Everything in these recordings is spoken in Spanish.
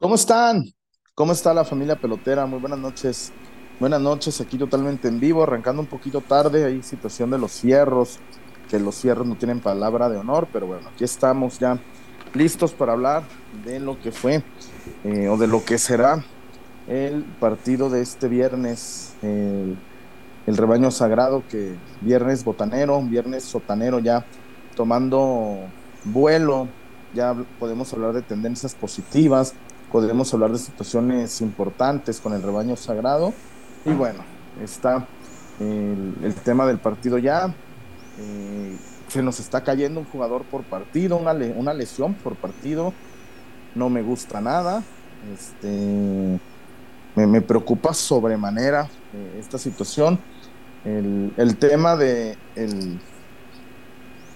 ¿Cómo están? ¿Cómo está la familia pelotera? Muy buenas noches. Buenas noches, aquí totalmente en vivo, arrancando un poquito tarde, hay situación de los fierros, que los fierros no tienen palabra de honor, pero bueno, aquí estamos ya listos para hablar de lo que fue eh, o de lo que será el partido de este viernes, el rebaño sagrado, que viernes botanero, viernes sotanero ya tomando vuelo, ya podemos hablar de tendencias positivas, podemos hablar de situaciones importantes con el rebaño sagrado. Y bueno, está el, tema del partido ya. Eh, se nos está cayendo un jugador por partido, una, una lesión por partido. No me gusta nada. Este, me, preocupa sobremanera eh, esta situación. El, el tema de el,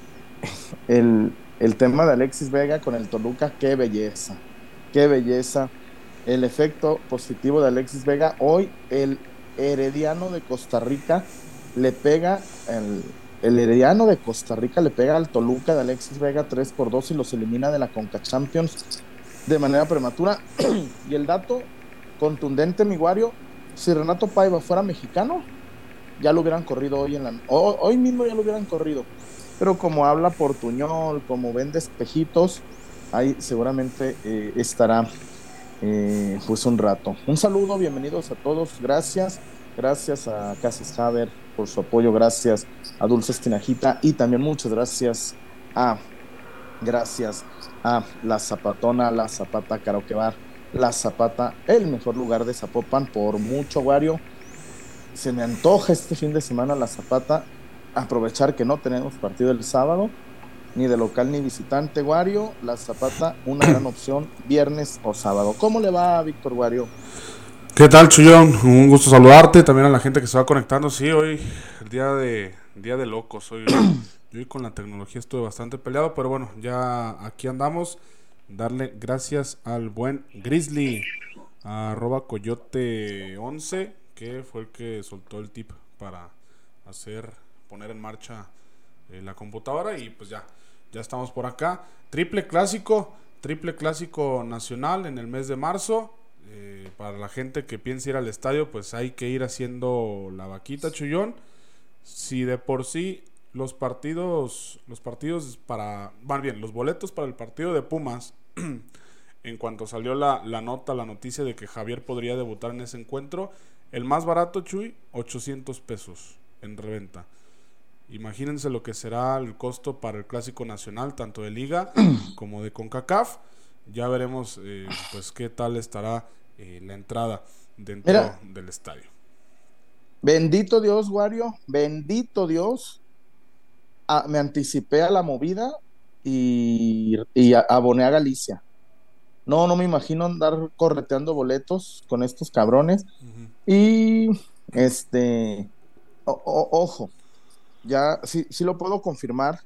el, el tema de Alexis Vega con el Toluca, qué belleza qué belleza. El efecto positivo de Alexis Vega. Hoy el Herediano de Costa Rica le pega, el, el Herediano de Costa Rica le pega al Toluca de Alexis Vega 3 por 2 y los elimina de la Conca Champions de manera prematura. y el dato contundente, Miguario, si Renato Paiva fuera mexicano, ya lo hubieran corrido hoy en la hoy, mismo ya lo hubieran corrido. Pero como habla portuñol, como vende espejitos, ahí seguramente eh, estará eh, pues un rato. Un saludo, bienvenidos a todos, gracias, gracias a Casas Haber por su apoyo, gracias a Dulce Estinajita y también muchas gracias a, gracias a La Zapatona, La Zapata Karaoke Bar, La Zapata, el mejor lugar de Zapopan por mucho, Wario. Se me antoja este fin de semana La Zapata, aprovechar que no tenemos partido el sábado ni de local ni visitante. Wario, la Zapata, una gran opción viernes o sábado. ¿Cómo le va, Víctor Wario? ¿Qué tal, Chuyón? Un gusto saludarte. También a la gente que se va conectando. Sí, hoy, el día de, día de locos. Hoy, hoy con la tecnología estuve bastante peleado, pero bueno, ya aquí andamos. Darle gracias al buen Grizzly, arroba coyote11, que fue el que soltó el tip para hacer, poner en marcha eh, la computadora y pues ya ya estamos por acá. Triple clásico, triple clásico nacional en el mes de marzo. Eh, para la gente que piensa ir al estadio, pues hay que ir haciendo la vaquita, Chullón. Si de por sí los partidos, los partidos para, van bien, los boletos para el partido de Pumas, en cuanto salió la, la nota, la noticia de que Javier podría debutar en ese encuentro, el más barato, Chuy, 800 pesos en reventa. Imagínense lo que será el costo para el clásico nacional, tanto de liga como de CONCACAF. Ya veremos eh, pues qué tal estará eh, la entrada dentro Mira. del estadio. Bendito Dios, Wario, bendito Dios. Ah, me anticipé a la movida y, aboné a Galicia. No, no me imagino andar correteando boletos con estos cabrones. Y este, o- o- ojo, ya sí, sí lo puedo confirmar,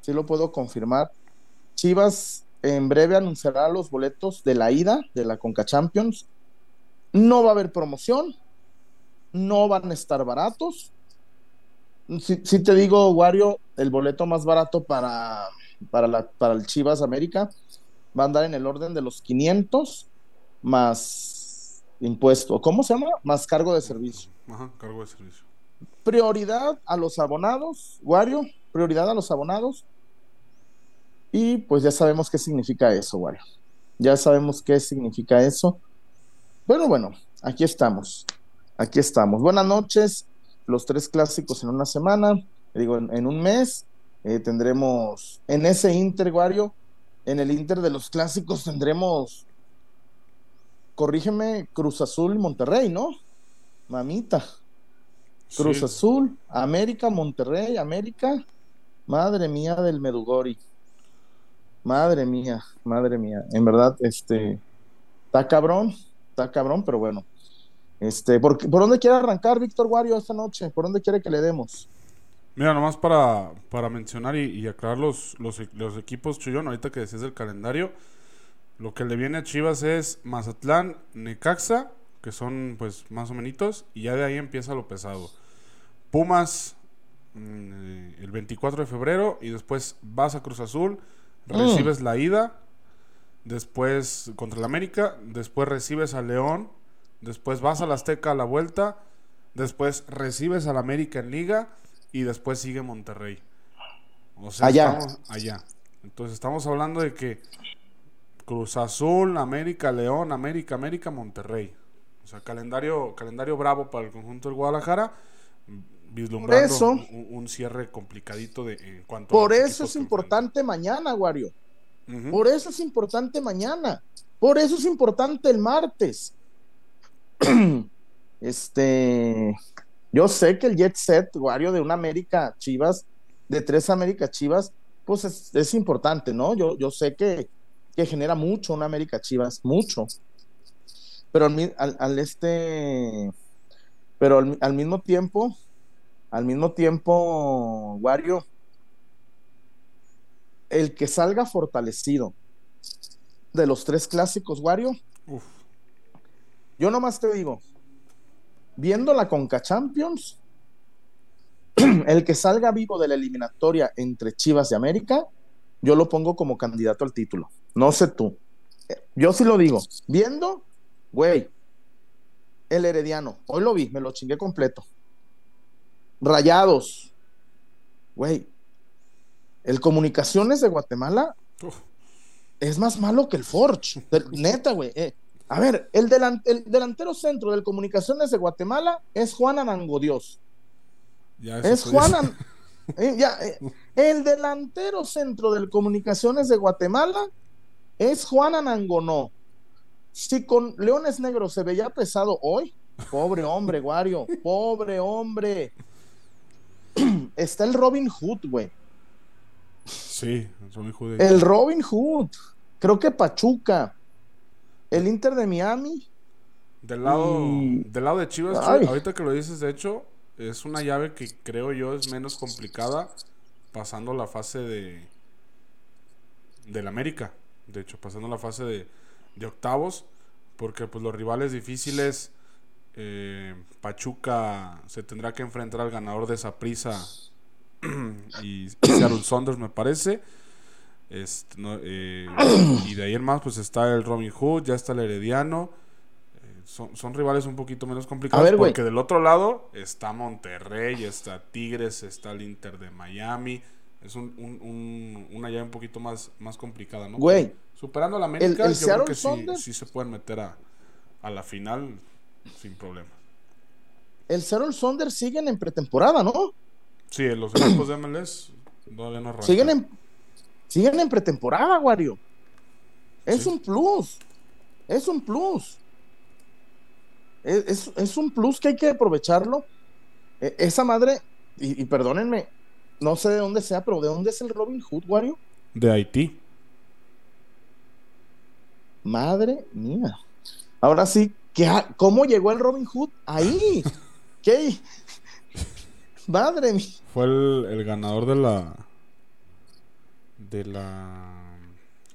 sí lo puedo confirmar. Chivas en breve anunciará los boletos de la ida de la Conca Champions. No va a haber promoción, no van a estar baratos. Si, si te digo, Wario, el boleto más barato para, para, la, para el Chivas América va a andar en el orden de los 500 más impuesto. ¿Cómo se llama? Más cargo de servicio. Ajá, cargo de servicio. Prioridad a los abonados, Wario, prioridad a los abonados. Y pues ya sabemos qué significa eso, Wario. Ya sabemos qué significa eso. Bueno, bueno, aquí estamos. Aquí estamos. Buenas noches. Los tres clásicos en una semana. Digo, en, un mes eh, tendremos en ese Inter, Wario, en el Inter de los clásicos tendremos, corrígeme, Cruz Azul y Monterrey, ¿no? Mamita. Cruz Sí, Azul, América, Monterrey, América. Madre mía del Medugori. Madre mía, madre mía. En verdad, este, está cabrón, está cabrón, pero bueno. Este, ¿por, ¿por dónde quiere arrancar Víctor Wario esta noche? ¿Por dónde quiere que le demos? Mira, nomás para, para mencionar y, y aclarar los, los, los equipos, Chuyón, ahorita que decías del calendario, lo que le viene a Chivas es Mazatlán, Necaxa, que son pues más o menos, y ya de ahí empieza lo pesado. Pumas mm, el 24 de febrero y después vas a Cruz Azul, recibes la ida, después contra el América, después recibes a León, después vas a la Azteca a la vuelta, después recibes al América en Liga y después sigue Monterrey. O sea, Allá. estamos allá. Entonces estamos hablando de que Cruz Azul, América, León, América, América, Monterrey. O sea, calendario, calendario bravo para el conjunto del Guadalajara. Vislumbrando Por eso- un, un cierre complicadito de, en cuanto a Por eso es importante mañana, Wario. Por eso es importante mañana. Por eso es importante el martes. Este, yo sé que el jet set, Wario, de una América Chivas, de tres América Chivas, pues es, es importante, ¿no? Yo, yo sé que, que genera mucho una América Chivas, mucho. Pero al, al- al este, pero al, al mismo tiempo, al mismo tiempo, Wario, el que salga fortalecido de los tres clásicos, Wario, Uf. yo nomás te digo, viendo la Conca Champions, el que salga vivo de la eliminatoria entre Chivas y América, yo lo pongo como candidato al título. No sé tú. Eh, Yo sí lo digo. Viendo, güey, el Herediano, hoy lo vi, me lo chingué completo. Rayados, güey. El Comunicaciones de Guatemala Uf. es más malo que el Forge. Neta, güey. Eh, a ver, el, delan- el delantero centro del Comunicaciones de Guatemala es Juan Anangodios. Ya Es Juan. An- eh, ya, eh, el delantero centro del Comunicaciones de Guatemala es Juan Anangonó. Si con Leones Negros se veía pesado hoy, pobre hombre, Wario, pobre hombre. Está el Robin Hood, güey. Sí, son hijo de... El Robin Hood. Creo que Pachuca. El Inter de Miami. Del lado, Y- del lado de Chivas, Ay. Ahorita que lo dices, de hecho, es una llave que creo yo es menos complicada pasando la fase de del América. De hecho, pasando la fase de, de octavos, porque pues los rivales difíciles, eh, Pachuca se tendrá que enfrentar al ganador de esa prisa y Seattle Saunders me parece. Este, no, eh, y de ahí en más pues está el Robin Hood, ya está el Herediano. Eh, son, son rivales un poquito menos complicados ver, porque del otro lado está Monterrey, está Tigres, está el Inter de Miami. Es un, un- un- una llave un poquito más, más complicada, ¿no? Güey. Superando a la América, El- el yo creo que sí, sí se pueden meter a, a la final sin problema. El Seattle Saunders siguen en pretemporada, ¿no? Sí, los equipos de MLS todavía no arrancan. Siguen en, siguen en pretemporada, Wario. Es Sí. un plus. Es un plus. Es, es- es un plus que hay que aprovecharlo. E- esa madre, y, y perdónenme, no sé de dónde sea, pero ¿de dónde es el Robin Hood, Wario? De Haití. Madre mía. Ahora sí, ¿qué ¿cómo llegó el Robin Hood ahí? ¿Qué? Madre mía. Fue el, el ganador de la de la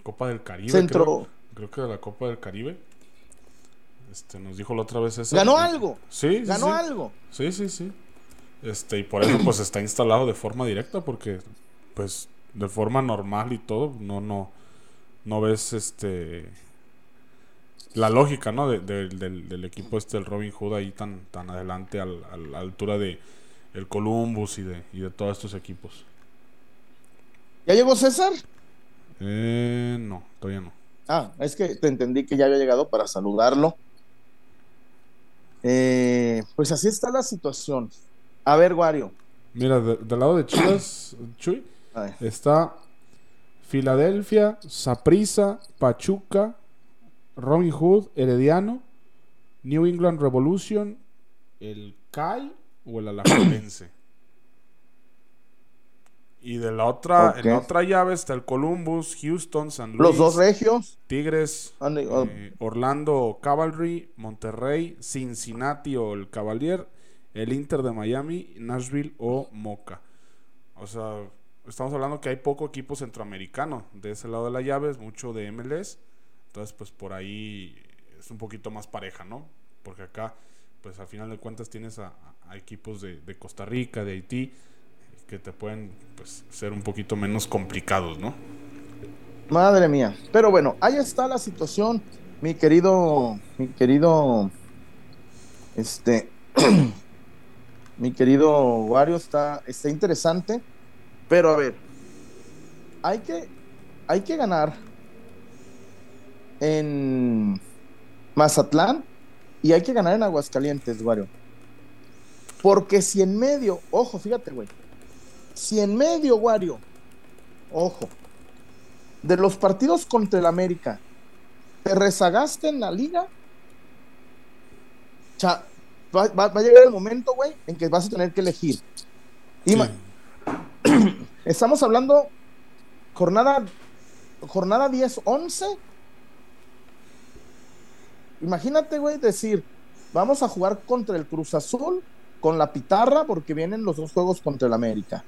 Copa del Caribe. Centro. Creo, creo que de la Copa del Caribe. Este, nos dijo la otra vez eso. ¿Ganó algo? Sí, sí, ¿Ganó sí. algo? Sí, sí, sí. Este, y por eso pues está instalado de forma directa porque pues de forma normal y todo, no no no ves este la lógica, ¿no? De- de- del, del equipo este el Robin Hood ahí tan tan adelante al- a la altura de el Columbus y de y de todos estos equipos. ¿Ya llegó César? Eh, no, todavía no. Ah, es que te entendí que ya había llegado para saludarlo. Eh, pues así está la situación. A ver, Wario. Mira, de- del lado de Chivas, Chuy. Está Filadelfia, Saprissa, Pachuca, Robin Hood, Herediano, New England Revolution, el CAI o el Alajuelense. Y de la otra, en la otra llave está el Columbus, Houston, San Luis, Los dos regios. Tigres, Ande- oh, eh, Orlando Cavalry, Monterrey, Cincinnati o el Cavalier, el Inter de Miami, Nashville o Moca. O sea, estamos hablando que hay poco equipo centroamericano de ese lado de la llave, es mucho de MLS. Entonces, pues por ahí es un poquito más pareja, ¿no? Porque acá, pues al final de cuentas tienes a, equipos de, de Costa Rica, de Haití, que te pueden pues, ser un poquito menos complicados, ¿no? Madre mía. Pero bueno, ahí está la situación, mi querido, mi querido, este, mi querido Wario, está, está interesante. Pero a ver, hay que, hay que ganar en Mazatlán y hay que ganar en Aguascalientes, Wario. Porque si en medio, ojo, fíjate, güey, si en medio, Wario, ojo, de los partidos contra el América, te rezagaste en la liga, va, a llegar el momento, güey, en que vas a tener que elegir. Estamos hablando jornada, jornada 10, 11. Imagínate, güey, decir, vamos a jugar contra el Cruz Azul con la pitarra porque vienen los dos juegos contra el América.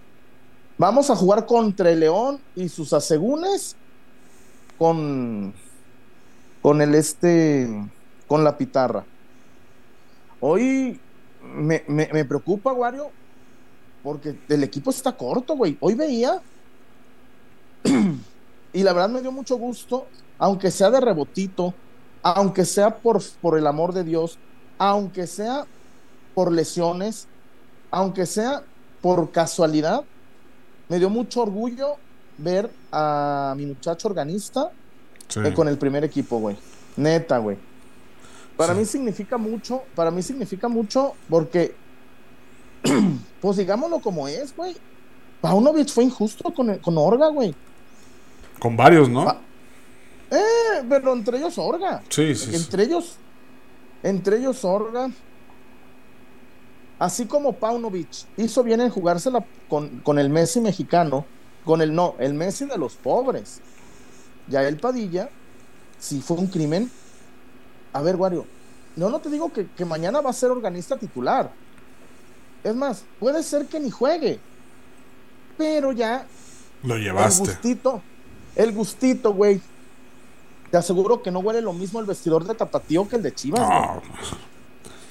Vamos a jugar contra el León y sus asegúnes con, con el este, con la pitarra. Hoy me, me, preocupa, Wario, porque el equipo está corto, güey. Hoy veía, y la verdad me dio mucho gusto, aunque sea de rebotito, aunque sea por, por el amor de Dios, aunque sea por lesiones, aunque sea por casualidad, me dio mucho orgullo ver a mi muchacho organista con el primer equipo, güey. Neta, güey. Para mí significa mucho, para mí significa mucho porque, pues digámoslo como es, güey. Paunovic fue injusto con, con Orga, güey. Con varios, ¿no? Eh, pero entre ellos Orga. Sí, sí. Entre ellos, entre ellos Orga. Así como Paunovic hizo bien en jugársela con, con el Messi mexicano, con el no, el Messi de los pobres. Ya el Padilla, si fue un crimen. A ver, Wario, no, no te digo que, mañana va a ser organista titular. Es más, puede ser que ni juegue. Pero ya. Lo llevaste. El gustito, el gustito, güey. Te aseguro que no huele lo mismo el vestidor de Tapatío que el de Chivas. No.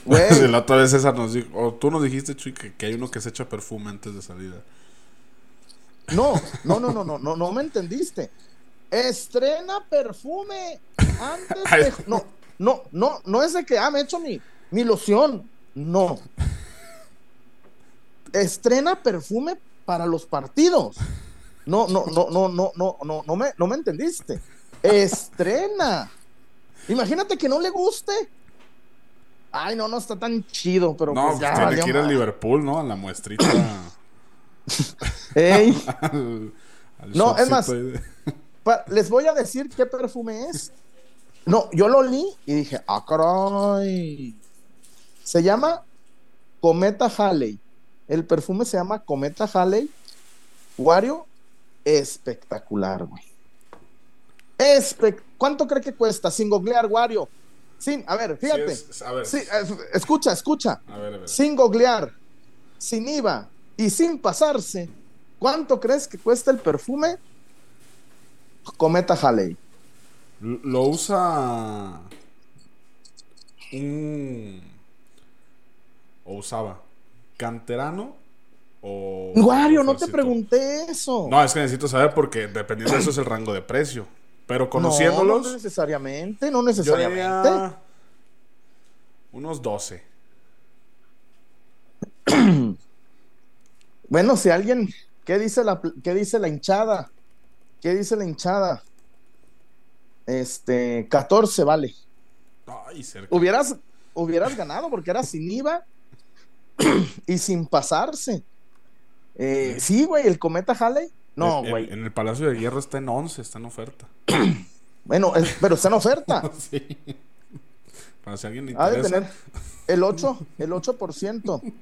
Güey. la otra vez César nos dijo, o tú nos dijiste, Chuy, que, que hay uno que se echa perfume antes de salida. No, no, no, no, no, no, no me entendiste. Estrena perfume antes de. No, no, no, no es de que, ah, me he hecho mi, mi loción. No. Estrena perfume para los partidos. No, no, no, no, no, no, no, no me, no me entendiste. Estrena. Imagínate que no le guste. Ay, no, no está tan chido, pero no, pues ya. Tiene que ir al Liverpool, ¿no? A la muestrita. Ey. no, es más, les voy a decir qué perfume es. No, yo lo li y dije, ah, caray. Se llama Cometa Halley. El perfume se llama Cometa Halley. Wario, espectacular, güey. ¿Cuánto cree que cuesta sin googlear Wario? Sin, a ver, fíjate. escucha, escucha. Sin googlear, sin IVA y sin pasarse. ¿Cuánto crees que cuesta el perfume? Cometa Halley. Lo usa un o usaba canterano o Wario, no te pregunté eso. No, es que necesito saber porque dependiendo de eso es el rango de precio. Pero conociéndolos. No, necesariamente, no necesariamente. unos 12. bueno, si alguien. ¿Qué dice la, qué dice la hinchada? ¿Qué dice la hinchada? Este, 14 vale. Ay, cerca. Hubieras, hubieras ganado porque era sin IVA y sin pasarse. Eh, sí, güey, el cometa Halley. No, güey. En, el Palacio de Hierro está en 11, está en oferta. bueno, pero está en oferta. sí. Para si alguien le interesa. Ha de tener el 8, el 8%.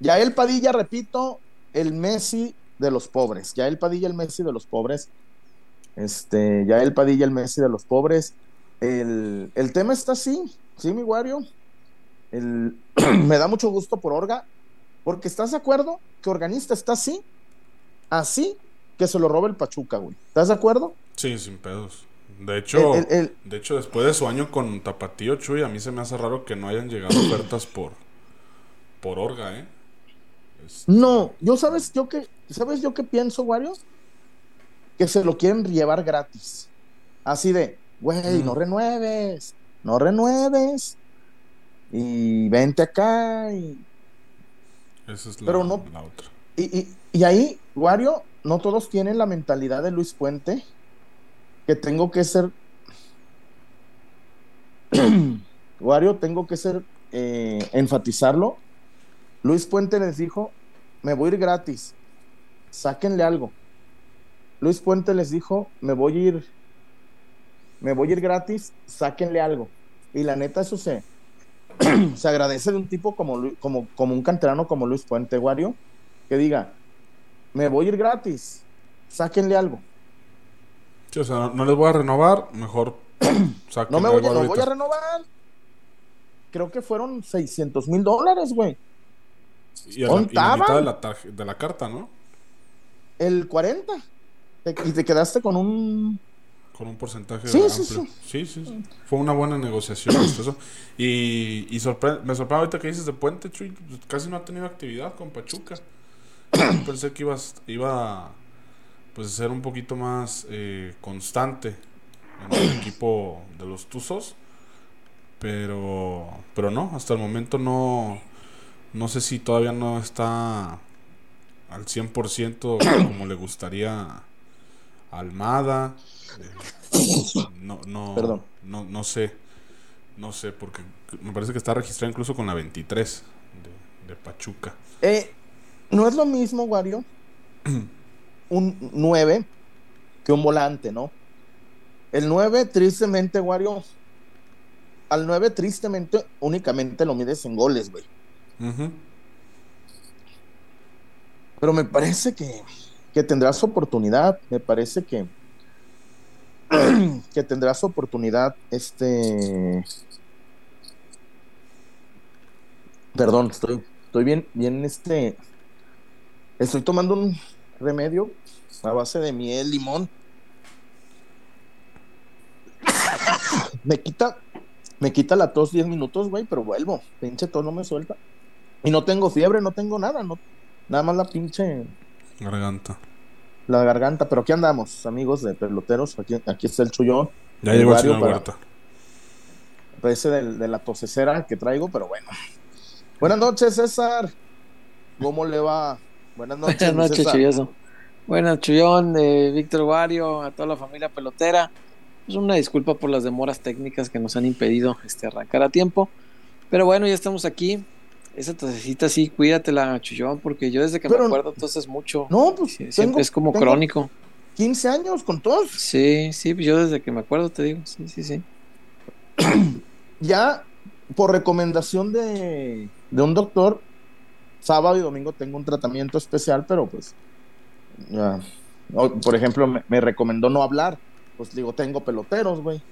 Ya el Padilla, repito, el Messi de los pobres. Ya el Padilla, el Messi de los pobres. Este, ya el Padilla, el Messi de los pobres. El, tema está así, sí, mi Wario. El, me da mucho gusto por Orga, porque estás de acuerdo que Organista está así, así que se lo roba el Pachuca, güey. ¿Estás de acuerdo? Sí, sin pedos. De hecho, de hecho, después de su año con Tapatío Chuy, a mí se me hace raro que no hayan llegado ofertas por, por Orga, ¿eh? No, yo sabes yo que, ¿sabes yo qué pienso, Wario? que se lo quieren llevar gratis. Así de, güey, no renueves, no renueves. Y vente acá. Y... Esa es la, Pero no- la otra. Y, y- y ahí, Wario, no todos tienen la mentalidad de Luis Puente, que tengo que ser. Wario, tengo que ser, eh, enfatizarlo. Luis Puente les dijo: Me voy a ir gratis, sáquenle algo. Luis Puente les dijo: Me voy a ir, me voy a ir gratis, sáquenle algo. Y la neta, eso se, se agradece de un tipo como, como, como un canterano como Luis Puente, Wario que diga, me voy a ir gratis, sáquenle algo. Sí, o sea, no, no les voy a renovar, mejor saquen No me voy, algo a- no ahorita. voy a renovar. Creo que fueron 600 mil dólares, güey. Y, a la, y la ¿Contaban? mitad de la, tarje- de la carta, ¿no? El 40. Te- y te quedaste con un... Con un porcentaje Sí, amplio. sí, Sí, sí, sí. Fue una buena negociación. eso. Y, y sorpre- me sorprende ahorita que dices de Puente, Chuy. pues, Casi no ha tenido actividad con Pachuca. Yo pensé que ibas, iba pues, a ser un poquito más eh, constante en el equipo de los Tuzos. Pero, pero no, hasta el momento no. No sé si todavía no está al 100% como le gustaría a Almada. No, no, Perdón. no, no sé. No sé, porque me parece que está registrado incluso con la 23 de, de Pachuca. Eh, no es lo mismo, Wario, un 9 que un volante, ¿no? El 9, tristemente, Wario, al 9, tristemente, únicamente lo mides en goles, güey. Pero me parece que, que tendrás oportunidad, me parece que que tendrás oportunidad, este perdón, estoy, estoy bien, bien, este estoy tomando un remedio a base de miel, limón. Me quita, me quita la tos 10 minutos, güey, pero vuelvo, pinche tos no me suelta. Y no tengo fiebre, no tengo nada, no, nada más la pinche Garganta. la garganta, pero aquí andamos, amigos de peloteros, aquí, aquí está el chullón, Ya El llegó el señor Huerta. parece del- de, la tosecera que traigo, pero bueno. Buenas noches, César. ¿Cómo le va? Buenas noches, Buenas noches. Chuyoso. Buenas, Chuyón, eh, Víctor Wario, a toda la familia pelotera. Pues una disculpa por las demoras técnicas que nos han impedido este, arrancar a tiempo. Pero bueno, ya estamos aquí. Esa tosecita sí, cuídatela, Chuyón, porque yo desde que Pero- me acuerdo toses mucho. No, pues Sí, tengo, siempre es como tengo crónico. 15 años con tos. Sí, sí, pues yo desde que me acuerdo te digo, sí, sí, sí. Ya por recomendación de, de un doctor, sábado y domingo tengo un tratamiento especial, pero pues, ya, o, por ejemplo, me, me recomendó no hablar. Pues digo, tengo peloteros, güey.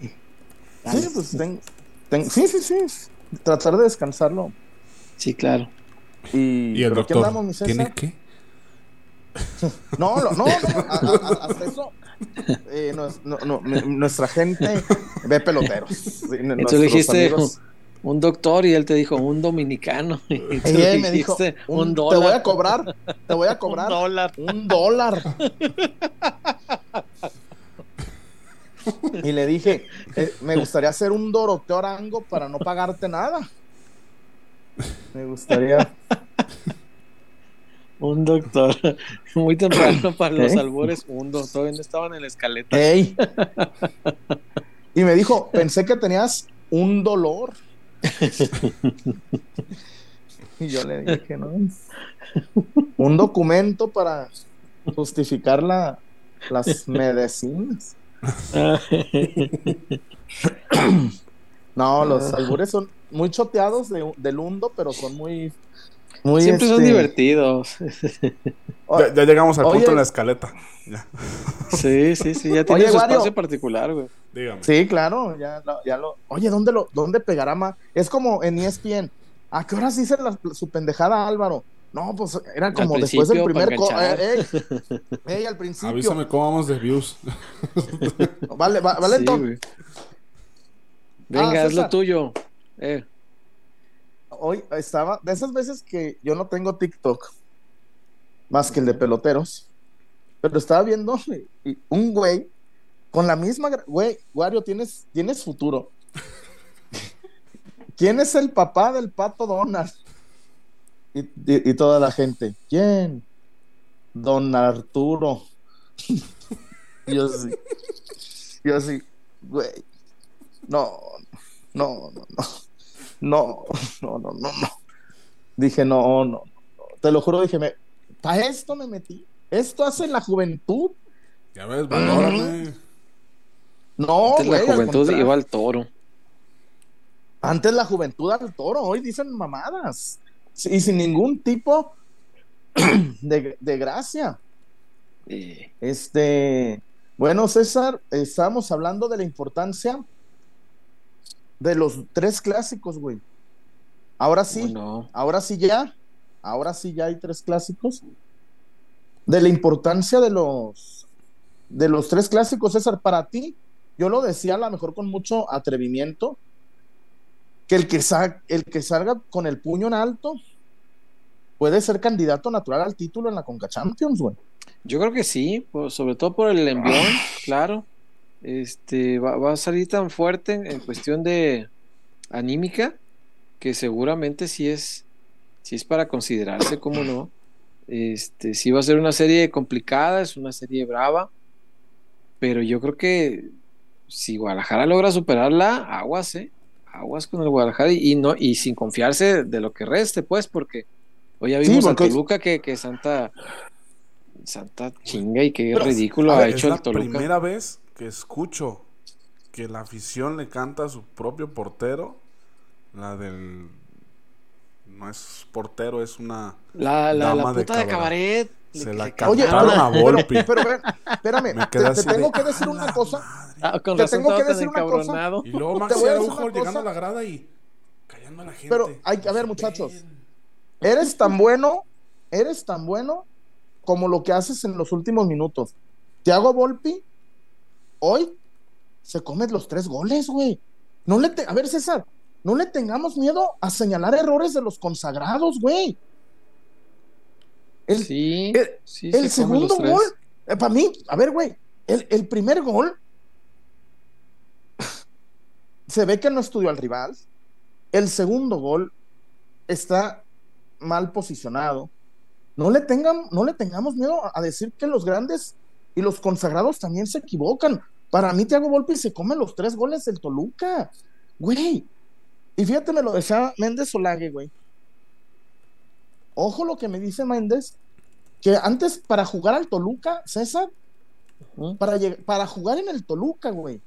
Sí, pues tengo, ten- sí, sí, sí. Tratar de descansarlo. Sí, claro. Y, Y el doctor, andamos, mi César. ¿tiene qué? No, no, no, no, a- a- hasta eso. eh, no, nuestra gente ve peloteros. Le dijiste amigos- un doctor y él te dijo un dominicano. Y él me dijo, un, te voy a cobrar, te voy a cobrar Un dólar. un dólar. Y le dije, eh, me gustaría hacer un Doroteo Arango para no pagarte nada. Me gustaría. Un doctor. Muy temprano para los ¿Eh? albores, un doctor. Estaban en la escaleta. ¡Ey! Y me dijo, pensé que tenías un dolor. Y yo le dije, no. Un documento para justificar la, las medicinas. No, los albures son muy choteados de, del hundo, pero son muy. Muy Siempre son este, divertidos. Ya, ya llegamos al Oye. punto en la escaleta. Ya, Sí, sí, sí. Ya tiene Oye, su Wario. espacio particular, güey. dígame. Sí, claro, ya, lo- ya lo. Oye, ¿dónde lo, dónde pegará más? Es como en ESPN. ¿A qué horas dice la- su pendejada Álvaro? No, pues era como después del primer co- eh, eh, ey, al principio. Avísame cómo vamos de views. Vale, va- vale, Sí. Venga, Ah, haz lo tuyo. Eh, Hoy estaba, de esas veces que yo no tengo TikTok, más que el de peloteros, pero estaba viendo un güey con la misma, güey, Wario, tienes, tienes futuro. ¿Quién es el papá del pato Donald? Y, toda la gente, ¿quién? Don Arturo. yo sí, yo sí, güey, no, no, no, no, no, no, no, no, no. Dije, no, no, no, te lo juro, dije, me, para esto me metí. Esto hace la juventud. Ya ves, valórame. No, Antes la juventud iba al toro. Antes la juventud al toro, hoy dicen mamadas. Y sin ningún tipo de, gracia. Este, bueno, César, estamos hablando de la importancia de los tres clásicos, güey. Ahora sí, ahora sí ya, ahora sí ya hay tres clásicos. De la importancia de los de los tres clásicos, César, para ti, yo lo decía a lo mejor con mucho atrevimiento, que el que, el que salga con el puño en alto puede ser candidato natural al título en la Conca Champions, güey. Yo creo que sí, sobre todo por el envión, claro. Este va, a salir tan fuerte en, cuestión de anímica que seguramente sí es, sí es para considerarse, como no. Este, sí va a ser una serie complicada, es una serie brava, pero yo creo que si Guadalajara logra superarla, aguas, ¿eh? Aguas con el Guadalajara y, no, y sin confiarse de lo que reste, pues, porque hoy ya vimos a Toluca que, que Santa Santa chinga y qué ridículo ha hecho el Toluca. Es la primera vez que escucho que la afición le canta a su propio portero, la del no es portero, es una la, la, la puta de, cabaret. Se la cantaron a Volpi. Pero, pero, espérame, te, tengo que decir una cosa. Ah, te tengo que decir una cosa. Y luego Maxi Araujo llegando a la grada y callando a la gente. Pero, hay, a ver, muchachos. Eres tan bueno, eres tan bueno como lo que haces en los últimos minutos. Thiago Volpi, hoy se come los tres goles, güey. No le a ver, César, no le tengamos miedo a señalar errores de los consagrados, güey. El, sí, el, segundo gol, eh, para mí, a ver, güey, el, primer gol se ve que no estudió al rival. El segundo gol está mal posicionado. No le, tengan, no le tengamos miedo a decir que los grandes y los consagrados también se equivocan. Para mí, Thiago Volpi se come los tres goles del Toluca. Güey. Y fíjate, me lo decía Méndez Solague, güey. Ojo lo que me dice Méndez, que antes para jugar al Toluca, César, para, para jugar en el Toluca, güey,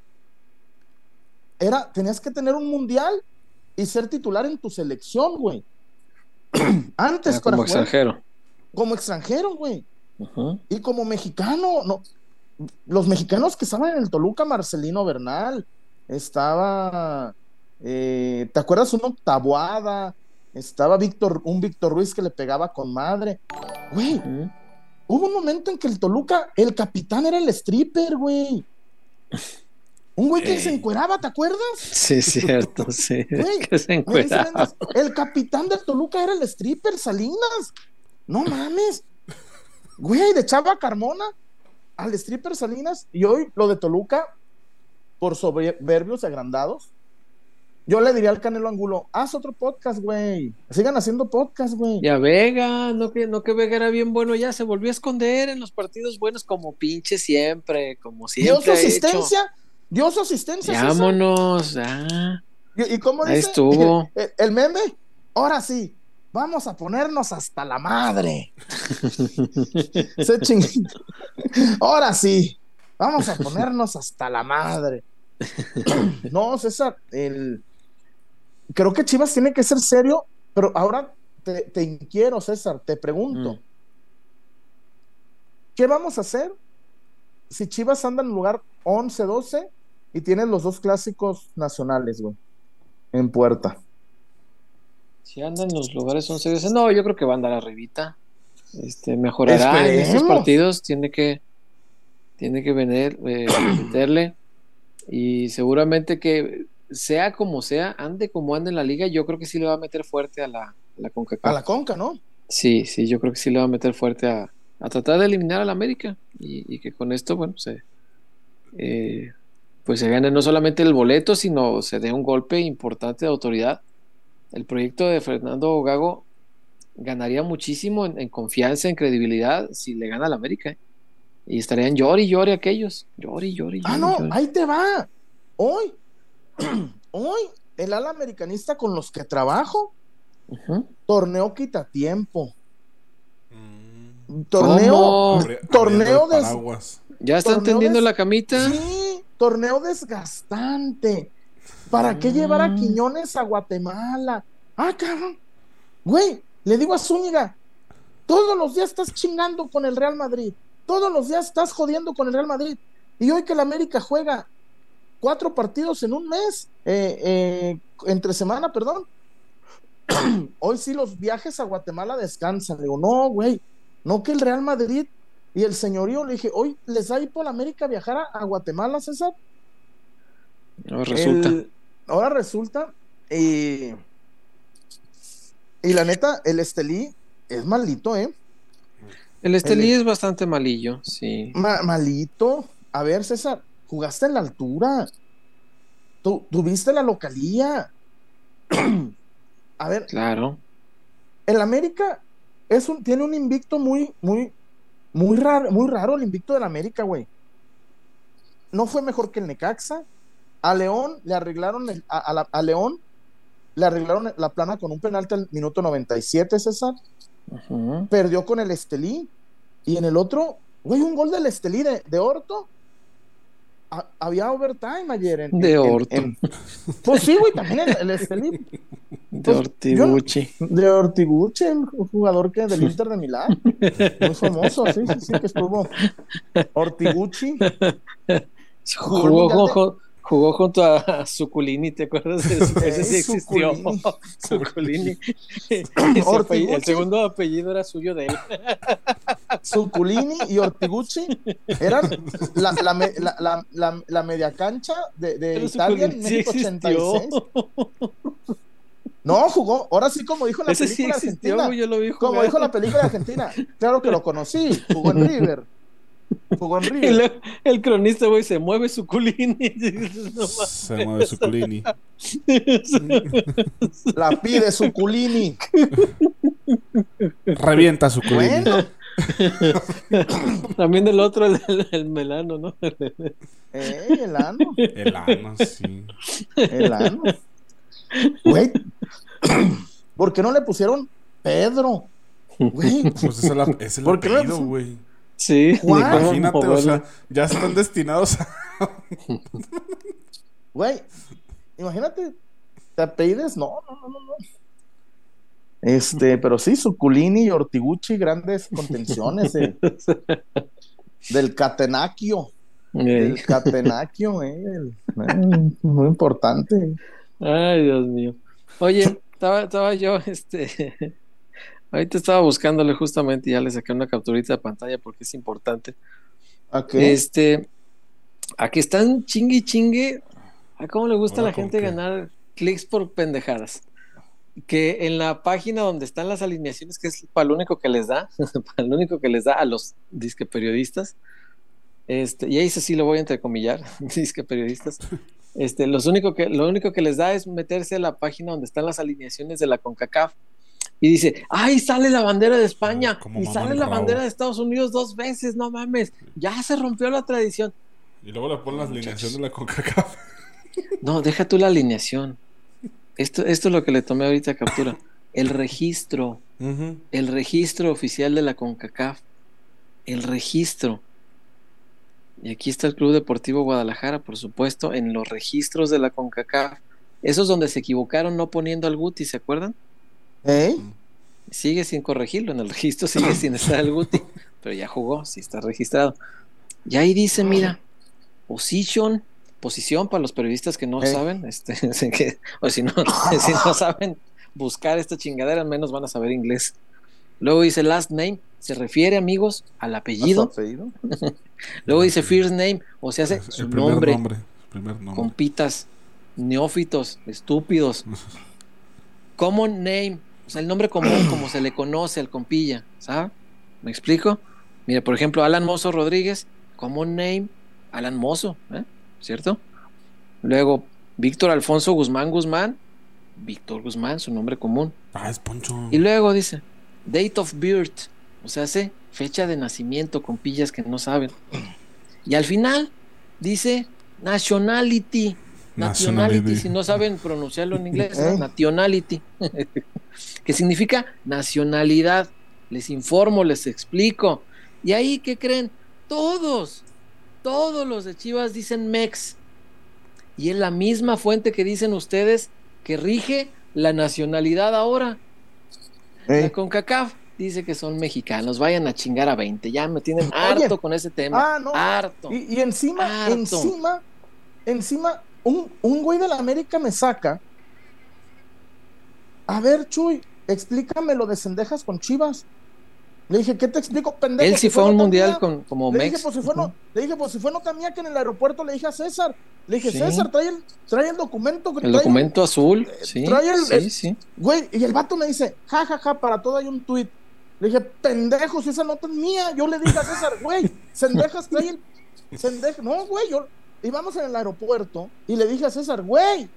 era, tenías que tener un mundial y ser titular en tu selección, güey. antes como extranjero. Como extranjero, güey. Y como mexicano, no. Los mexicanos que estaban en el Toluca, Marcelino Bernal, estaba, eh, ¿te acuerdas? Una octavoada, estaba Víctor, un Víctor Ruiz que le pegaba con madre. Güey, hubo un momento en que el Toluca, el capitán era el stripper, güey. Un güey que se encueraba, ¿te acuerdas? Sí, cierto, sí. que se encueraba. El capitán del Toluca era el stripper, Salinas. No mames. Güey, de Chava Carmona al stripper Salinas y hoy lo de Toluca, por soberbios agrandados, yo le diría al Canelo Angulo, haz otro podcast, güey. Sigan haciendo podcast, güey. Ya Vega, no que, no que Vega era bien bueno, ya se volvió a esconder en los partidos buenos como pinche siempre, como siempre. Dio su asistencia, dio su asistencia. Vámonos, ah. ¿Y, cómo dice? Ahí estuvo. El, el, meme, ahora sí, vamos a ponernos hasta la madre. Se ahora sí, vamos a ponernos hasta la madre. no, César, el creo que Chivas tiene que ser serio, pero ahora te, inquiero, César, te pregunto. Mm. ¿Qué vamos a hacer si Chivas anda en lugar 11, 12 y tienen los dos clásicos nacionales, güey, en puerta? Si andan en los lugares 11, 12, no, yo creo que va a andar arribita. Este, mejorará en estos partidos, tiene que tiene que venir, eh, meterle y seguramente que sea como sea, ande como ande en la liga, yo creo que sí le va a meter fuerte a la, la A la Conca, ¿no? Sí, sí, yo creo que sí le va a meter fuerte a, tratar de eliminar al América. y, que con esto, bueno, se, eh, pues se gane no solamente el boleto, sino se dé un golpe importante de autoridad. El proyecto de Fernando Gago ganaría muchísimo en, confianza, en credibilidad, si le gana al América. ¿eh? Y estarían llori y llori aquellos. Llori, llori, Ah, no, ahí te va. Hoy, hoy, el ala americanista con los que trabajo, torneo quita tiempo. Mm. Torneo, torneo de. ¿Ya están tendiendo la camita? Sí, torneo desgastante. ¿Para qué llevar a ah. Quiñones a Guatemala? Ah, cabrón. Güey, le digo a Zúñiga, todos los días estás chingando con el Real Madrid. Todos los días estás jodiendo con el Real Madrid. Y hoy que el América juega cuatro partidos en un mes, eh, eh, entre semana, perdón. hoy sí los viajes a Guatemala descansan. Le digo, no, güey, no que el Real Madrid y el señorío le dije, hoy les da por la América viajar a, Guatemala, César. Ahora resulta. Ahora resulta. y la neta, el Estelí es maldito, ¿eh? El Estelí es bastante malillo, sí. malito. A ver, César, jugaste en la altura. Tú, tuviste la localía. a ver. Claro. El América es un, tiene un invicto muy, muy, muy raro, muy raro el invicto del América, güey. No fue mejor que el Necaxa. A León le arreglaron a, León le arreglaron la plana con un penalti al minuto 97, César. Perdió con el Estelí. Y en el otro, güey, un gol del Estelí de, de Orto. había overtime ayer. En, de Orto. pues sí, güey, también el, Estelí. De pues, Ortiguchi. de Ortiguchi, el jugador que del Inter de Milán. Muy famoso, sí, sí, sí, que estuvo. Ortiguchi. Jugó, Jugó junto a Suculini, ¿te acuerdas de eso? Ese sí existió. Suculini. el segundo apellido era suyo de él. Suculini y Ortigucci eran la, la, la, la media cancha de, de Italia en 1986. No, jugó, ahora sí como dijo la película argentina. Yo lo vi como dijo la película argentina. Claro que lo conocí, jugó en River. Jugó El, cronista, güey, se mueve su culini. se mueve su culini. La pide su culini. Revienta su culini. También del otro, el, melano, ¿no? Eh, el ano. El ano, sí. El ano. Güey. ¿Por qué no le pusieron Pedro? Güey. Pues es el, es el apellido, güey. Sí, imagínate, o sea, ya están destinados a. Güey, imagínate, te apellides, no, no, no, no. Este, pero sí, Suculini y Ortiguchi, grandes contenciones del Catenacchio. El Catenacchio, eh, eh, muy importante. Ay, Dios mío. Oye, estaba, estaba yo, este, Ahorita estaba buscándole justamente y ya le saqué una capturita de pantalla porque es importante. Este, aquí están chingue chingue. ¿A cómo le gusta a la gente ganar clics por pendejadas? Que en la página donde están las alineaciones, que es para lo único que les da, para lo único que les da a los disque periodistas, este, y ahí sí lo voy a entrecomillar, disque periodistas, este, los único que, lo único que les da es meterse a la página donde están las alineaciones de la CONCACAF y dice, ay, sale la bandera de España y sale la bandera de Estados Unidos dos veces, no mames, ya se rompió la tradición. Y luego le ponen la alineación de la CONCACAF. No, deja tú la alineación. Esto, esto es lo que le tomé ahorita captura. El registro. El registro oficial de la CONCACAF. El registro. Y aquí está el Club Deportivo Guadalajara, por supuesto, en los registros de la CONCACAF. Esos es donde se equivocaron no poniendo al Guti, ¿se acuerdan? ¿Eh? Sigue sin corregirlo, en el registro sigue sin estar el Guti, pero ya jugó, sí está registrado. Y ahí dice, mira, position, posición para los periodistas que no saben, este, o si no, si no saben buscar esta chingadera, al menos van a saber inglés. Luego dice last name, se refiere, amigos, al apellido. Luego dice first name, o sea, hace su nombre, nombre, compitas, neófitos, estúpidos. Common name, o sea, el nombre común como se le conoce al compilla, ¿sabes? ¿Me explico? Mira, por ejemplo, Alan Mozo Rodríguez, common name, Alan Mozo, ¿eh? ¿cierto? Luego, Víctor Alfonso Guzmán Guzmán, Víctor Guzmán, su nombre común. Ah, es Poncho. Y luego dice, date of birth, o sea, hace fecha de nacimiento con pillas que no saben. Y al final dice nationality. Nationality, Nationality. si no saben pronunciarlo en inglés, ¿Eh? nationality, que significa nacionalidad. Les informo, les explico. Y ahí, ¿qué creen? Todos, todos los de Chivas dicen Mex. Y es la misma fuente que dicen ustedes que rige la nacionalidad ahora. La Eh, CONCACAF dice que son mexicanos, vayan a chingar a 20. Ya me tienen Oye. harto con ese tema. Ah, no. Harto. Y, y encima, Harto. encima, encima, un, un güey de la América me saca. A ver, Chuy, explícame lo de cendejas con Chivas. Le dije, ¿qué te explico, pendejo? Él sí Si fue a un mundial con, como Le dije, Mex. pues si fue, no, le dije, pues si fue nota mía que en el aeropuerto le dije a César. Le dije, Sí. César, trae el, trae el documento. El trae documento azul, sí, trae el- sí, el- sí. Güey, y el vato me dice, ja, ja, ja, para todo hay un tuit. Le dije, pendejo, si esa nota es mía. Yo le dije a César, güey, Sendejas trae el. Sendejas, no, güey, yo íbamos en el aeropuerto y le dije a César, güey,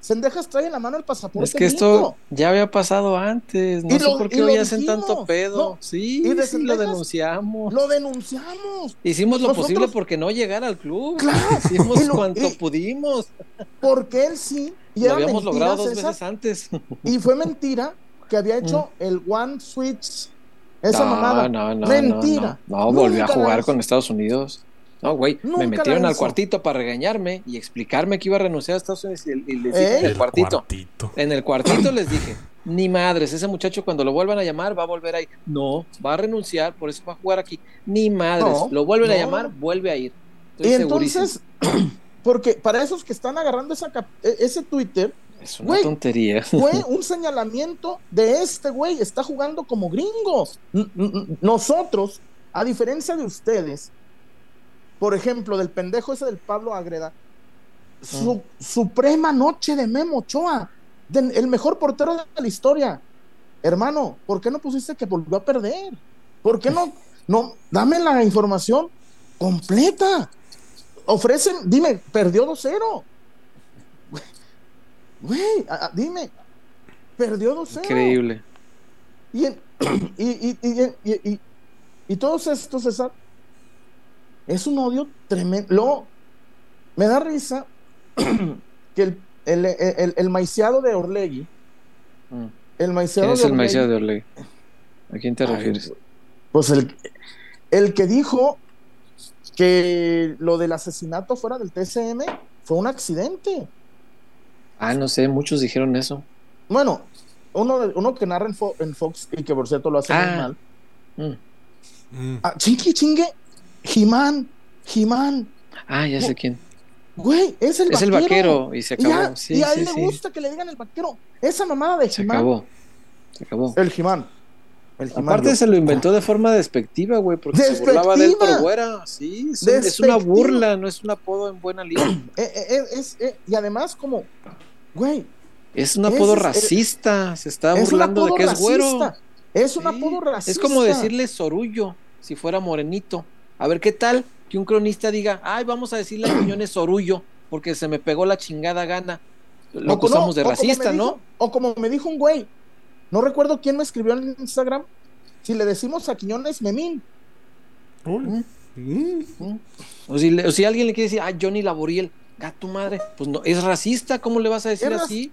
Sendejas trae en la mano el pasaporte. Es que esto gringo". ya había pasado antes. No Y sé lo- por qué hoy hacen tanto pedo. No, Sí, y de sí, lo denunciamos. Lo denunciamos. Hicimos lo nosotros- posible porque no llegara al club. Claro, Hicimos lo- cuanto y- pudimos. Porque él sí. Y Lo habíamos mentira, logrado dos César, veces antes. Y fue mentira que había hecho el One Switch. Esa no, mamada. no, no, Mentira. No, volvió a jugar con Estados Unidos. No, güey, me metieron al cuartito para regañarme y explicarme que iba a renunciar a Estados Unidos y, y les ¿Eh? dije en el El cuartito. cuartito. En el cuartito les dije, ni madres, ese muchacho cuando lo vuelvan a llamar va a volver a ir. No, va a renunciar, por eso va a jugar aquí. Ni madres, No, lo vuelven a llamar, vuelve a ir. Estoy Y segurísimo. entonces, porque para esos que están agarrando esa cap- e- ese Twitter, es una güey, tontería. fue un señalamiento de este güey, está jugando como gringo. N- n- Nosotros, a diferencia de ustedes, por ejemplo, del pendejo ese del Pablo Agreda, su suprema noche de Memo Ochoa, de- el mejor portero de la historia. Hermano, ¿por qué no pusiste que volvió a perder? ¿Por qué no? No, dame la información completa. Ofrecen, dime, perdió 2-0. Güey, dime, perdió 2-0. Increíble. Y, en- y, y, y, y, y- y todos estos, César, es un odio tremendo. Luego, me da risa que el, el, el, el maiciado de Orlegui, Mm. el maiciado ¿Quién es de el Orlegui, maiciado de Orlegui? ¿A quién te Ay, refieres? Pues el, el que dijo que lo del asesinato fuera del TCM fue un accidente. Ah, no sé, muchos dijeron eso. Bueno, uno que narra en, Fo- en Fox y que por cierto lo hace muy Ah. mal. Mm. Mm. Ah, chingue, chingue. Jimán, Jimán. Ah, ya sé quién. Güey, es el Es el vaquero. vaquero y se Y, a- acabó. Sí, y a él sí, le sí. gusta que le digan el vaquero. Esa mamada de Se Jimán. acabó. Se acabó. El Jimán. El Jimán. Aparte se lo inventó de forma despectiva, güey, porque se burlaba de él por güera. Sí, es, un- es una burla, no es un apodo en buena línea. Eh, eh, eh, es- eh, y además, como, güey, Es un apodo racista. Se está burlando de que es güero. Es un Sí, apodo racista. Es como decirle sorullo si fuera morenito. A ver, ¿qué tal que un cronista diga, ay, vamos a decirle a Quiñones sorullo porque se me pegó la chingada gana? Lo acusamos de racista, dijo- ¿no? O como me dijo un güey, no recuerdo quién me escribió en Instagram, si le decimos a Quiñones Memín. Mm. O si, le- o si alguien le quiere decir, ah, Johnny Laboriel, gato madre, pues no, es racista, ¿cómo le vas a decir así?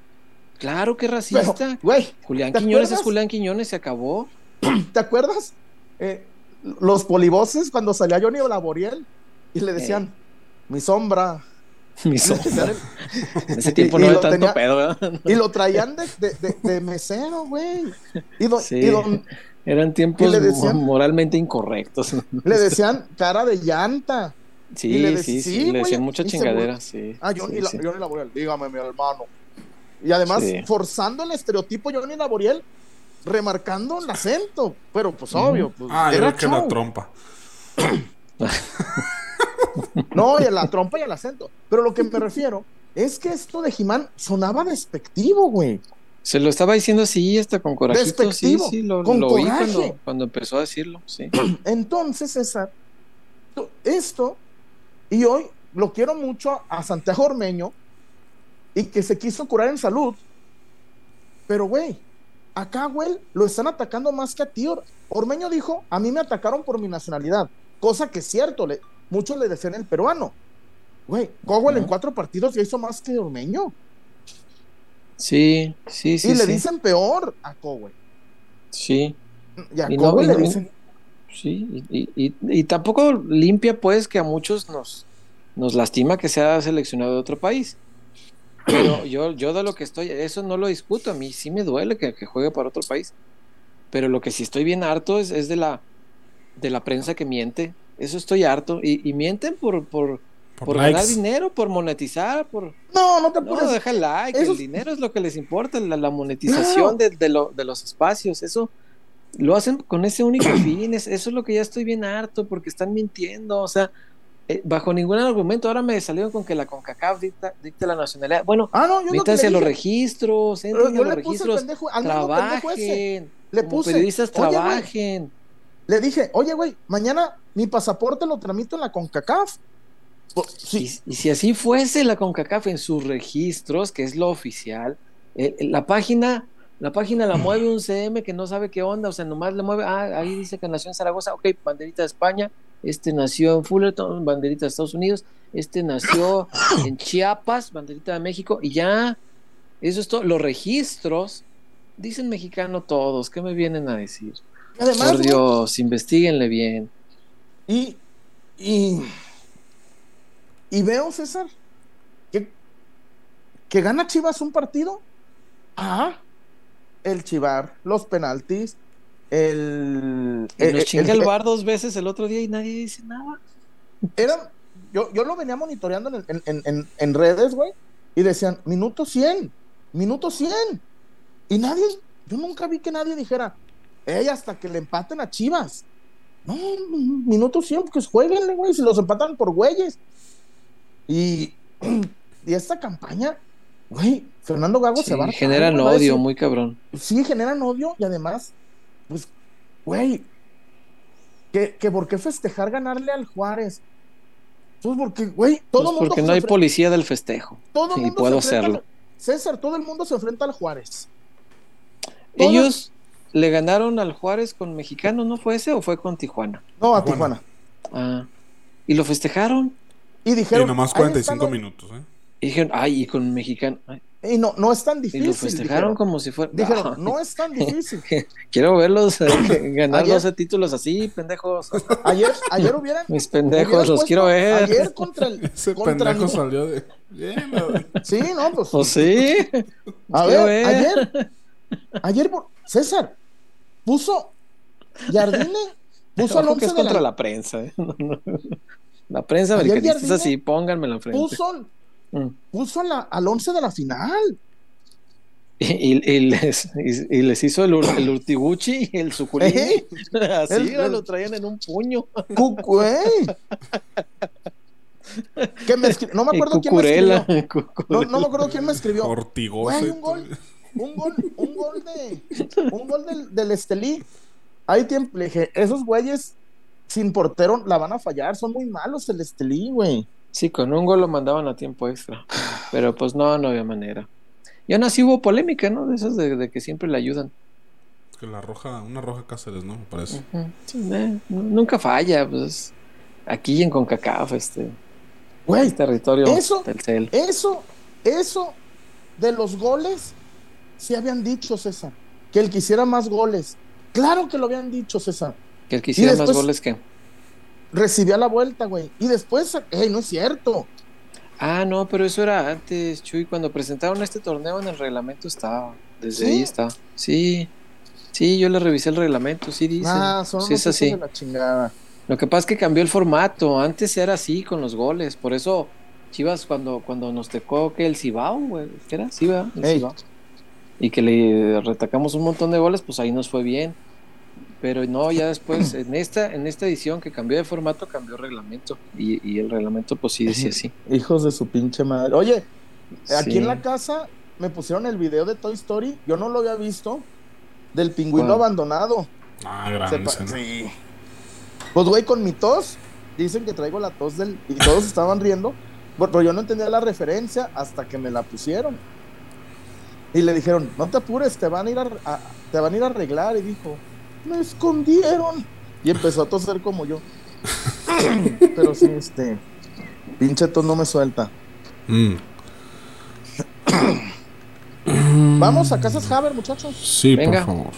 Claro que es Pero, racista. güey, Julián ¿te Quiñones acuerdas? es Julián Quiñones, se acabó. ¿te acuerdas? Eh, los polivoces cuando salía Johnny Laboriel y le decían, mi sombra. Mi sombra. En ese tiempo y no lo había tanto tenía- pedo, ¿verdad? y lo traían de, de, de- de mesero, güey. Y, Sí. y don- Eran tiempos Y decían- moralmente incorrectos. le decían cara de llanta. Sí, Y le dec- sí, sí, sí, le decían mucha y chingadera, sí. Ah, Johnny, Laboriel, dígame, mi hermano. Y además, forzando el estereotipo Johnny Laboriel, remarcando el acento. Pero, pues, obvio. Pues, Ah, era que la trompa. No, y a la trompa y al acento. Pero lo que me refiero es que esto de Jimán sonaba despectivo, güey. Se lo estaba diciendo así, hasta con corajito. Sí, Despectivo, sí, lo, con lo oí coraje. cuando, cuando empezó a decirlo, sí. Entonces, César, esto, y hoy lo quiero mucho a Santiago Ormeño, y que se quiso curar en salud, pero güey, acá, güey, lo están atacando más que a ti. Or- Ormeño dijo, a mí me atacaron por mi nacionalidad, cosa que es cierto, le, muchos le decían el peruano. Güey, Cowell en cuatro partidos ya hizo más que Ormeño, Sí, sí, sí. y le sí. dicen peor a Cowell. Sí, Y a Y no- Cowell y le no- dicen, sí. Y, y- y tampoco limpia, pues, que a muchos nos, nos lastima que sea seleccionado de otro país. Pero yo, yo de lo que estoy, eso no lo discuto. A mí sí me duele que, que juegue para otro país. Pero lo que sí estoy bien harto es, es de la de la prensa que miente. Eso estoy harto. Y, y mienten por, por, Por, por ganar dinero, por monetizar, por. no, no te No, apures. deja el like, Eso el dinero es lo que les importa, la, la monetización de, de lo- de los espacios, eso lo hacen con ese único fin, es- eso es lo que ya estoy bien harto, porque están mintiendo, o sea, eh, bajo ningún argumento, ahora me salieron con que la CONCACAF dicta, dicta la nacionalidad, bueno, Ah, no, yo los registros, Yo a los le puse registros, pendejo, al pendejo ese. trabajen, Le como puse, periodistas trabajen, Le dije, oye, güey, mañana mi pasaporte lo tramito en la CONCACAF. Pues, sí, Y, y si así fuese la CONCACAF en sus registros, que es lo oficial, eh, la página, la página la mueve un CM que no sabe qué onda, o sea, nomás le mueve, ah, ahí dice que nació en Zaragoza, ok, banderita de España, este nació en Fullerton, banderita de Estados Unidos, este nació en Chiapas, banderita de México, y ya, eso es todo. Los registros dicen mexicano todos, ¿qué me vienen a decir? además, Por Dios, investiguenle bien. y, y, y veo, César, que, que gana Chivas un partido. Ah, el chivar, los penaltis, el... Y nos el- chinga el- bar dos veces el otro día y nadie dice nada. eran, yo, yo lo venía monitoreando en, en- en- redes, güey, y decían, minuto 100, minuto 100. Y nadie, yo nunca vi que nadie dijera, ey, hasta que le empaten a Chivas. No, minuto 100, pues jueguenle, güey, si los empatan por güeyes. Y, y esta campaña, güey, Fernando Gago Sí, se va generan odio muy cabrón. sí generan odio y además, pues, güey, que, que por qué festejar ganarle al Juárez. Pues porque, güey, todo Pues el mundo porque no hay policía del festejo. todo el y mundo puedo se enfrenta hacerlo. al- César, todo el mundo se enfrenta al Juárez. Todo- Ellos le ganaron al Juárez con mexicano, ¿no fue ese o fue con Tijuana? No, a Tijuana. Tijuana. Ah. Y lo festejaron. Y Y dijeron. nomás "Ahí 45 están los-". minutos, ¿eh? Y dijeron, ay, y con mexicano. Ay, Y no, no es tan y difícil. lo festejaron dijeron. como si fuera. Dijeron, no es tan difícil. Quiero verlos eh, ganar Ayer- 12 títulos así, pendejos. Ayer, ayer hubieran. Mis pendejos, hubieran los puesto quiero ver. Ayer contra el. Ese contra pendejo salió de. Bien. Sí, no, pues. ¿O sí? A ver, ver. ayer, ayer, César puso Jardine, puso al Ojo que once es de contra la, la prensa. ¿eh? No, no. La prensa americanista es así, pónganmela enfrente. puso, Mm. puso a la- al 11 de la final. Y, y- les, y, y les hizo el, el urtiguchi y el suculini. Ey, Así el- el- lo traían en un puño. Cu- güey. Que me no me acuerdo quién me escribió. No, no me acuerdo quién me escribió. Güey, y un gol, un gol, un gol de, un gol del, del Estelí. Hay tiempo, le dije, esos güeyes sin portero la van a fallar, son muy malos el Estelí, güey. Sí, con un gol lo mandaban a tiempo extra. Pero pues no, no había manera. Y aún así hubo polémica, ¿no? De esas de, de que siempre le ayudan. Que la roja, una roja Cáceres, ¿no? Me parece. Sí, eh, nu- nunca falla, pues. Aquí en CONCACAF, este, Güey, es territorio Eso- del CEL. eso, eso de los goles, sí habían dicho, César, que el que hiciera más goles. Claro que lo habían dicho, César. Que el que hiciera más goles que. Recibía la vuelta, güey. Y después, ey, no es cierto. Ah, no, pero eso era antes, Chuy. Cuando presentaron este torneo en el reglamento estaba. Desde ¿Sí? ahí está. Sí. Sí, yo le revisé el reglamento, sí dice. Ah, son sí, es así. de la chingada. Lo que pasa es que cambió el formato. Antes era así con los goles. Por eso, Chivas, cuando, cuando nos tocó que el Cibao, güey, ¿qué era? Sí. Cibao. Y que le retacamos un montón de goles, pues ahí nos fue bien. Pero no, ya después, en esta, en esta edición que cambió de formato, cambió el reglamento. Y, y el reglamento, pues sí decía así. Hijos de su pinche madre. Oye, aquí Sí. en la casa me pusieron el video de Toy Story, yo no lo había visto, del pingüino abandonado. Ah, escena. sí. Pues, güey, con mi tos, dicen que traigo la tos del. Y todos estaban riendo, pero pero yo no entendía la referencia hasta que me la pusieron. Y le dijeron, no te apures, te van a ir a, a- te van a ir a arreglar. Y dijo, me escondieron. Y empezó a toser como yo. pero sí, este. Pinche tos no me suelta. Mm. Vamos a Casas Haber, muchachos. Sí, Venga. por favor.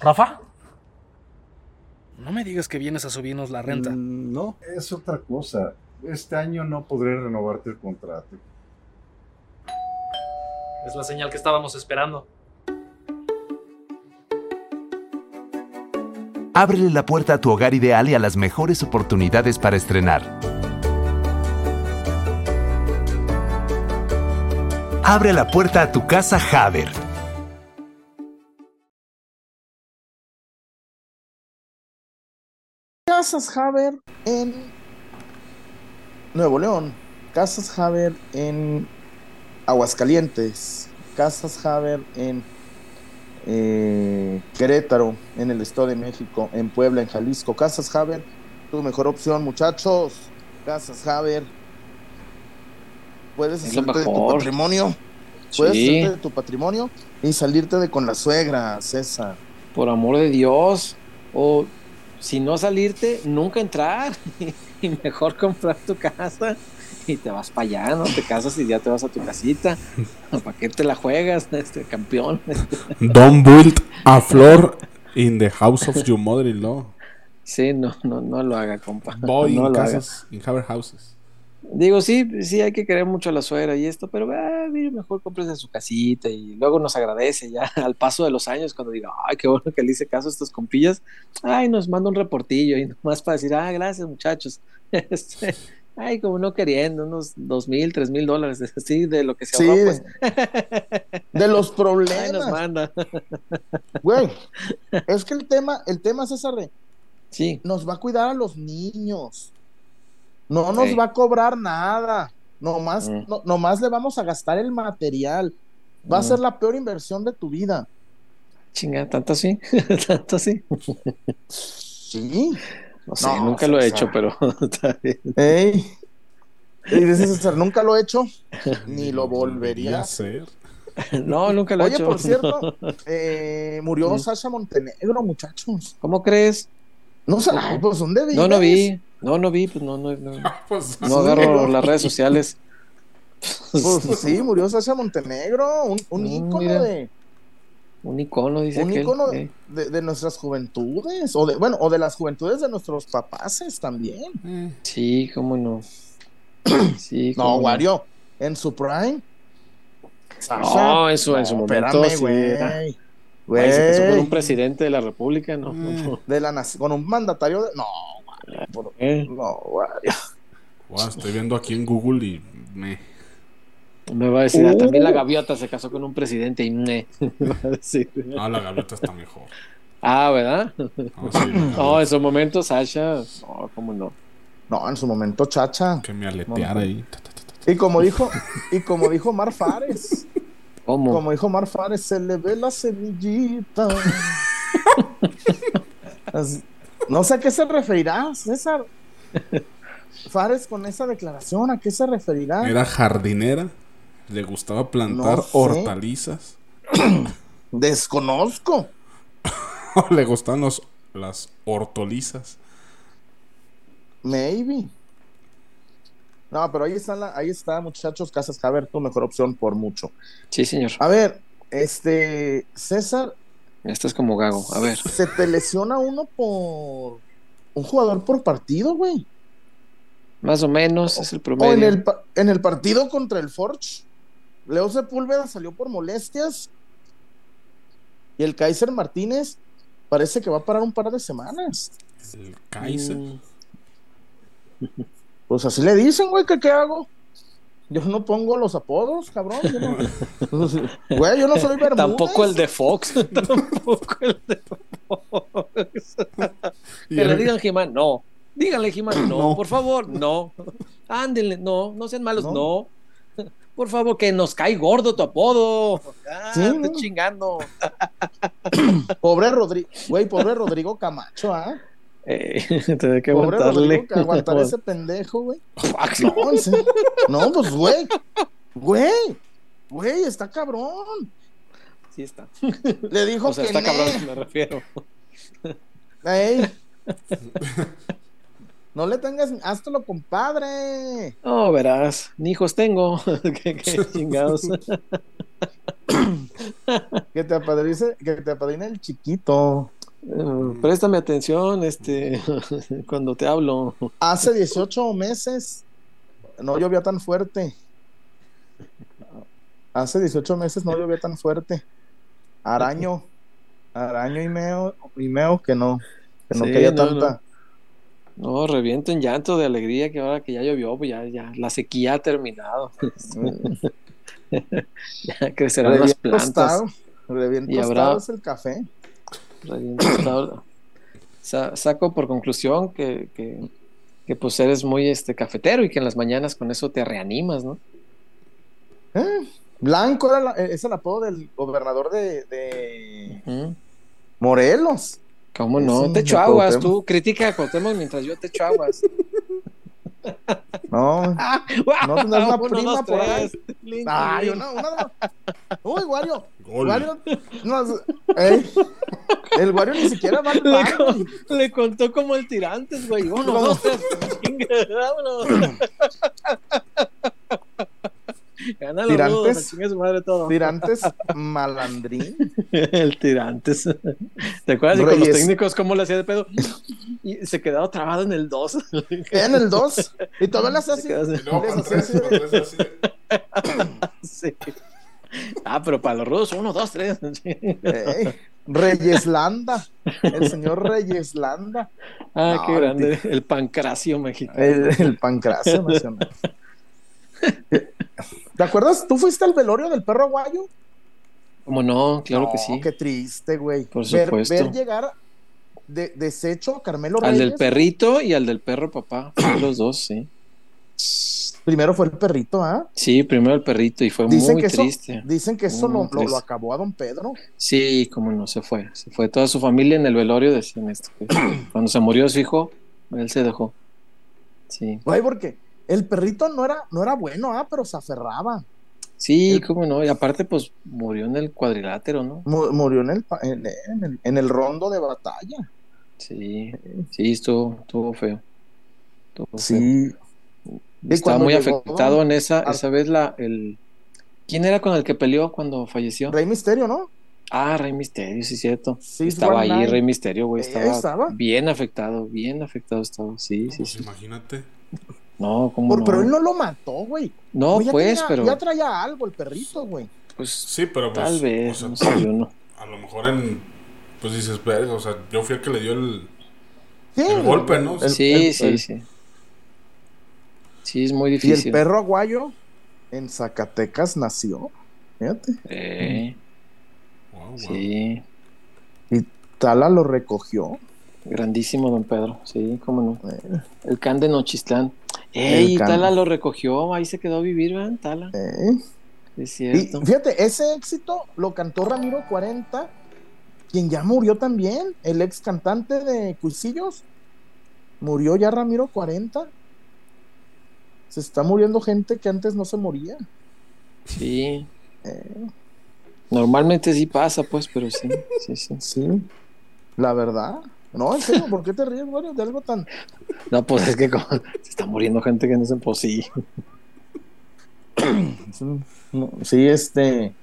¿Rafa? No me digas que vienes a subirnos la renta. Mm, No, es otra cosa. Este año no podré renovarte el contrato. Es la señal que estábamos esperando. Ábrele la puerta a tu hogar ideal y a las mejores oportunidades para estrenar. Abre la puerta a tu casa Haber. Casas Haber en Nuevo León, Casas Haber en Aguascalientes, Casas Haber en eh, Querétaro, en el Estado de México, en Puebla, en Jalisco. Casas Haber, tu mejor opción, muchachos. Casas Haber. Puedes hacerte de tu patrimonio. Puedes Sí, hacerte de tu patrimonio y salirte de con la suegra, César. por amor de Dios. O si no salirte, nunca entrar. y mejor comprar tu casa y te vas para allá, ¿no? Te casas y ya te vas a tu casita. ¿Para qué te la juegas, este campeón? Don't build a floor in the house of your mother-in-law. Sí, no, no, no lo haga, compa. Boy no in lo haga. casas, in haber houses. Digo, sí, sí hay que querer mucho a la suegra y esto, pero ah, mire, mejor cómprese su casita y luego nos agradece ya al paso de los años cuando diga, ay, qué bueno que le hice caso a estos compillas. Ay, nos manda un reportillo y nomás para decir, ah, gracias muchachos. Este, ay, como no queriendo, unos dos mil, tres mil dólares, así de lo que se Sí, ahorró, pues. de los Ay, nos problemas. manda. Güey, es que el tema, el tema, César, Sí, nos va a cuidar a los niños. No nos Sí. va a cobrar nada. Nomás, Mm. no, nomás le vamos a gastar el material. Va a Mm. ser la peor inversión de tu vida. chinga, tanto así, tanto así. Sí. No sé, No, nunca lo he hecho, pero está bien. Ey. Y dices, César, nunca lo he hecho, ni lo volvería a hacer. No, nunca lo he Oye, hecho. por cierto, eh, murió. Sasha Montenegro, muchachos. ¿Cómo crees? No sé, pues ¿dónde vives? No, no vi. No, no vi, pues no, no, no, Pues, no agarro las redes sociales. Pues sí, murió Sasha Montenegro, un, un ícono mira. de, Un icono, dice un aquel. ícono eh. de, de nuestras juventudes, o de, bueno, o de las juventudes de nuestros papaces también. eh, Sí, cómo no. Sí, No, cómo Wario, en su prime. No, en su, en su No, momento espérame, sí güey. Güey, se casó con Güey, un presidente de la república, ¿no? Mm. de la con un mandatario de. No, Wario, por- Eh, no, Wario. wow, estoy viendo aquí en Google y me. Me va a decir, ah, también la Uh. gaviota se casó con un presidente y me va a decir. Ah, la gaviota está mejor. Ah, ¿verdad? No, sí, la No, en su momento Sasha, no, cómo no. No, en su momento, chacha. que me aleteara ahí. Y como dijo, y como dijo Mar Fares, ¿Cómo? como dijo Mar Fares, se le ve la semillita. No sé a qué se referirá, César. Fares con esa declaración, ¿a qué se referirá? Era jardinera. Le gustaba plantar No sé. hortalizas. Desconozco. Le gustaban los, las hortalizas. Maybe. No, pero ahí está, la, ahí está, muchachos, Casas Haber, tu mejor opción por mucho. Sí, señor. A ver, este, César, Esto es como gago. A ver. se te lesiona uno por un jugador por partido, güey. Más o menos es el O promedio. en el, en el partido contra el Forge, Leo Sepúlveda salió por molestias y el Kaiser Martínez parece que va a parar un par de semanas. El Kaiser. Mm, Pues así le dicen, güey, que qué hago. Yo no pongo los apodos, cabrón. Yo no- Güey, yo no soy Bermúdez. Tampoco el de Fox. Tampoco el de Fox. Que le digan Jimán, no. Díganle, He-Man, no, No. por favor, no. Ándenle, no, no sean malos, No. no. Por favor, que nos cae gordo tu apodo. Ah, Sí, te no. chingando. Pobre Rodrigo, güey, pobre Rodrigo Camacho, ¿ah? Eh, tener que Pobre aguantarle. Rodrigo, que aguantar ese pendejo, güey. No, pues, güey. Güey. Güey, está cabrón. Sí está. Le dijo O sea, que está ne. cabrón, me refiero. Ey. No le tengas, háztelo, compadre. No, verás, ni hijos tengo. qué, qué chingados. Que te apadrine, que te apadrine el chiquito. Eh, préstame atención, este, cuando te hablo. Hace 18 meses no llovía tan fuerte. Hace 18 meses no llovía tan fuerte. Araño. Araño y meo, y meo que no. Que no Sí, quería no, tanta. No, reviento en llanto de alegría que ahora que ya llovió, pues ya, ya, la sequía ha terminado. ya crecerán las Reviento plantas. tostado. Reviento Y habrá- es el café. Reviento tostado. Sa- saco por conclusión que, que, que, pues eres muy este cafetero y que en las mañanas con eso te reanimas, ¿no? Eh, Blanco era la- es el apodo del gobernador de, de. Morelos. ¿Cómo no? Te echo aguas, Cuauhtémoc. tú critica a Cuauhtémoc mientras yo te echo aguas. No, Ah, No tendrás una uno, prima dos, por ahí. tres. Lin, Ay, lin. una, una. Uy, Wario. Gol. Wario. no, ey, el Wario ni siquiera va al Le, con- le contó como el tirantes, güey. Uno, ¿Cómo? dos, tres. Vámonos. Gana los Tirantes. rudos, su madre todo. Tirantes malandrín. el tirantes. ¿Te acuerdas de con los técnicos cómo le hacía de pedo? Y se quedaba trabado en el 2. En el 2. Y todavía le hace de- Sí. Ah, pero para los rudos, uno, dos, tres. Ey, Reyeslanda. El señor Reyeslanda. Ah, No, qué grande. El pancracio mexicano. El, el pancracio nacional. ¿Te acuerdas? ¿Tú fuiste al velorio del perro aguayo? ¿Cómo no? Claro No, que sí. Qué triste, güey. Por Ver- supuesto. Ver, llegar de, desecho a Carmelo Al Reyes. del perrito y al del perro papá. Los dos, sí. Primero fue el perrito, ¿ah? Sí, primero el perrito y fue Dicen muy que eso, triste. dicen que eso lo, lo- triste. lo acabó a don Pedro. Sí, como no, se fue. Se fue toda su familia en el velorio, decían esto. cuando se murió su hijo, él se dejó. Sí. Güey, porque el perrito no era, no era bueno, ¿ah? Pero se aferraba. Sí, El- cómo no. Y aparte, pues murió en el cuadrilátero, ¿no? Mu- Murió en el, en, en el, en el rondo de batalla. Sí, sí, estuvo, estuvo feo. Estuvo feo. Sí. Estaba muy llegó afectado en esa, esa vez la, el... ¿Quién era con el que peleó cuando falleció? Rey Misterio, ¿no? Ah, Rey Misterio, sí, cierto. Sí, estaba ahí. Rey Misterio, güey. Estaba, estaba. bien afectado, bien afectado estaba. Sí, sí, Pues sí. imagínate. No, ¿cómo Por- no? Pero él no lo mató, güey. No, pues, tenía- pero Ya traía algo el perrito, güey. pues Sí, pero pues. tal vez, o sea, no sé, yo no. A lo mejor en. Pues dices, "Verga", o sea, yo fui el que le dio el. Sí, El golpe, ¿no? el- sí, el- sí, el- sí. Sí, es muy Y difícil. el perro aguayo en Zacatecas nació. Fíjate. Eh, Wow, wow. sí, Y Tala lo recogió. grandísimo don Pedro, sí, cómo no. Eh, El can de Nochistlán. Ey. Tala lo recogió, ahí se quedó a vivir, ¿verdad? Tala, eh. es Y cierto. fíjate, ese éxito lo cantó Ramiro 40, quien ya murió también, el ex cantante de Cuisillos. Murió ya Ramiro 40. Se está muriendo gente que antes no se moría. Sí. Eh, Normalmente sí pasa, pues, pero sí, sí, sí. sí, la verdad. No, en serio, ¿por qué te ríes, güey, de algo tan... No, pues es que como se está muriendo gente que no se pues sí. Sí, este...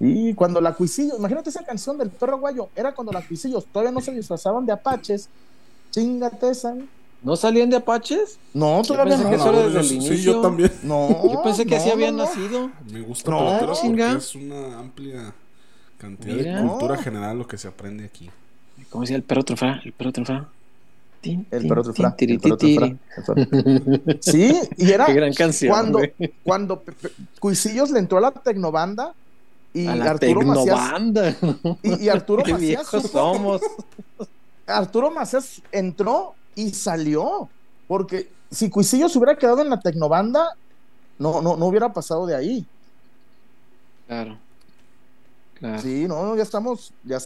Y cuando la Cuisillos, imagínate esa canción del perro guayo, era cuando la Cuisillos todavía no se disfrazaban de apaches. Chingate esa. ¿No salían de Apaches? No, Yo todavía pensé no. que eso No, desde el sí, inicio. yo también. No, Yo pensé que no, así había no, no. nacido. Me gusta No, porque chinga. es una amplia cantidad Mira. de cultura general lo que se aprende aquí. ¿Cómo decía el perro trofea? El perro El trufra. el perro trufra, Sí, y era Qué gran canción. cuando, güey. cuando Cuisillos le entró a la Tecnobanda y A la Arturo Macías Tecnobanda. y, y Arturo Qué Macías viejos somos. Arturo Macías entró y salió. Porque si Cuisillo se hubiera quedado en la Tecnobanda, no, no, no hubiera pasado de ahí. Claro. Claro. Sí, no, ya estamos, ya,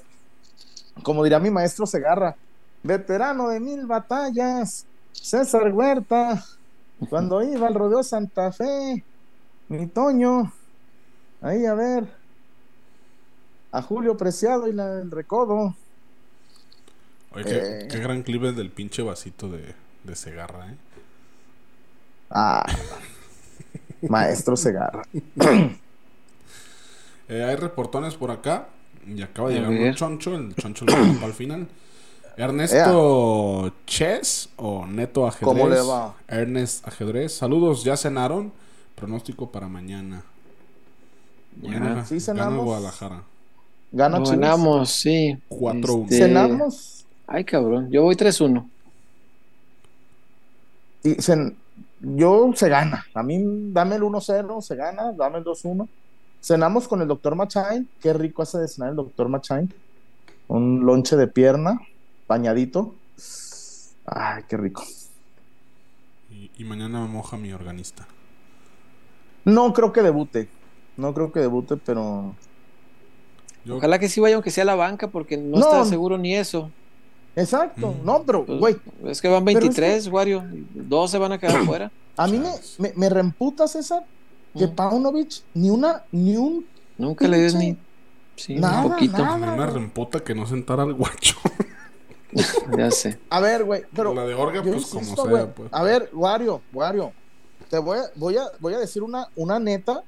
como diría mi maestro Segarra, veterano de mil batallas, César Huerta, cuando iba al rodeo Santa Fe, mi Toño, ahí a ver, a Julio Preciado y la, el Recodo. Oye, qué, Eh. qué gran clip es del pinche vasito de, de Segarra, ¿eh? Ah, maestro Segarra. Eh, hay reportones por acá. Y acaba de llegar un choncho. El choncho lo para al final. Ernesto Chess o Neto Ajedrez. ¿Cómo le va? Ernest Ajedrez. Saludos, ya cenaron. Pronóstico para mañana. Mañana Sí, gana cenamos. Guadalajara. Gana ganamos, sí. 4-1. Este, Cenamos. Ay, cabrón. Yo voy 3-1. Y se- yo se gana. A mí dame el 1-0, se gana, dame el 2-1. Cenamos con el doctor Machain. Qué rico hace de cenar el doctor Machain. Un lonche de pierna, bañadito. Ay, qué rico. Y, y mañana me moja mi organista. No creo que debute. No creo que debute, pero. Yo, Ojalá que sí vaya, aunque sea a la banca, porque no, No. está seguro ni eso. Exacto. Mm. No, pero, Pues, güey, es que van Pero es 23, Wario. Dos se van a quedar fuera. a mí me, me, me reemputa, César, que Mm. Paunovic ni una, ni un. Nunca le dio ni. Sí, Nada, un poquito. nada. a mí me güey. reemputa que no sentara al guacho. Ya sé. A ver, güey, pero. la de Orga, pues como sea. Pues. A ver, Wario, Wario. Te voy a, voy a, voy a decir una, una neta.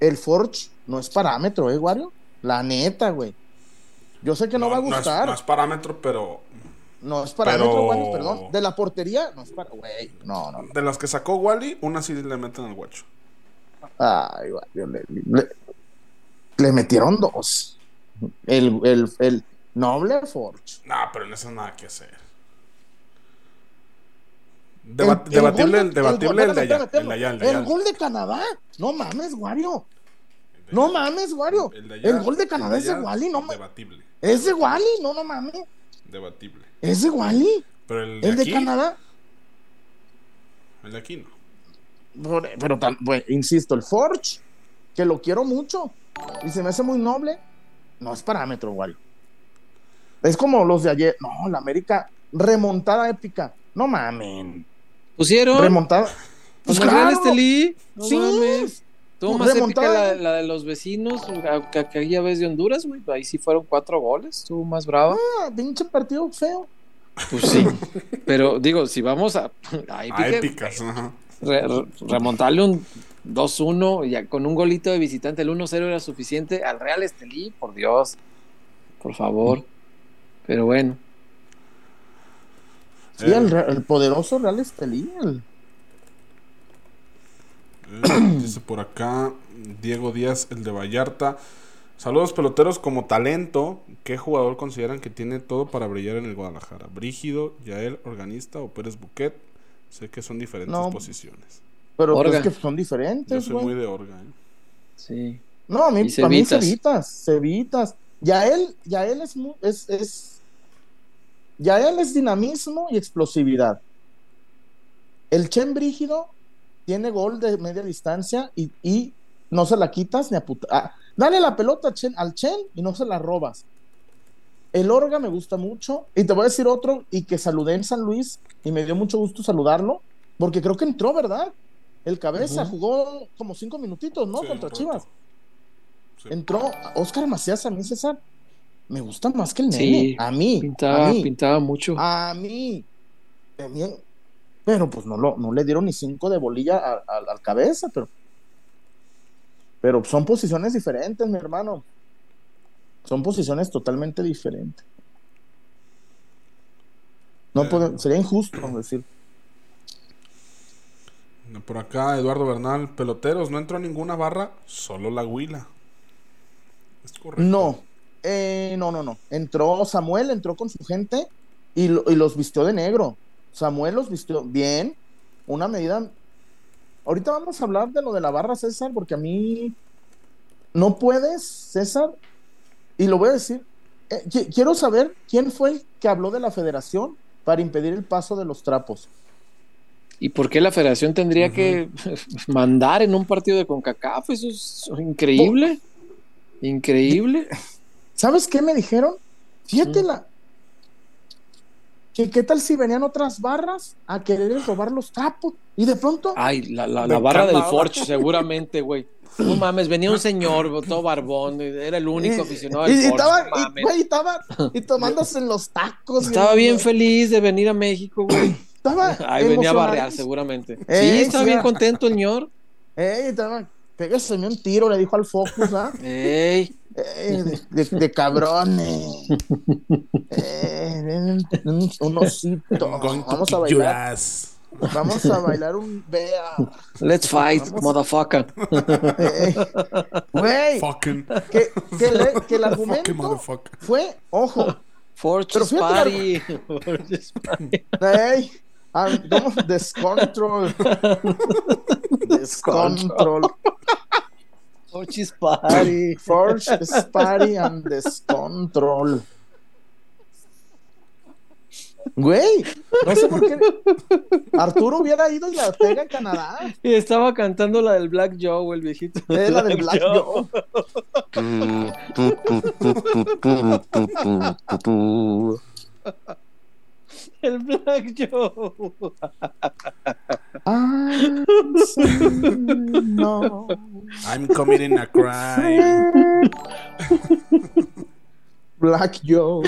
El Forge no es parámetro, ¿eh, Wario? La neta, güey. Yo sé que no, va a es- gustar. No No es, es, parámetro, pero parámetro, pero- Wario, perdón. De la portería, no es para. Güey, no, no, no. de las que sacó Wally, una sí le meten al guacho. Ay, Wario, le, le- le metieron dos. El, el, el noble Forge. Nah, pero en eso nada que hacer. Deba- el debatible el, de- debatible el de allá. espérame, El de allá, el de El allá. gol de Canadá. No mames, Wario. No mames, Wario. El gol de Canadá es de Wally, no mames. Debatible. Es de Wally, no, no mames. Debatible. Es de Wally. Pero el de El de aquí. Canadá. El de aquí no. Por- Pero, tan- bueno, insisto, el Forge, que lo quiero mucho y se me hace muy noble, no es parámetro, Wario. Es como los de ayer. No, la América, remontada épica. No mamen. ¿Pusieron? Remontada. Pues ¿Como el Real claro. Estelí? No Sí. mames. Estuvo más Remontada. épica la, la de los vecinos, a- que aquella vez de Honduras, güey. Ahí sí fueron cuatro goles, estuvo más brava. Ah, pinche partido feo. Pues sí. Pero digo, si vamos a, a A épica, épicas. ajá. Re- re- remontarle un 2-1, ya con un golito de visitante, el 1-0 era suficiente. Al Real Estelí, por Dios. Por favor. Pero bueno. Sí, Eh. el, el poderoso Real Estelí. el- Eh, dice por acá Diego Díaz, el de Vallarta. Saludos peloteros como talento. ¿Qué jugador consideran que tiene todo para brillar en el Guadalajara? ¿Brígido, Yael, Organista o Pérez Buquet? Sé que son diferentes No. posiciones. Pero pues es que son Yo diferentes, soy güey. muy de Orga. ¿eh? Sí. No, a mí, a mí Cevitas. Cevitas, Cevitas. Ya él, ya él es, es, es, ya él es dinamismo y explosividad. El Chen Brígido tiene gol de media distancia y, y no se la quitas ni a puta. ah, dale la pelota Chen- al Chen y no se la robas. El Orga me gusta mucho. Y te voy a decir otro, y que saludé en San Luis, y me dio mucho gusto saludarlo, porque creo que entró, ¿verdad? El cabeza jugó como cinco minutitos, ¿no? Sí, Contra. Chivas. Sí. Entró Oscar Macías a mí, César. Me gusta más que el nene. Sí, a mí. Pintaba, a mí. pintaba mucho. A mí. También. Pero pues no, lo, no le dieron ni cinco de bolilla a- a- al cabeza, pero. Pero son posiciones diferentes, mi hermano. Son posiciones totalmente diferentes. No Eh. puede- sería injusto decir. Por acá Eduardo Bernal, peloteros, no entró ninguna barra, solo la Huila. Es correcto. No, eh, no, no, no. Entró Samuel, entró con su gente y, lo- y los vistió de negro. Samuel los vistió bien, una medida. Ahorita vamos a hablar de lo de la barra, César, porque a mí no puedes, César, y lo voy a decir. eh, qui- quiero saber quién fue el que habló de la federación para impedir el paso de los trapos. ¿Y por qué la federación tendría que mandar en un partido de CONCACAF? Eso es increíble. Increíble. ¿Sabes qué me dijeron? Fíjate la. que ¿Qué tal si venían otras barras a querer robar los trapos? Y de pronto. Ay, la, la, la barra del. Forge, seguramente, güey. No mames, venía un señor todo barbón, era el único y- aficionado y, del y Forge, estaba, no y, estaba y tomándose en los tacos. Estaba bien feliz de venir a México, güey. Estaba Ahí venía a barrear, seguramente. Eh, sí, estaba sí, bien contento el señor. Ey, estaba. Pégase un tiro, le dijo al Focus, ¿ah? Ey, Ey, de, de- de cabrones. Ey, ven, un, un osito. Vamos a bailar. Vamos a bailar un bea. let's fight, motherfucker. Ey, Güey, Fucking, que, que, le- que el argumento motherfucker. fue, ojo, fíjate Party. Forge's Party. Ey, ¿cómo? Descontrol. Descontrol. Forge's Party. Forge is party and descontrol. Güey, no sé por qué. Arturo hubiera ido y la pega en Canadá. Y estaba cantando la del Black Joe, el viejito. Es la del Black Joe. El Black Joe. Ah, sí, no. I'm committing a crime. Black Joe.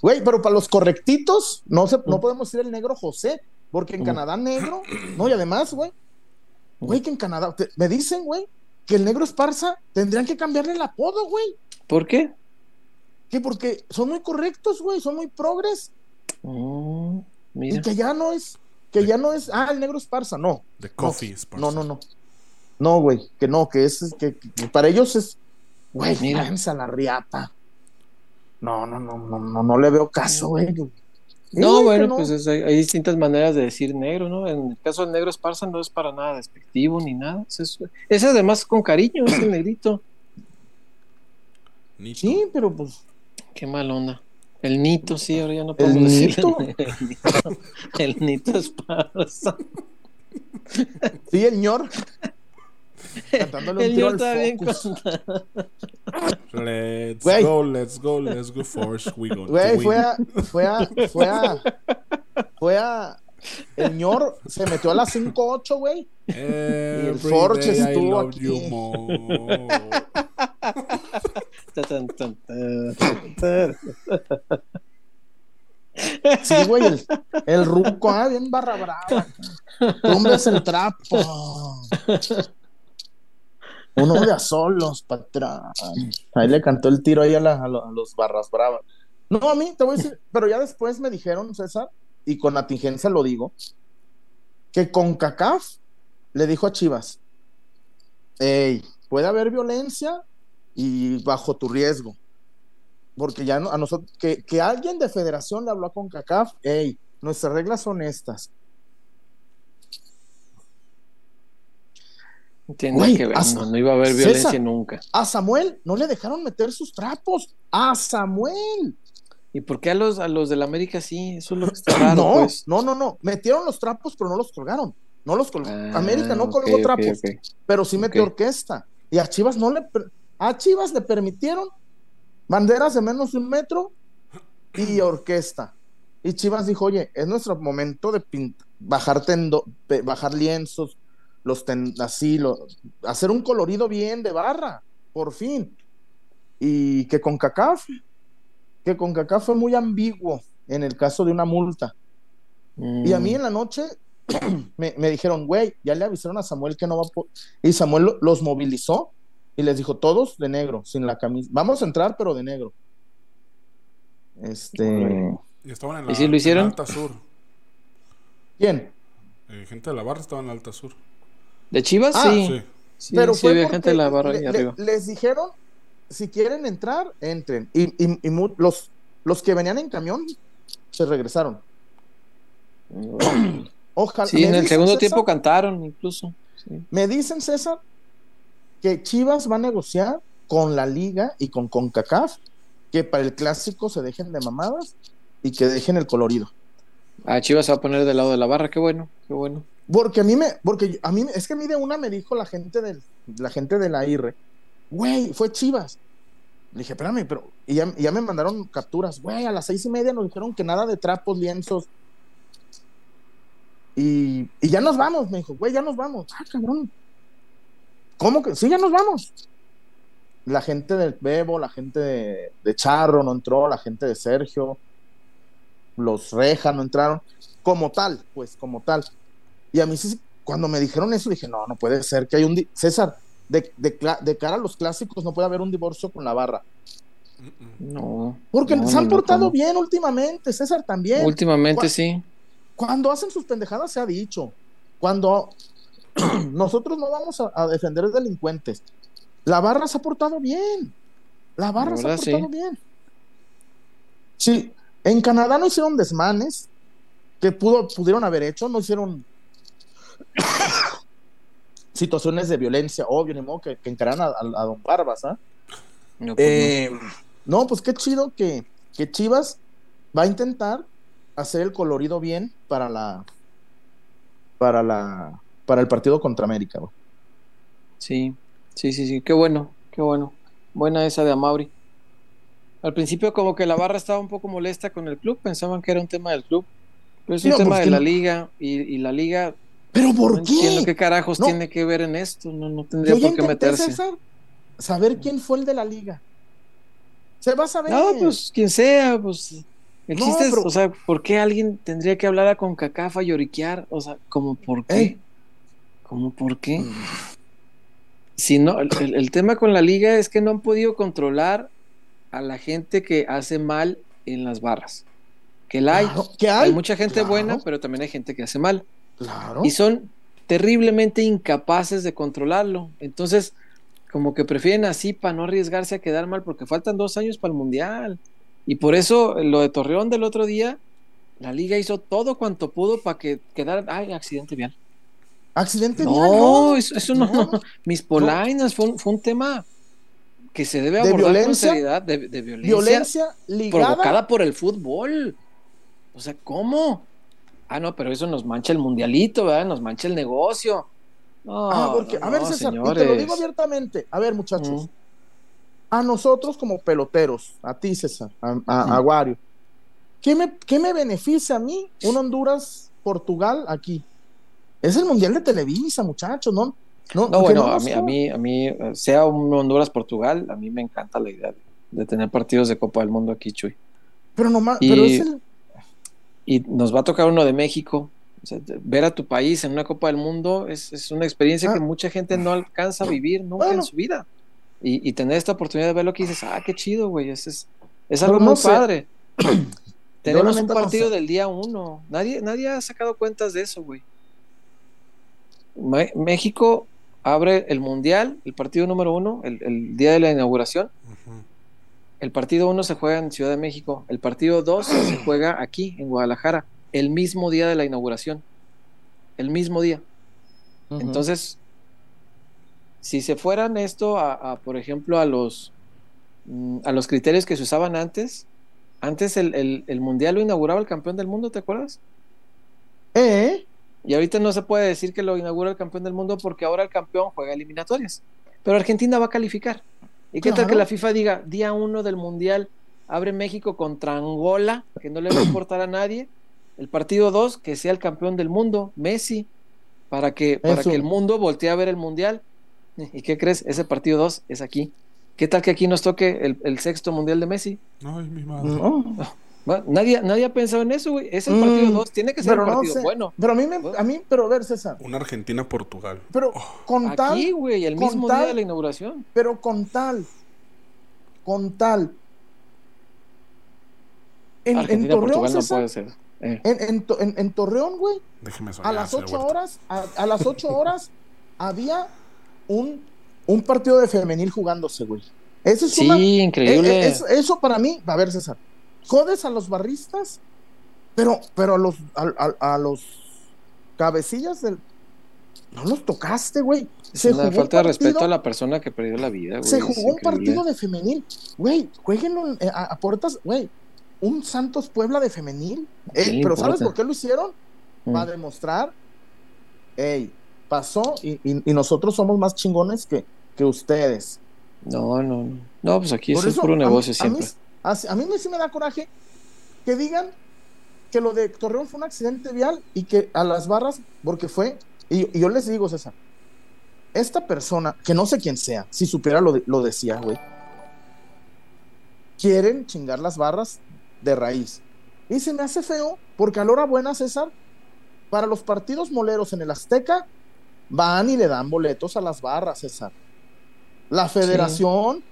Güey, pero para los correctitos, no, se, no podemos decir el negro José, porque en Canadá negro, no, y además, güey, güey, que en Canadá, te- me dicen, güey, que el negro Esparza tendrían que cambiarle el apodo, güey, ¿Por qué? que porque son muy correctos, güey, son muy progres, Mm, y que ya no es, que ya no es, ah, el negro Esparza, no, The coffee is no, no, no, no, güey, que no, que es, que, que para ellos es, güey, Mira. mira, la riata. No, no, no, no, no, no le veo caso, güey. No, Sí, bueno, no. pues es- hay, hay distintas maneras de decir negro, ¿no? En el caso del negro Esparza no es para nada despectivo ni nada. Es, es- además con cariño, es el negrito. Nito. Sí, pero pues. Qué mal onda. El Nito, sí, ahora ya no ¿El podemos decirle. Nito? El Nito, el Nito Esparza. Sí, el ñor. Cantándole un El tiro Nito al está bien Focus. Let's go, let's go, let's go, Force. We go. Güey, fue a, fue a, fue a, fue a, el ñor se metió a las 5-8, güey. el Forge estuvo aquí. you more. Sí, güey, el, el ruco, ah, bien barra brava. Tumbes el trapo. Uno de a solos, patrón. Ahí le cantó el tiro ahí a, la- los barras bravas. No, a mí te voy a decir, pero ya después me dijeron, César, y con atingencia lo digo, que con CACAF le dijo a Chivas, hey, puede haber violencia y bajo tu riesgo. Porque ya no- a nosotros, que, que alguien de federación le habló a CONCACAF, hey, nuestras reglas son estas. Güey, que ver, no, no iba a haber César. violencia nunca. A Samuel no le dejaron meter sus trapos. A Samuel. ¿Y por qué a los, a los del América sí? Eso es lo que está raro, no, pues. no, no, no. Metieron los trapos, pero no los colgaron. No los colgó. Ah, América no colgó ok, trapos, pero sí metió orquesta. Y a Chivas no le. A Chivas le permitieron banderas de menos de un metro y orquesta. Y Chivas dijo, oye, es nuestro momento de bajar, tendo- bajar lienzos, los ten- así, lo- hacer un colorido bien de barra, por fin. Y que con CACAF, que con CACAF fue muy ambiguo en el caso de una multa. Y a mí Mm. en la noche me, me dijeron, güey, ya le avisaron a Samuel que no va a... po-". Y Samuel lo- los movilizó y les dijo, todos de negro, sin la camisa. Vamos a entrar, pero de negro. Este... Y estaban en ¿Y la, si lo en la hicieron? Alta Sur. ¿Quién? Eh, gente de la barra estaba en la Alta Sur. ¿De Chivas? Ah, sí. Sí. Sí, pero sí fue había gente la barra le- arriba. les dijeron, si quieren entrar, entren. Y, y- y mu- los, los que venían en camión se regresaron. Ojalá. Sí, en el segundo César, tiempo cantaron incluso. Sí. Me dicen, César, que Chivas va a negociar con la liga y con CONCACAF que para el clásico se dejen de mamadas y que dejen el colorido. Ah, Chivas se va a poner del lado de la barra, qué bueno, qué bueno. Porque a mí me, porque a mí, es que a mí de una me dijo la gente del, la gente de la IRE, güey, fue Chivas. Le dije, espérame, pero, y ya, y ya me mandaron capturas, güey, a las seis y media nos dijeron que nada de trapos, lienzos. Y, y ya nos vamos, me dijo, güey, ya nos vamos. Ah, cabrón. ¿Cómo que? Sí, ya nos vamos. La gente del Bebo, la gente de, de Charro no entró, la gente de Sergio, los Reja no entraron, como tal, pues, como tal. Y a mí sí, cuando me dijeron eso, dije, no, no puede ser que hay un... César, de, de, cara a los clásicos no puede haber un divorcio con la barra. No. Porque no, se han no, portado bien últimamente, César también. Últimamente sí. Cuando hacen sus pendejadas se ha dicho. Cuando nosotros no vamos a, a defender delincuentes. La barra se ha portado bien. La barra La se ha portado sí. bien. Sí, en Canadá no hicieron desmanes que pudo, pudieron haber hecho, no hicieron situaciones de violencia, obvio, ni modo que, que encararan a, a- a Don Barbas, ¿ah? No, pues, Eh, no, pues qué chido que, que Chivas va a intentar hacer el colorido bien para la para la para el partido contra América. Sí, sí, sí, sí, qué bueno, qué bueno. Buena esa de Amauri. Al principio como que la barra estaba un poco molesta con el club, pensaban que era un tema del club, pero es un No, tema pues de la liga y, y la liga Pero no ¿por entiendo qué? qué carajos No. tiene que ver en esto, no, no tendría por qué meterse. César, saber quién fue el de la liga. Se va a saber. No, pues quien sea, pues el No, chiste es, pero- o sea, ¿por qué alguien tendría que hablar a CONCACAF a lloriquear? O sea, como por qué? ¿Cómo por qué? Si no, el, el- el tema con la liga es que no han podido controlar a la gente que hace mal en las barras. Que la hay. ¿qué hay? hay? mucha gente Claro. buena, pero también hay gente que hace mal. Claro. Y son terriblemente incapaces de controlarlo. Entonces, como que prefieren así para no arriesgarse a quedar mal, porque faltan dos años para el Mundial. Y por eso lo de Torreón del otro día, la liga hizo todo cuanto pudo para que quedara. Ay, accidente vial. Accidente No, vial, no. eso, eso no, No, no. Mis polainas fue, un, fue un tema que se debe ¿De abordar con violencia? seriedad, de, de violencia, Violencia ligada. provocada por el fútbol. O sea, ¿cómo? Ah, no, pero eso nos mancha el mundialito, ¿verdad? Nos mancha el negocio. No, Ah, porque, no, a ver, César, y te lo digo abiertamente. A ver, muchachos. Mm. a nosotros como peloteros, a ti César, a, a, Mm. a Wario, ¿qué me, ¿qué me beneficia a mí un Honduras-Portugal aquí? Es el Mundial de Televisa, muchachos, ¿no? No, bueno, no a mí, a mí, a mí, eh, sea un Honduras-Portugal, a mí me encanta la idea de, de tener partidos de Copa del Mundo aquí, Chuy. Pero nomás, y- pero es el... Y nos va a tocar uno de México. O sea, de- ver a tu país en una Copa del Mundo es, es una experiencia Ah. que mucha gente no alcanza a vivir nunca Bueno. en su vida. Y, y tener esta oportunidad de verlo que dices, ah, qué chido, güey, es, es, es algo no muy sé. padre. Tenemos un no partido sé. del día uno. Nadie, nadie ha sacado cuentas de eso, güey. México abre el Mundial, el partido número uno, el, el día de la inauguración. El partido 1 se juega en Ciudad de México. El partido 2 se juega aquí, en Guadalajara, el mismo día de la inauguración. El mismo día. Entonces, si se fueran esto a, a, por ejemplo, a los, mm, a los criterios que se usaban antes, antes el, el- el Mundial lo inauguraba el campeón del mundo, ¿te acuerdas? Eh, Y ahorita no se puede decir que lo inaugura el campeón del mundo porque ahora el campeón juega eliminatorias. Pero Argentina va a calificar. ¿Y qué tal que la FIFA diga, día uno del Mundial, abre México contra Angola, que no le va a importar a nadie? El partido 2, que sea el campeón del mundo, Messi, para que, para Eso. que el mundo voltee a ver el Mundial. ¿Y qué crees? Ese partido 2 es aquí. ¿Qué tal que aquí nos toque el, el sexto Mundial de Messi? Ay, mi madre. no. Bueno, nadie, nadie ha pensado en eso, güey. Es el Mm, partido 2, tiene que ser un no partido sé. bueno. Pero a mí, me, a mí, pero a ver, César, Una Argentina-Portugal. pero con Aquí, tal, güey, el con mismo tal- día de la inauguración. pero con tal, con tal. En, en Argentina, Torreón, Portugal no César, puede ser. Eh, en, en To- en- en Torreón, güey, Déjeme soñar. a las señor 8 Huerta. horas, a, a las 8 horas había un, un partido de femenil jugándose, güey. Eso es Sí, una, increíble. eh, eh, eso, eso para mí, a ver, César, jodes a los barristas, pero, pero a los, a, a- a los cabecillas del, no los tocaste, güey. Es Se una jugó un falta de respeto a la persona que perdió la vida, güey. Se jugó un partido de femenil, güey, jueguenlo en- a, a puertas, güey. un Santos Puebla de femenil. ¿Qué Eh, pero ¿sabes por qué lo hicieron? Mm. Para demostrar, hey, pasó y, y- y nosotros somos más chingones que, que ustedes. No, no, no. No, pues aquí Por eso es eso, puro a mí- negocio a siempre. mí, a, mí sí me da coraje que digan que lo de Torreón fue un accidente vial y que a las barras, porque fue, y, y yo les digo, César, esta persona, que no sé quién sea, si supiera lo, de- lo decía, güey, quieren chingar las barras de raíz. Y se me hace feo, porque a la hora buena, César, para los partidos moleros en el Azteca, van y le dan boletos a las barras, César. La federación,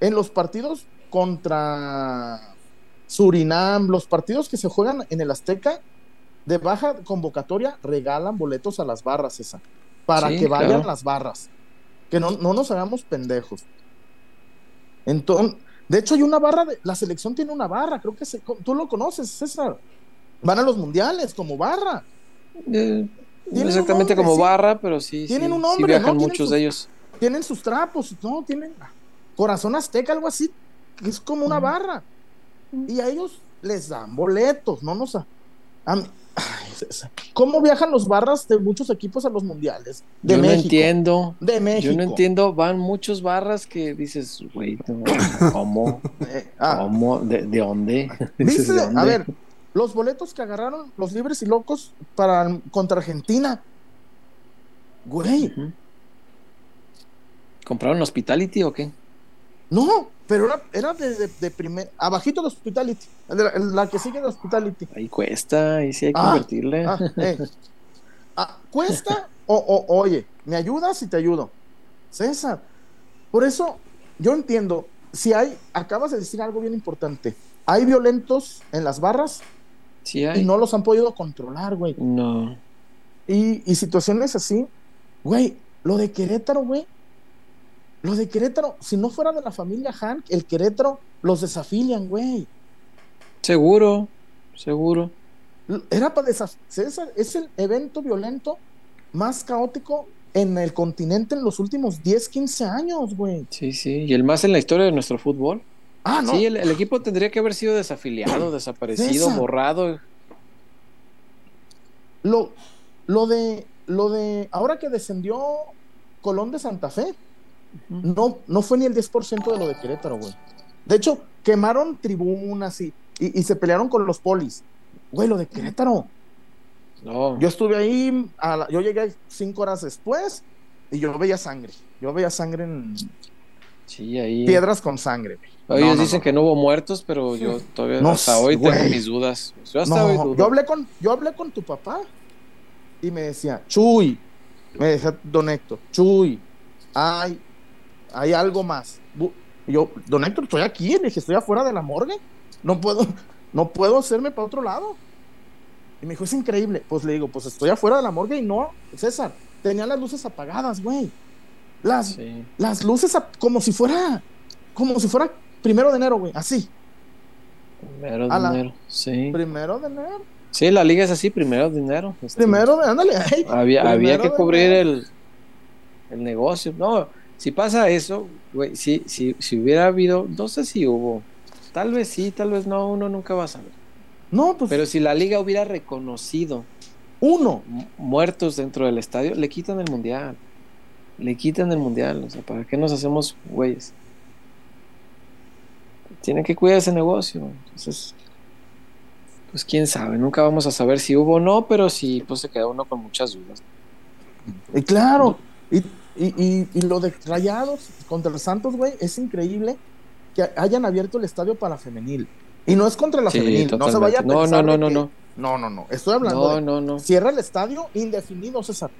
en los partidos contra Surinam, los partidos que se juegan en el Azteca, de baja convocatoria, regalan boletos a las barras, César. Para Sí, que vayan claro. las barras. Que no, no nos hagamos pendejos. Entonces, de hecho, hay una barra, de, la selección tiene una barra, creo que se- tú lo conoces, César. Van a los mundiales como barra. Eh, exactamente nombre, como sí. barra, pero sí. Tienen sí, un sí nombre, viajan ¿no? Tienen muchos sus- de ellos. Tienen sus trapos, no, tienen corazón azteca, algo así, es como una barra. Y a ellos les dan boletos, no nos... a- mí- ¿Cómo viajan los barras de muchos equipos a los mundiales? De Yo no entiendo. De México. Yo no entiendo. Van muchos barras que dices, güey, ¿cómo? Eh, ah, ¿Cómo? ¿De, de dónde? ¿Viste? Dices, ¿de dónde? A ver, los boletos que agarraron los libres y locos para contra Argentina. Güey. ¿Compraron Hospitality o qué? No, pero era, era de, de, de primer, abajito de Hospitality, la que sigue de Hospitality. Ahí cuesta, ahí sí hay que Ah, invertirle. Ah, eh. Ah, ¿Cuesta? O, o- oye, ¿me ayudas y te ayudo? César, por eso yo entiendo, si hay, acabas de decir algo bien importante, hay violentos en las barras sí hay. y no los han podido controlar, güey. No. Y, y situaciones así, güey, lo de Querétaro, güey, lo de Querétaro, si no fuera de la familia Hank, el Querétaro los desafilian, güey. Seguro, seguro. Era para desafiar. César, es el evento violento más caótico en el continente en los últimos 10, 15 años, güey. Sí, sí. Y el más en la historia de nuestro fútbol. Ah, no. Sí, el, el equipo tendría que haber sido desafiliado, desaparecido, César. borrado. Lo, lo de, lo de, ahora que descendió Colón de Santa Fe, no, no fue ni el 10% de lo de Querétaro, güey. De hecho, quemaron tribunas y, y, y se pelearon con los polis. Güey, lo de Querétaro. No, Yo estuve ahí, a la- yo llegué cinco horas después y yo veía sangre. Yo veía sangre en sí, ahí. piedras con sangre. Ellos No, dicen que no hubo muertos, pero yo todavía No hasta hoy tengo mis dudas. Yo hasta hoy dudo. yo hablé con yo hablé con tu papá y me decía, "Chuy", me decía Don Héctor, "Chuy, hay hay algo más." Y yo, "Don Héctor, estoy aquí", le dije, "Estoy afuera de la morgue. No puedo no puedo hacerme para otro lado." Y me dijo, "Es increíble." Pues le digo, "Pues estoy afuera de la morgue y no, César, tenía las luces apagadas, güey. Las Sí. las luces como si fuera como si fuera primero de enero, güey, así. Primero de la- enero. Sí. Primero de enero. Sí, la liga es así, primero de enero. Este, Primero de, ándale, ay, Había, primero había que cubrir el, el negocio. No, si pasa eso, güey, si, si, si hubiera habido, no sé si hubo, tal vez sí, tal vez no, uno nunca va a saber. No, pues Pero si la liga hubiera reconocido uno. mu- muertos dentro del estadio, le quitan el mundial. Le quitan el mundial. O sea, ¿para qué nos hacemos güeyes? Tienen que cuidar ese negocio. Entonces, pues quién sabe, nunca vamos a saber si hubo o no, pero sí, pues se queda uno con muchas dudas. Y claro, y, y, y, y lo de Rayados contra los Santos, güey, es increíble que hayan abierto el estadio para femenil. Y no es contra la Sí, femenil, no se vaya a. No, pensar no, no, que- no, no, no, no. Estoy hablando No, de no, no. cierra el estadio indefinido, César.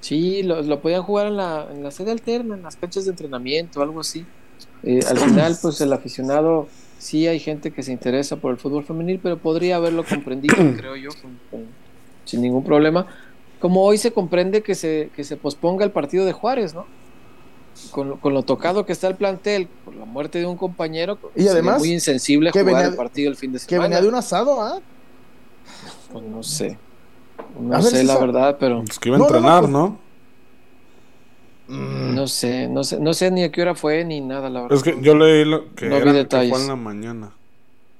Sí, lo, lo podían jugar en la, en la sede alterna, en las canchas de entrenamiento, algo así. Eh, al final, pues el aficionado, sí hay gente que se interesa por el fútbol femenil, pero podría haberlo comprendido, creo yo, con- con- sin ningún problema. Como hoy se comprende que se, que se posponga el partido de Juárez, ¿no? Con, lo- con lo tocado que está el plantel, por la muerte de un compañero, Y sería además, muy insensible que jugar venía el de- partido el fin de Que semana. venía de un asado, ¿ah? Pues no sé. No sé la verdad, pero Es que iba a No, no, no, entrenar, pues- ¿no? no sé, no sé, no sé ni a qué hora fue ni nada, la verdad. Es que yo leí lo que, No vi que fue en la mañana.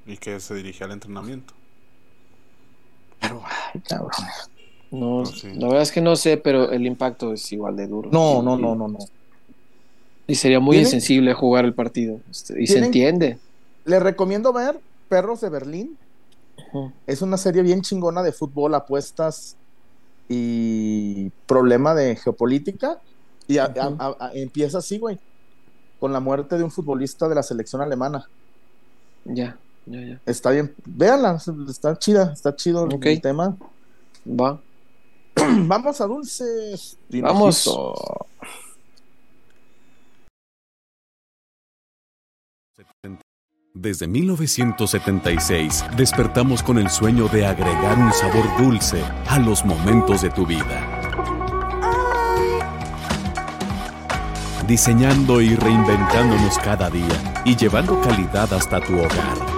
y que se dirigía al entrenamiento. Pero, ay, cabrón. No, sí. la verdad es que no sé, pero el impacto es igual de duro. No, no, no, no, no. Y sería muy ¿Tienen- insensible jugar el partido. este, y se ¿Tienen- entiende. Les recomiendo ver Perros de Berlín. Es una serie bien chingona de fútbol, apuestas y problema de geopolítica. Y a- a- Ujú. a- a- empieza así, güey, con la muerte de un futbolista de la selección alemana. Ya, ya, ya. Está bien, véanla, está chida, está chido el tema. Va. Vamos a dulces. Vamos. Desde 1976 despertamos con el sueño de agregar un sabor dulce a los momentos de tu vida. Diseñando y reinventándonos cada día y llevando calidad hasta tu hogar.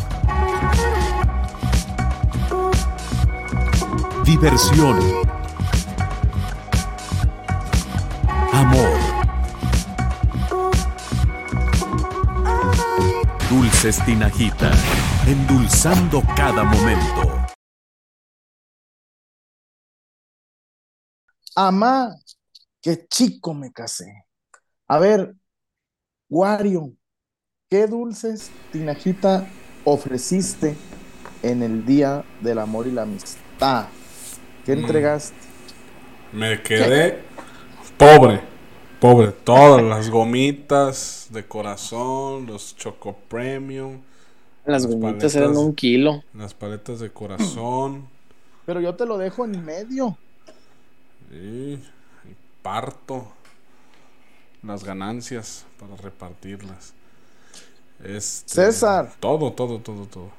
Diversión. Amor. Dulces Tinajita, endulzando cada momento. Amá, qué chico me casé. A ver, Wario, ¿qué dulces, Tinajita, ofreciste en el Día del Amor y la Amistad? ¿Qué Mm. entregaste? Me quedé pobre, pobre. Todas las gomitas de corazón, los Choco Premium, Las Las gomitas paletas. eran un kilo. las paletas de corazón. Pero yo te lo dejo en medio. Y, y parto las ganancias para repartirlas. Este, César. Todo, todo, todo, todo.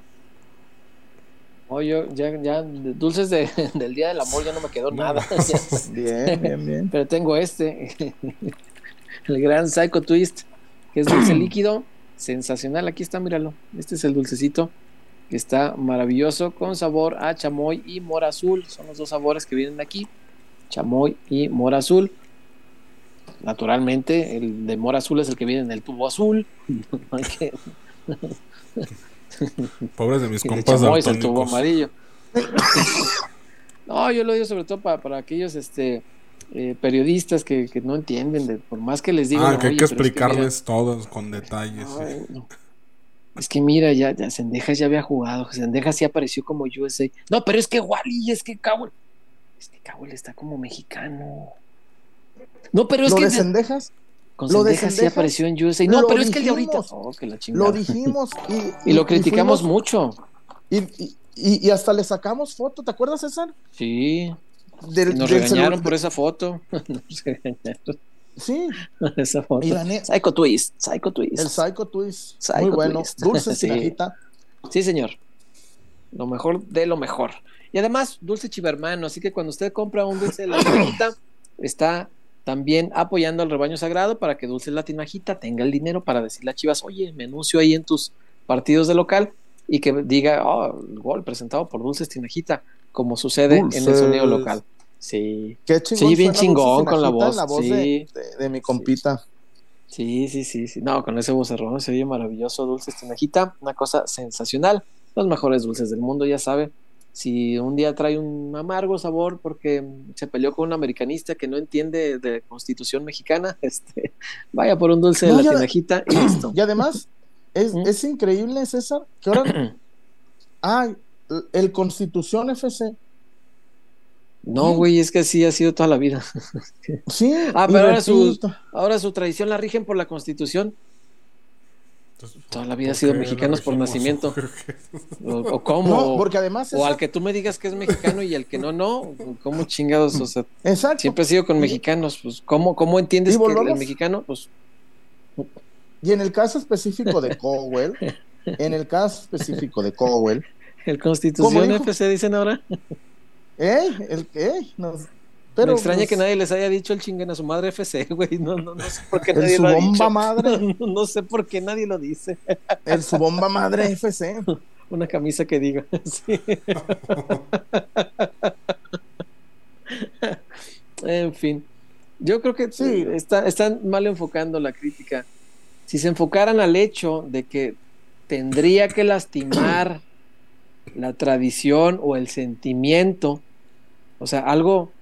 Oye, yo ya, ya, dulces de- del Día del Amor ya no me quedó No. nada. Bien, bien, bien. Pero tengo este, el gran Psycho Twist, que es dulce líquido, sensacional. Aquí está, míralo. Este es el dulcecito, que está maravilloso, con sabor a chamoy y mora azul. Son los dos sabores que vienen aquí, chamoy y mora azul. Naturalmente, el de mora azul es el que viene en el tubo azul. Pobres de mis y de compas es el tubo amarillo. no, yo lo digo sobre todo para, para aquellos este, eh, periodistas que, que no entienden, de, por más que les digo. Ah, que hay que explicarles todos con detalles. sí. Ay, no. Es que mira, ya, ya Sendejas ya había jugado, Sendejas sí apareció como USA. No, pero es que Wally, es que Cowell. Es que Cowell está como mexicano. No, pero es ¿Lo que de? Con lo de sí apareció en USA. No, pero es que el de ahorita. Oh, que la chingada. Lo dijimos y, Y lo criticamos fuimos- mucho. Y, hasta le sacamos foto, ¿te acuerdas, César? Sí. Del, nos del regañaron por esa foto. Nos regañaron Sí, esa foto. Psycho Twist, Psycho Twist. el Psycho Twist. Psycho muy bueno. Twist. Dulce Sí. Tinajita. Sí, señor. Lo mejor de lo mejor. Y además, dulce chivermano. Así que cuando usted compra un dulce de la tinajita, está también apoyando al rebaño sagrado para que Dulce la tinajita tenga el dinero para decirle a Chivas, oye, me anuncio ahí en tus partidos de local y que diga, oh, el gol presentado por Dulces Tinajita, como sucede en el sonido local. Sí, Qué chingón. Sí, bien chingón Dulce con la voz, en la voz sí. de, de- de mi compita. sí, sí, sí, sí. No, con ese vocerrón se oye maravilloso, Dulces Tinajita, una cosa sensacional. Los mejores dulces del mundo, ya sabe. Si un día trae un amargo sabor porque se peleó con un americanista que no entiende de constitución mexicana, este, vaya por un dulce No, de la tinajita y listo. Y además, es, ¿Mm? es increíble, César, que ahora Ay, el Constitución FC. No, güey, es que así ha sido toda la vida. Sí. Ah, pero ahora su, ahora su tradición la rigen por la constitución. Entonces, Toda la vida ¿por han sido qué mexicanos por nacimiento. O, o cómo. No, porque además. o esa- al que tú me digas que es mexicano y al que no, no. ¿Cómo chingados? O sea, Exacto. siempre he sido con mexicanos. Pues, ¿cómo, cómo entiendes que el mexicano? Pues, Y en el caso específico de Cowell, en el caso específico de Cowell, el Constitución? FC dicen ahora. ¡ey! El, nos- pero, me extraña pues, que nadie les haya dicho el chinguen a su madre FC, güey. No, no, no sé por qué El nadie lo ha bomba dicho. madre. No, no sé por qué nadie lo dice. El su bomba madre FC. Una camisa que diga. Sí. en fin. Yo creo que Sí. está- están mal enfocando la crítica. Si se enfocaran al hecho de que tendría que lastimar la tradición o el sentimiento, o sea, algo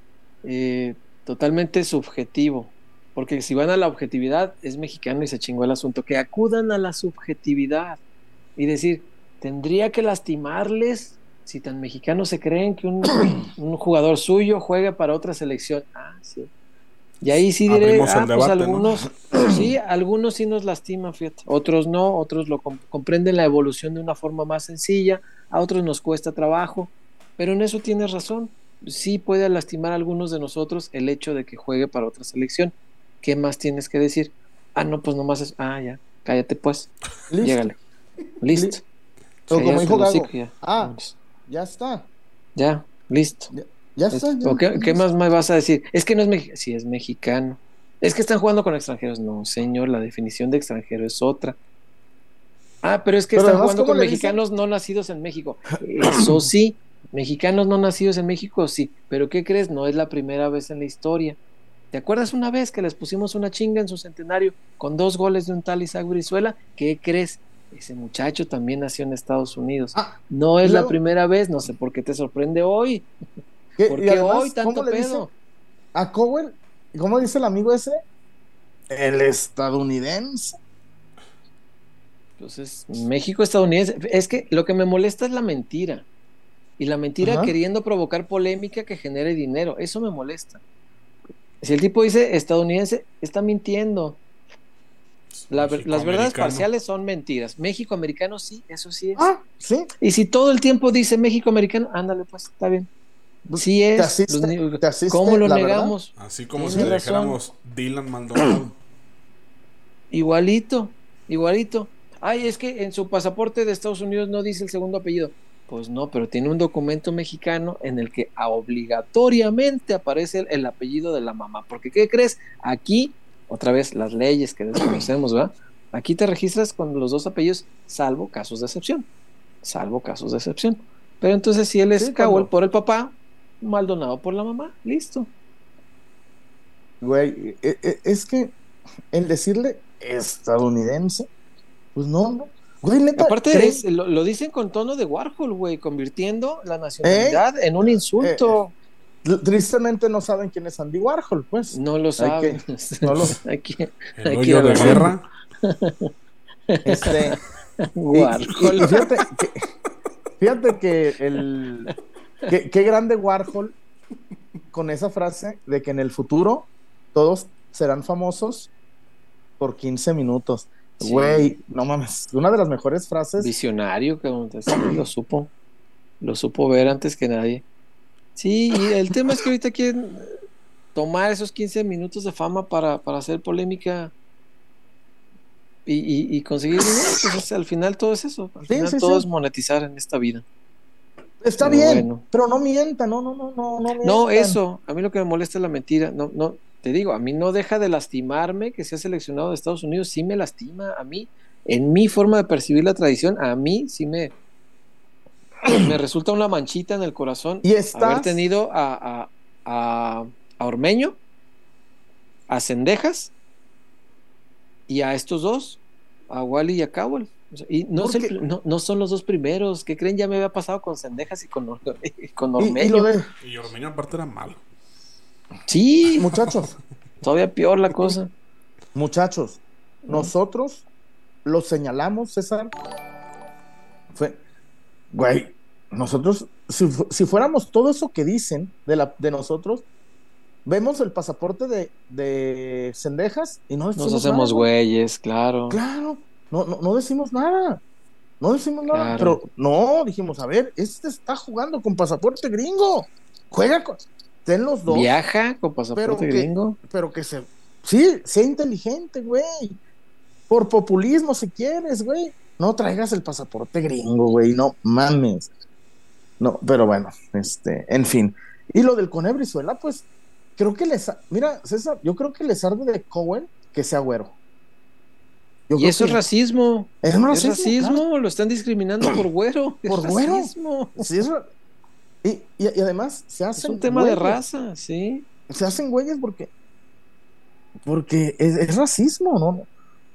eh, totalmente subjetivo, porque si van a la objetividad es mexicano y se chingó el asunto, que acudan a la subjetividad y decir, tendría que lastimarles si tan mexicanos se creen que un, un jugador suyo juegue para otra selección. Ah, sí. Y ahí sí diré, ah, pues debate, ¿no? algunos, sí, algunos sí nos lastiman, fíjate. Otros no, otros lo com- comprenden la evolución de una forma más sencilla, a otros nos cuesta trabajo, pero en eso tienes razón. Sí puede lastimar a algunos de nosotros el hecho de que juegue para otra selección. ¿Qué más tienes que decir? Ah, no, pues nomás es, ah, ya, cállate pues, Listo. llégale. Listo. O como dijo Gago, ya. ah, ya está. Ya, listo. Ya está. ya. ¿O qué, qué más me vas a decir? Es que no es mexicano. Sí, es mexicano. Es que están jugando con extranjeros. No, señor, la definición de extranjero es otra. Ah, pero es que Pero están jugando ¿cómo con dicen? mexicanos no nacidos en México. Eso sí, mexicanos no nacidos en México, sí. Pero ¿qué crees? No es la primera vez en la historia. ¿Te acuerdas una vez que les pusimos una chinga en su centenario con dos goles de un tal Isaac Brizuela? ¿Qué crees? Ese muchacho también nació en Estados Unidos. Ah, No es la primera vez, no sé por qué te sorprende hoy. ¿Qué? ¿Por qué además, hoy tanto ¿cómo le pedo? A Cowell, ¿cómo dice el amigo ese? El estadounidense. Entonces, México estadounidense. Es que lo que me molesta es la mentira. Y la mentira Ajá. queriendo provocar polémica que genere dinero. Eso me molesta. Si el tipo dice estadounidense, está mintiendo. La las verdades parciales son mentiras. México americano sí, eso sí es. Ah, sí. Y si todo el tiempo dice México americano, ándale pues, está bien. Sí es. Te asiste, Los te asiste ¿Cómo lo la verdad. negamos? Así como si le dijéramos Dylan Maldonado. Igualito, igualito. Ay, es que en su pasaporte de Estados Unidos no dice el segundo apellido. Pues no, pero tiene un documento mexicano en el que obligatoriamente aparece el, el apellido de la mamá. Porque, ¿qué crees? Aquí, otra vez, las leyes que desconocemos, ¿verdad? Aquí te registras con los dos apellidos, salvo casos de excepción. Salvo casos de excepción. Pero entonces, si él es Sí, Cowell por el papá, Maldonado por la mamá, listo. Güey, e- e- es que el decirle estadounidense, pues no, no. Güey, neta, Aparte, lo, lo dicen con tono de Warhol, güey, convirtiendo la nacionalidad en un insulto. Tristemente no saben quién es Andy Warhol, pues. no lo hay saben. no lo- Aquí, El Aquí hoyo de guerra. Este, Warhol. y- y fíjate, que, fíjate que el que, qué grande Warhol con esa frase de que en el futuro todos serán famosos por 15 minutos. Sí. Güey, no mames, una de las mejores frases. Visionario, sí, lo supo. Lo supo ver antes que nadie. Sí, y el tema es que ahorita quieren tomar esos 15 minutos de fama para, para hacer polémica y, y- y conseguir dinero. Pues, al final todo es eso. Al Sí, final sí, todo es monetizar en esta vida. Está Pero bien, bueno. pero no mientan, no, no, no, no, no. No, eso, a mí lo que me molesta es la mentira. No, no, te digo, a mí no deja de lastimarme que sea seleccionado de Estados Unidos, sí me lastima a mí. En mi forma de percibir la tradición, a mí sí me, me resulta una manchita en el corazón Y estás. haber tenido a, a, a, a Ormeño, a Cendejas y a estos dos, a Wally y a Cowell. O sea, y no, el no, no son los dos primeros. ¿Qué creen? Ya me había pasado con Cendejas y con, Or- y con y- y Ormeño. lo de- Y Ormeño aparte era malo. Sí, muchachos, todavía peor la cosa. muchachos, nosotros lo señalamos, César. Fue güey, nosotros, si, si fuéramos todo eso que dicen de, la, de nosotros, vemos el pasaporte de, de Cendejas y no Nos decimos hacemos nada, güey. güeyes, claro. Claro, no, no, no decimos nada. No decimos nada, Claro. pero no, dijimos, a ver, este está jugando con pasaporte gringo. Juega con. Ten los dos, Viaja con pasaporte Pero que- gringo. pero que se. Sí, sea inteligente, güey. Por populismo, si quieres, güey. No traigas el pasaporte gringo, güey. No mames. No, pero bueno, este, en fin. Y lo del Coné Brizuela, pues, creo que les. Mira, César, yo creo que les arde de Cowen que sea güero. Yo Y eso es racismo. Es Es racismo, racismo, claro. lo están discriminando por güero. Es Por güero. racismo. Sí, es ra- y, y- y además se Es hacen un tema de raza, sí. Se hacen güeyes porque porque es, es racismo, ¿no?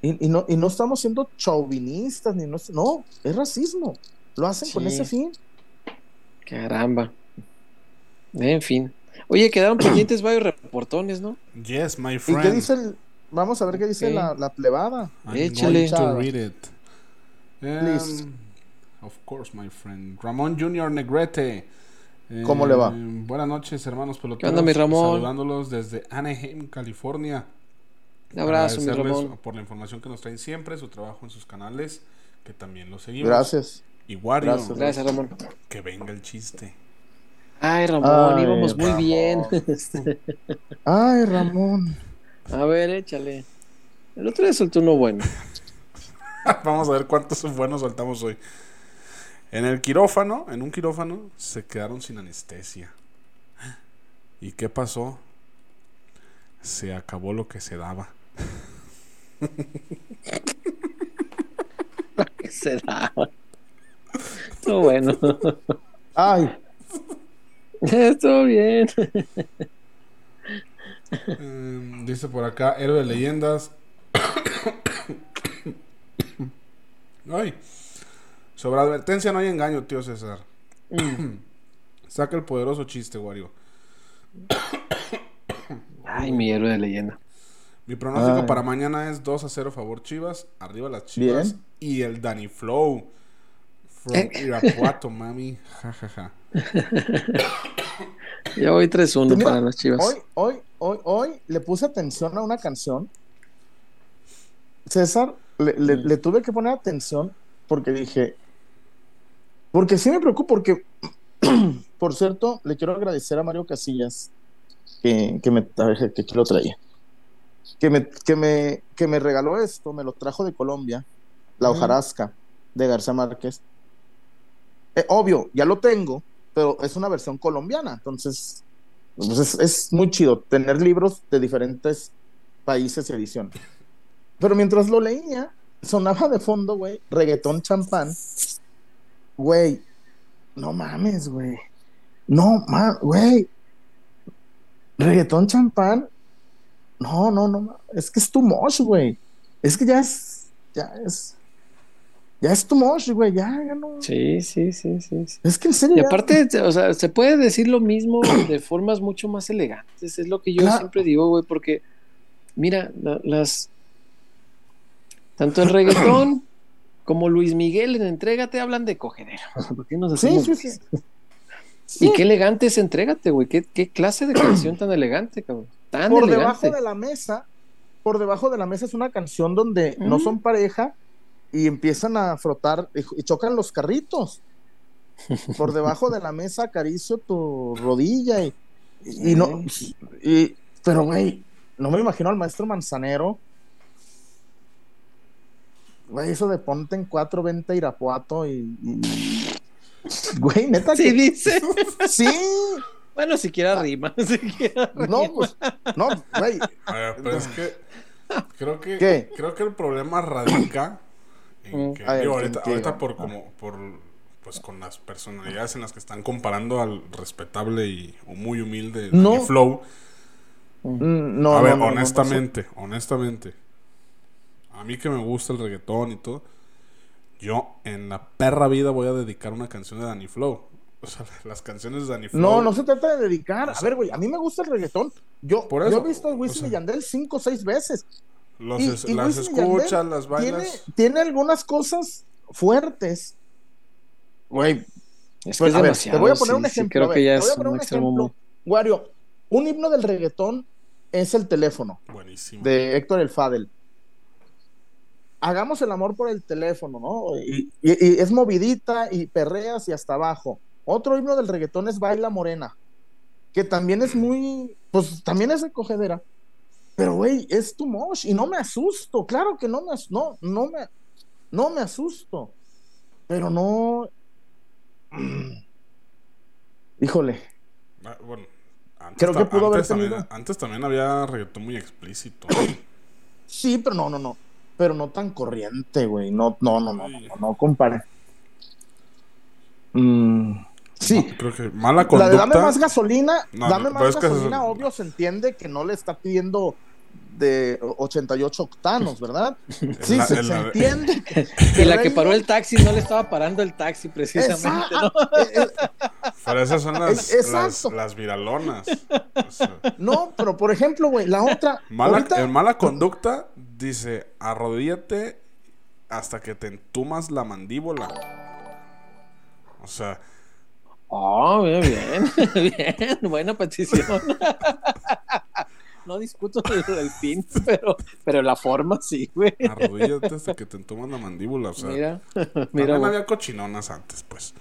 Y, y no y no estamos siendo chauvinistas ni no, no, es racismo. Lo hacen con ese fin. Caramba. En fin. Oye, quedaron pendientes varios reportones, ¿no? Yes, my ¿Y friend. qué dice el vamos a ver qué dice la, la plebada? I'm Échale. going to read it. Please. Um, of course, my friend. Ramón Junior Negrete. ¿Cómo le va? Eh, Buenas noches, hermanos peloteros. onda, mi Ramón? Saludándolos desde Anaheim, California. Un abrazo, mi Ramón. por la información que nos traen siempre, su trabajo en sus canales, que también lo seguimos. Gracias. Y Wario, Gracias. Gracias, Ramón. que venga el chiste. Ay, Ramón, Ay, íbamos muy Ramón. bien. Ay, Ramón. A ver, échale. El otro día soltó uno bueno. Vamos a ver cuántos buenos soltamos hoy. En el quirófano, en un quirófano, se quedaron sin anestesia. ¿Y qué pasó? Se acabó lo que se daba. ¿Qué se daba? Estuvo bueno. Ay, Estuvo bien. Eh, dice por acá, héroe de leyendas. Ay. Sobre advertencia no hay engaño, tío César. Saca el poderoso chiste, Wario. Ay, mi héroe de leyenda. Mi pronóstico Ay. para mañana es 2 a 0 favor Chivas. Arriba las Chivas. Bien. Y el Danny Flow. From Eh. Irapuato, mami. Ja, ja, ja. Ya voy 3-1 Pues mira, para las chivas. Hoy, hoy, hoy, hoy le puse atención a una canción. César, le, le- le tuve que poner atención porque dije, porque sí me preocupo, porque, por cierto, le quiero agradecer a Mario Casillas que, que me, a ver, que lo traía, que me, que me, que me regaló esto, me lo trajo de Colombia, la hojarasca de García Márquez. Eh, obvio, ya lo tengo, pero es una versión colombiana, entonces pues es, es muy chido tener libros de diferentes países y ediciones. Pero mientras lo leía, sonaba de fondo, güey, reggaetón champán. Güey, no mames, güey. No, mames, güey. Reggaetón champán. No, no, no. Es que es too much, güey. Es que ya es. Ya es. Ya es too much, güey. Ya, ya no. Sí, sí, sí, sí. sí. Es que en serio. Y ya- aparte, o sea, se puede decir lo mismo de formas mucho más elegantes. Es lo que yo Claro. siempre digo, güey, porque mira, la- las tanto el reggaetón como Luis Miguel en Entrégate hablan de cogedero. ¿Por qué nos Sí, hacemos sí, güeyes? sí. Y qué elegante es Entrégate, güey. ¿Qué, qué clase de canción tan elegante, cabrón. Tan por elegante. debajo de la mesa, por debajo de la mesa es una canción donde no son pareja y empiezan a frotar y, y chocan los carritos. Por debajo de la mesa acaricio tu rodilla y, y no, y, pero güey, no me imagino al maestro Manzanero. Güey, eso de ponte en 420 Irapuato y, y- güey, neta Sí, que dice. sí, Bueno, siquiera rima. siquiera no, rima. pues, no, güey, A ver, pero es que creo que ¿Qué? creo que el problema radica en Mm. que A ver, digo, ¿en ahorita, ahorita por como por pues con las personalidades en las que están comparando al respetable y o muy humilde No. Flow. Mm, no, a ver, no, no, no, no, honestamente, honestamente, a mí que me gusta el reggaetón y todo, yo en la perra vida voy a dedicar una canción de Danny Flow. O sea, las canciones de Danny Flow. No, no se trata de dedicar. O A ver, güey, a mí me gusta el reggaetón. Yo, Por yo eso, he visto a o Wisin sea, y Yandel cinco o seis veces. los Y- es- y las escuchas, las Tiene, bailas. tiene algunas cosas fuertes, Güey, Es que Pues, es a ver, demasiado. te voy a poner sí, un sí, ejemplo. creo ver, que ya te voy a es poner un un extremo ejemplo. muy- Wario, un himno del reggaetón es el teléfono Buenísimo. de Héctor El Fadel. Hagamos el amor por el teléfono, ¿no? Y, y- y es movidita y perreas y hasta abajo. Otro himno del reggaetón es Baila Morena, que también es muy, pues también es recogedera. Pero, güey, es too much y no me asusto. Claro que no me, no, no me, no me asusto. Pero no. Híjole. Ah, Bueno, antes, Creo que haber también, antes también había reggaetón muy explícito. Sí, pero no, no, no. Pero no tan corriente, güey. No, no, no, no, no, no, no compare. Mm, sí. Creo que mala La conducta. de dame más gasolina, No, dame no, más es que gasolina, obvio se entiende que no le está pidiendo de 88 octanos, ¿verdad? Sí, la- se, en se la- entiende. Y la que paró el taxi no le estaba parando el taxi precisamente, Pero esas son las, Es- las, exacto. las viralonas. O sea, No, pero por ejemplo, güey, la otra. mala, ahorita- en mala conducta dice, arrodíllate hasta que te entumas la mandíbula. O sea, Oh, bien, bien, bien, buena petición. No discuto el, fin, pero, pero la forma sí, güey. arrodíllate hasta que te entumas la mandíbula. O sea, Mira, también mira, güey. había cochinonas antes, pues.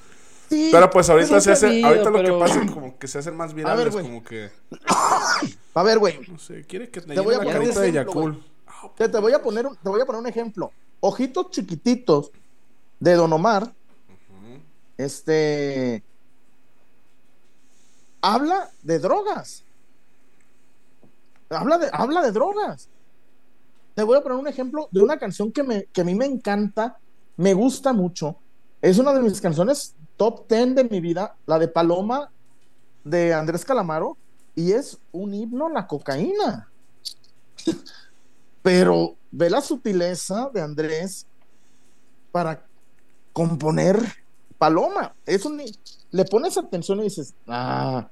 Sí, Pero pues ahorita Pues se hace, ahorita lo que pasa es como que se hacen más virales, como que, A ver, güey, no sé, quiere que te, Te voy a la carita de Yakul. Te, te voy a poner un, te voy a poner un ejemplo. Ojitos chiquititos de Don Omar. Este habla de drogas. Habla de, habla de drogas. Te voy a poner un ejemplo de una canción que, me, que a mí me encanta, me gusta mucho. Es una de mis canciones top 10 de mi vida, la de Paloma de Andrés Calamaro, y es un himno a la cocaína. Pero ve la sutileza de Andrés para componer Paloma. Es un, le pones atención y dices, ah,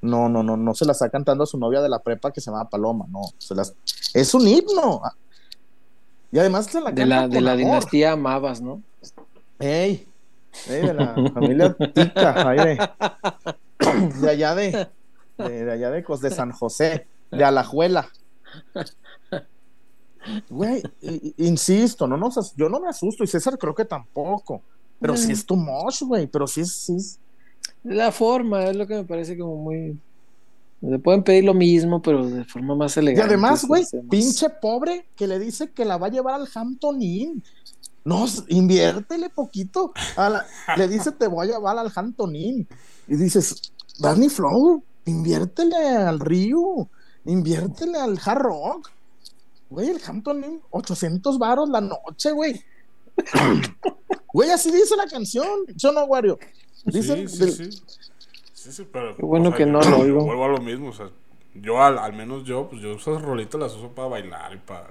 no, no, no, no se la está cantando a su novia de la prepa que se llama Paloma, no, se las, es un himno. Y además se la De canta la, de la amor. dinastía Amabas, ¿no? Ey, ey, de la familia Tica, ahí de, de allá de, de, de allá de, de San José, de Alajuela. Güey, insisto, no nos, yo no me asusto y César creo que tampoco, pero sí es too much, güey, pero sí es, sí es- La forma es lo que me parece como muy. Le pueden pedir lo mismo, pero de forma más Y elegante. además, güey, pinche pobre que le dice que la va a llevar al Hampton Inn. No, inviértele poquito. A la- le dice, te voy a llevar al Hampton Inn. Y dices, Danny Flow, inviértele al Río, inviértele al Hard Rock. Güey, el Hampton Inn, 800 varos la noche, güey. Güey, así dice la canción. ¿Yo no, Wario? Dice, sí, del- sí, sí. Sí, sí, pero. Qué bueno o sea, que no yo- lo oigo. Vuelvo a lo mismo, o sea, yo al, al menos yo, pues yo esas rolitas las uso para bailar y para,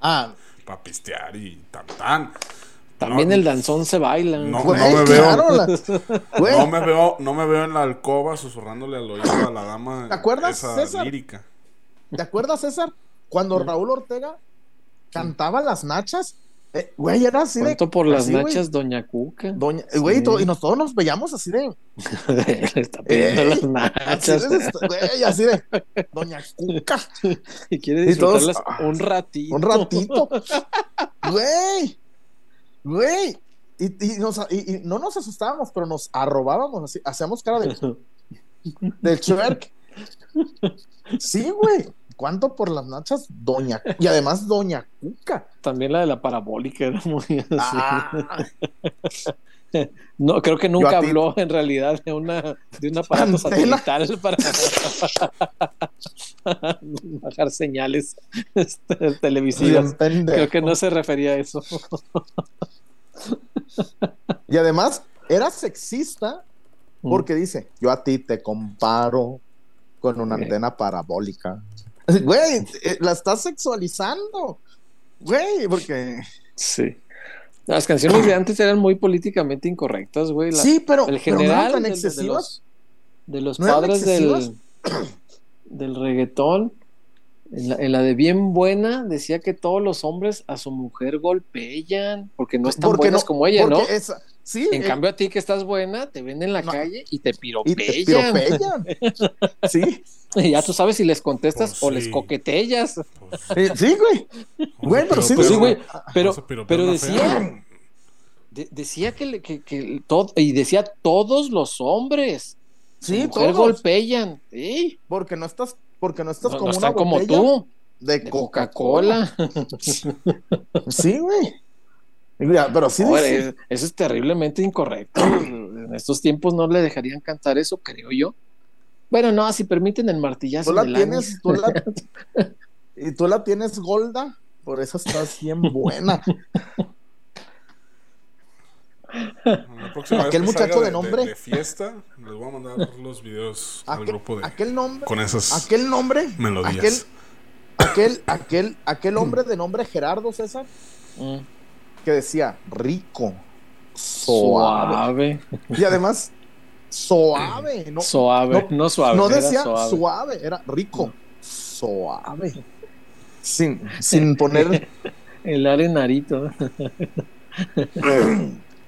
Ah, para pistear y tan tan. También No, el danzón se baila. No, güey, no me veo. claro. la- güey, No me veo, no me veo en la alcoba susurrándole al oído a la dama ¿Te acuerdas, esa César? lírica. ¿Te acuerdas, César? Cuando Raúl Ortega cantaba las nachas, eh, güey, era así de. Cuento por las así, güey. nachas, Doña Cuca. Doña, eh, güey, Sí. to- y nos, todos nos veíamos así de. Le está pidiendo Ey, las Así nachas. de, güey, así de. Doña Cuca, Y quiere Y todos, disfrutarlas ah, un ratito. un ratito. Güey, güey. Y, y nos- y- y no nos asustábamos, pero nos arrobábamos así, hacíamos cara de, del twerk. Sí, güey. ¿Cuánto por las nachas? Doña. Y además, Doña Cuca. También la de la parabólica era muy así. Ah, No, creo que nunca habló en realidad de una de un aparato Antena. satelital para bajar señales este, televisivas. Creo que no se refería a eso. Y además, era sexista Mm. porque dice: Yo a ti te comparo con una antena parabólica. Güey, eh, la estás sexualizando. Güey, porque. Sí. Las canciones de antes eran muy políticamente incorrectas, güey. La- sí, pero, el pero no general tan de- los, de los ¿No eran padres del, del reggaetón, en la, en la de bien buena, decía que todos los hombres a su mujer golpean, porque no están buenas no- como ella, ¿no? esa- Sí, En eh, cambio, a ti que estás buena, te ven en la No. calle y te y te piropellan. piropellan. Sí, ya tú sabes si les contestas Pues o les coquetellas. Pues, eh, sí, güey. Güey, pero sí, Pues güey. Pero, pero decía, de- decía que, le- que, que todo, y decía todos los hombres. Sí, todos. golpellan. Sí. Porque no estás, porque no estás No, como no una están como tú, de de Coca-Cola. Sí, güey. Mira, Pero sí eso es terriblemente incorrecto. En estos tiempos no le dejarían cantar eso, creo yo. Bueno, no, si permiten el martillazo tú la del tienes, año. tú la, y tú la tienes Golda, por eso estás bien buena. Aquel muchacho de nombre. De, fiesta, les voy a mandar los videos al grupo de. aquel nombre, Con esas aquel nombre, melodías. aquel, aquel, aquel, aquel hombre de nombre Gerardo César, Mm, que decía rico, suave. Suave. Y además, suave, no, suave. no- No, suave. no era decía suave. suave. era rico, suave. Sin, sin poner. El arenarito.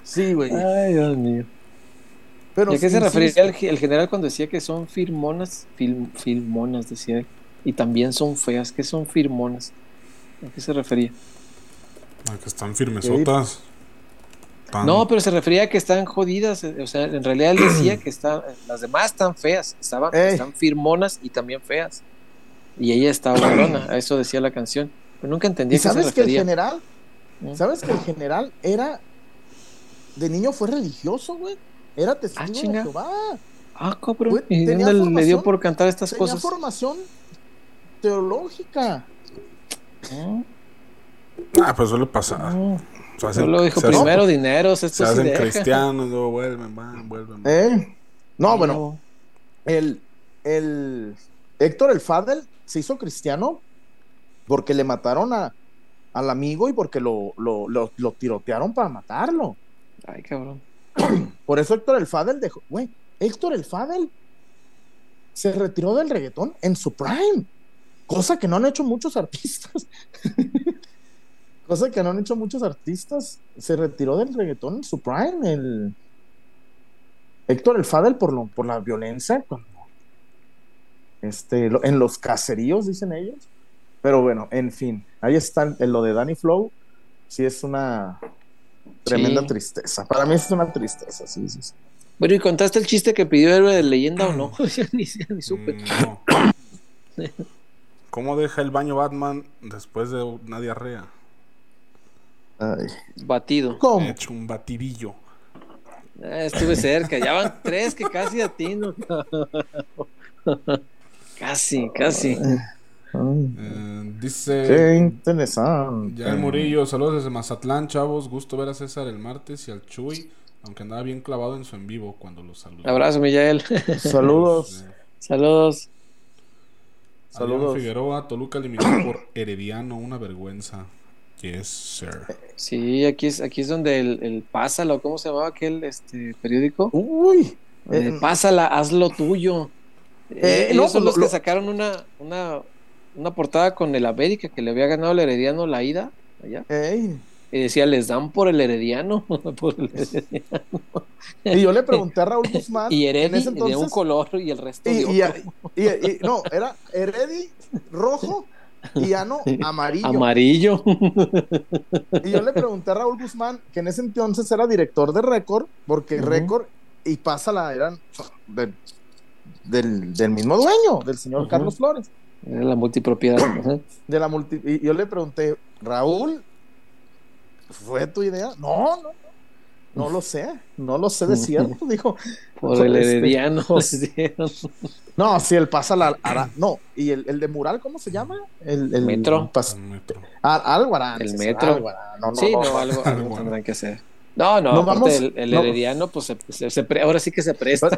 Sí, güey. Ay, Dios mío. Pero ¿Y a qué se refería el, el general cuando decía que son firmonas? Fil- filmonas, decía. Y también son feas. ¿Qué son firmonas? ¿A qué se refería? Ah, que están firmesotas. No, pero se refería a que están jodidas. eh, O sea, en realidad él decía que están, las demás están feas. Estaban, Ey. están firmonas y también feas. Y ella está buenona. A eso decía la canción. Pero nunca entendí ¿Y a qué se sabes que el general, Mm. sabes que el general era, de niño fue religioso, güey? Era testigo Ah, de chinga. Jehová. Ah, cabrón. Güey, ¿Y dónde le dio formación- por cantar estas Tenía cosas? formación teológica. Mm, Ah, pues suele pasar. mm. Se hacen, Solo dijo se hacen- primero dineros, Se esto sí hacen deja. cristianos, luego vuelven, van, vuelven. ¿Eh? No, bueno, el, el Héctor el Fadel se hizo cristiano porque le mataron a, al amigo y porque lo, lo, lo, lo tirotearon para matarlo. Ay, cabrón. Por eso Héctor el Fadel dejó, güey, Héctor el Fadel se retiró del reggaetón en su prime, cosa que no han hecho muchos artistas. cosa que no han hecho muchos artistas. Se retiró del reggaetón en su prime, el Héctor el Fadel por, lo, por la violencia, cuando- este, lo- en los caseríos, dicen ellos. Pero bueno, en fin, ahí está el- lo de Danny Flow. Sí es una tremenda Sí. tristeza. Para mí es una tristeza, sí, sí, sí. Bueno, ¿y contaste el chiste que pidió héroe de leyenda o no? Ya ni, ya ni supe. Mm, No. ¿Cómo deja el baño Batman después de una diarrea? Ay. Batido. ¿Cómo? He hecho un batidillo. Ah, estuve cerca. Ya van tres que casi atino. casi, casi. Eh, dice Qué interesante. ya el Murillo, saludos desde Mazatlán, chavos. Gusto ver a César el martes y al Chuy, aunque andaba bien clavado en su en vivo cuando los saludó. Abrazo, Miguel. Saludos. Saludos. Saludos. Saludos. Figueroa, Toluca eliminado por Herediano, una vergüenza. Yes, sir. Sí, aquí es, aquí es donde el, el Pásalo, ¿cómo se llamaba aquel este periódico? Uy. Eh, eh, Pásala, haz lo tuyo. Eh, Ellos no, son pues los lo- que sacaron una, una, una portada con el América que le había ganado el Herediano la ida allá. ey. Y decía, les dan por el Herediano. por el Herediano. Y yo le pregunté a Raúl Guzmán. y en Heredi ese de un color y el resto y, de y- otro. y- y- no, era Heredi rojo y Ano amarillo. Amarillo. Y yo le pregunté a Raúl Guzmán, que en ese entonces era director de Récord, porque Ujú. Récord y Pásala eran del, del, del mismo dueño, del señor. Carlos Flores. Era la multipropiedad. De la multi y yo le pregunté, Raúl, ¿fue tu idea? No, no, no. No lo sé, no lo sé de cierto, dijo. Por el Este, Herediano. pues. No, si el pasa la hará- no, y el, el de mural, ¿cómo se llama? El, el Metro. pas- metro. ah, Alguarán. El metro. Alguarán, No, no, sí, no, no, no. algo, algo tendrán que hacer. No, no, vamos- el, el no. Herediano, pues se, se- se pre- ahora sí que se presta.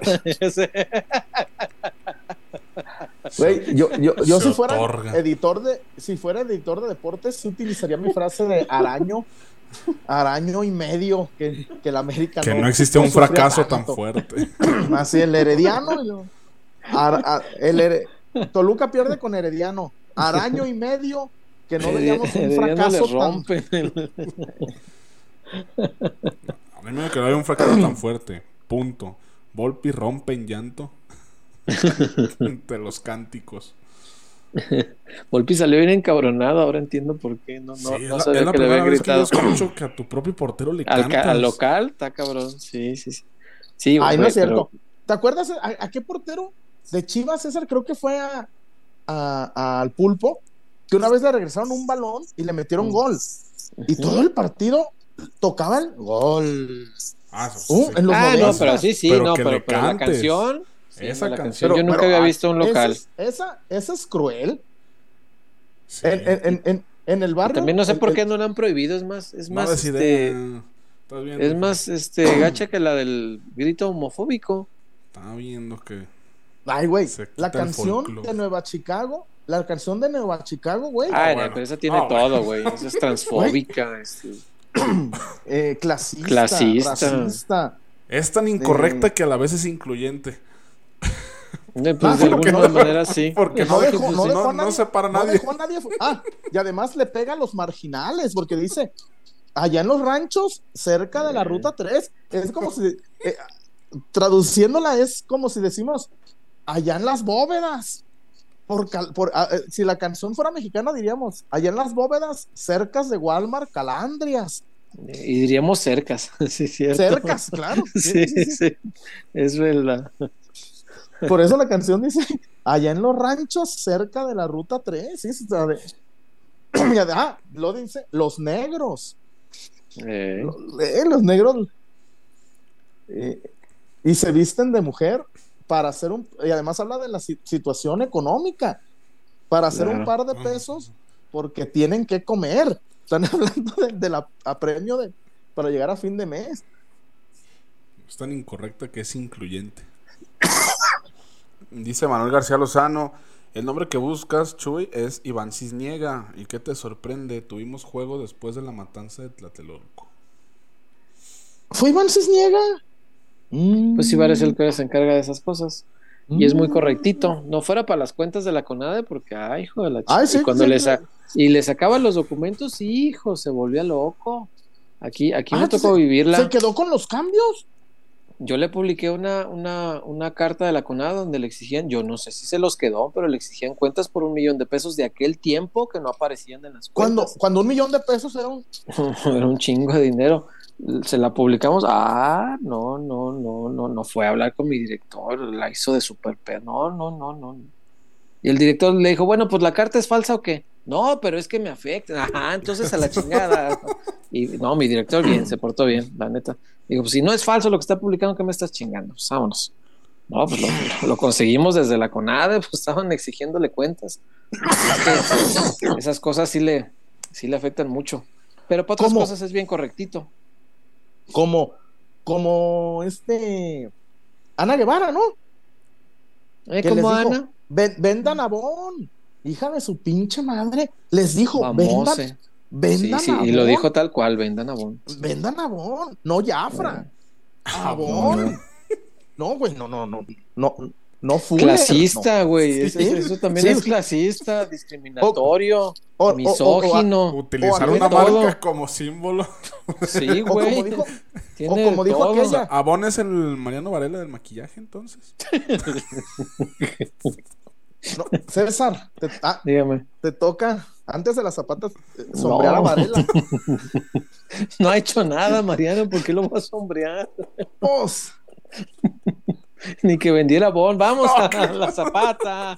Güey, yo, yo, yo Se si fuera otorga. editor de, si fuera editor de deportes, sí utilizaría mi frase de araño, araño y medio, que, que el América Que no existe un fracaso tan fuerte. Así el herediano. yo- Ar- a- el Here- Toluca pierde con herediano. Araño y medio, que no veíamos un Herediano le fracaso tan rompen el- Primero que no haya un fracaso tan fuerte. Punto. Volpi rompe en llanto. Entre los cánticos. Volpi salió bien encabronado, ahora entiendo por qué. No, no, Sí, no sabía es la que le había primera vez que yo gritado. escucho que a tu propio portero le Al, cantas. al local, está cabrón. Sí, sí, sí. Sí, Ay, no es cierto. pero- ¿Te acuerdas a, a qué portero de Chivas, César? Creo que fue a, a- al Pulpo, que una vez le regresaron un balón y le metieron Mm. gol. Y todo el partido tocaba el gol. Ah, eso Uh, sí. en los Ah, no, 90. pero sí, sí, Pero no, pero, pero la canción. Sí, Esa canción. Yo nunca Pero, había ah, visto un esa local. es- Esa, esa es cruel. Sí. En, en- en- en- en el barrio. También no sé el- por qué el- no la han prohibido, es más, es No más, este, idea. Estás viendo es más, este, gacha que la del grito homofóbico. Estaba viendo que. Ay, güey. La canción de Nueva Chicago. La canción de Nueva Chicago, güey. Ah, bueno. pero esa tiene todo, güey. Esa es transfóbica. este. eh, clasista. Clasista. Racista. Es tan incorrecta que a la vez es incluyente. Eh, Pues Ah, de alguna no- manera sí. Porque No no, dejó- dejó, no dejó a nadie- no separa a No nadie. dejó a nadie fu- Ah, y además le pega a los marginales, porque dice, allá en los ranchos, cerca de la Eh. ruta 3, es como si, eh, traduciéndola es como si decimos, allá en las bóvedas. Por, cal- por- ah, eh, si la canción fuera mexicana, diríamos, allá en las bóvedas, cercas de Walmart, Calandrias. Y diríamos cercas, sí, cierto. Cercas, claro. Sí, sí, es verdad. Por eso la canción dice, allá en los ranchos, cerca de la ruta 3. Sí, ah, lo dice, los negros. Eh, Eh, los negros. eh, y se visten de mujer para hacer un. Y además habla de la si- situación económica. Para hacer un par de pesos, porque tienen que comer. Están hablando de, de la apremio de, para llegar a fin de mes. Es tan incorrecta que es incluyente. Dice Manuel García Lozano. El nombre que buscas, Chuy, es Iván Cisniega. ¿Y qué te sorprende? Tuvimos juego después de la matanza de Tlatelolco. ¿Fue Iván Cisniega? Mm. Pues Ibar es el que se encarga de esas cosas. Y es muy Mm. correctito. No fuera para las cuentas de la CONADE, porque, ay, hijo de la chica. Ay, sí, y cuando sí, y le sacaban los documentos, hijo, se volvía loco. Aquí, aquí Ah, me tocó se- vivirla. ¿Se quedó con los cambios? Yo le publiqué una, una, una carta de la CONADE donde le exigían, yo no sé si se los quedó, pero le exigían cuentas por un millón de pesos de aquel tiempo que no aparecían en las Cuando, cuentas. cuando un millón de pesos era un. Era un chingo de dinero. Se la publicamos. Ah, no, no, no, no, no fue a hablar con mi director. La hizo de super pe- No, no, no, no. Y el director le dijo, bueno, pues la carta es falsa o qué. No, pero es que me afecta. Ajá, entonces a la chingada. Y no, mi director bien, se portó bien, la neta. Digo, pues si no es falso lo que está publicando, ¿qué me estás chingando? Pues vámonos. No, pues lo, lo conseguimos desde la CONADE, pues estaban exigiéndole cuentas. Esas cosas sí le, sí le afectan mucho. Pero para otras ¿Cómo? cosas es bien correctito. Como. Como este. Ana Guevara, ¿no? Eh, ¿Qué como? Ana, Ven- vendan a Bon. Hija de su pinche madre. Les dijo, famose. vendan, vendan Sí, sí, a y lo dijo tal cual, vendan a Bon. Vendan a Bon. No Jafra. A Bon. No, güey, no, no, no. No, no Fuller, Clasista, güey. Eso, Sí. eso también Sí. es clasista, discriminatorio, no. O- o- o- o- misógino. Utilizar o una todo. marca como símbolo. sí, como güey. dijo, Tiene o como dijo todo. aquella. Abón es el Mariano Varela del maquillaje, entonces. no, César, te, ah, Dígame. te toca, antes de las zapatas, eh, sombrear a Varela. No ha hecho nada, Mariano. ¿Por qué lo va a sombrear? Pues, Ni que vendiera Bon. Vamos a la zapata.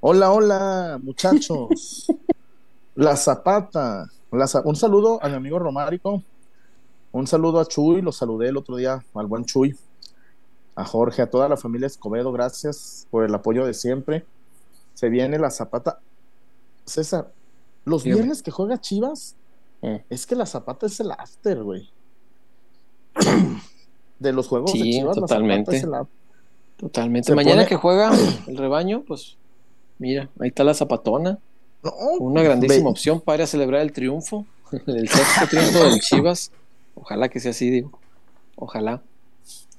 Hola, hola, muchachos. la Zapata. La un saludo a mi amigo Romárico. Un saludo a Chuy. Lo saludé el otro día al buen Chuy. A Jorge, a toda la familia Escobedo. Gracias por el apoyo de siempre. Se viene la Zapata. César, los Dígame. viernes que juega Chivas, Eh. es que la Zapata es el after, güey. De los juegos de Sí, Chivas, la totalmente. Zapata es el after. Totalmente. Se Mañana pone- que juega el rebaño, pues mira, ahí está la zapatona. No, Una grandísima ve- opción para ir a celebrar el triunfo, el sexto triunfo del Chivas. Ojalá que sea así, digo. Ojalá.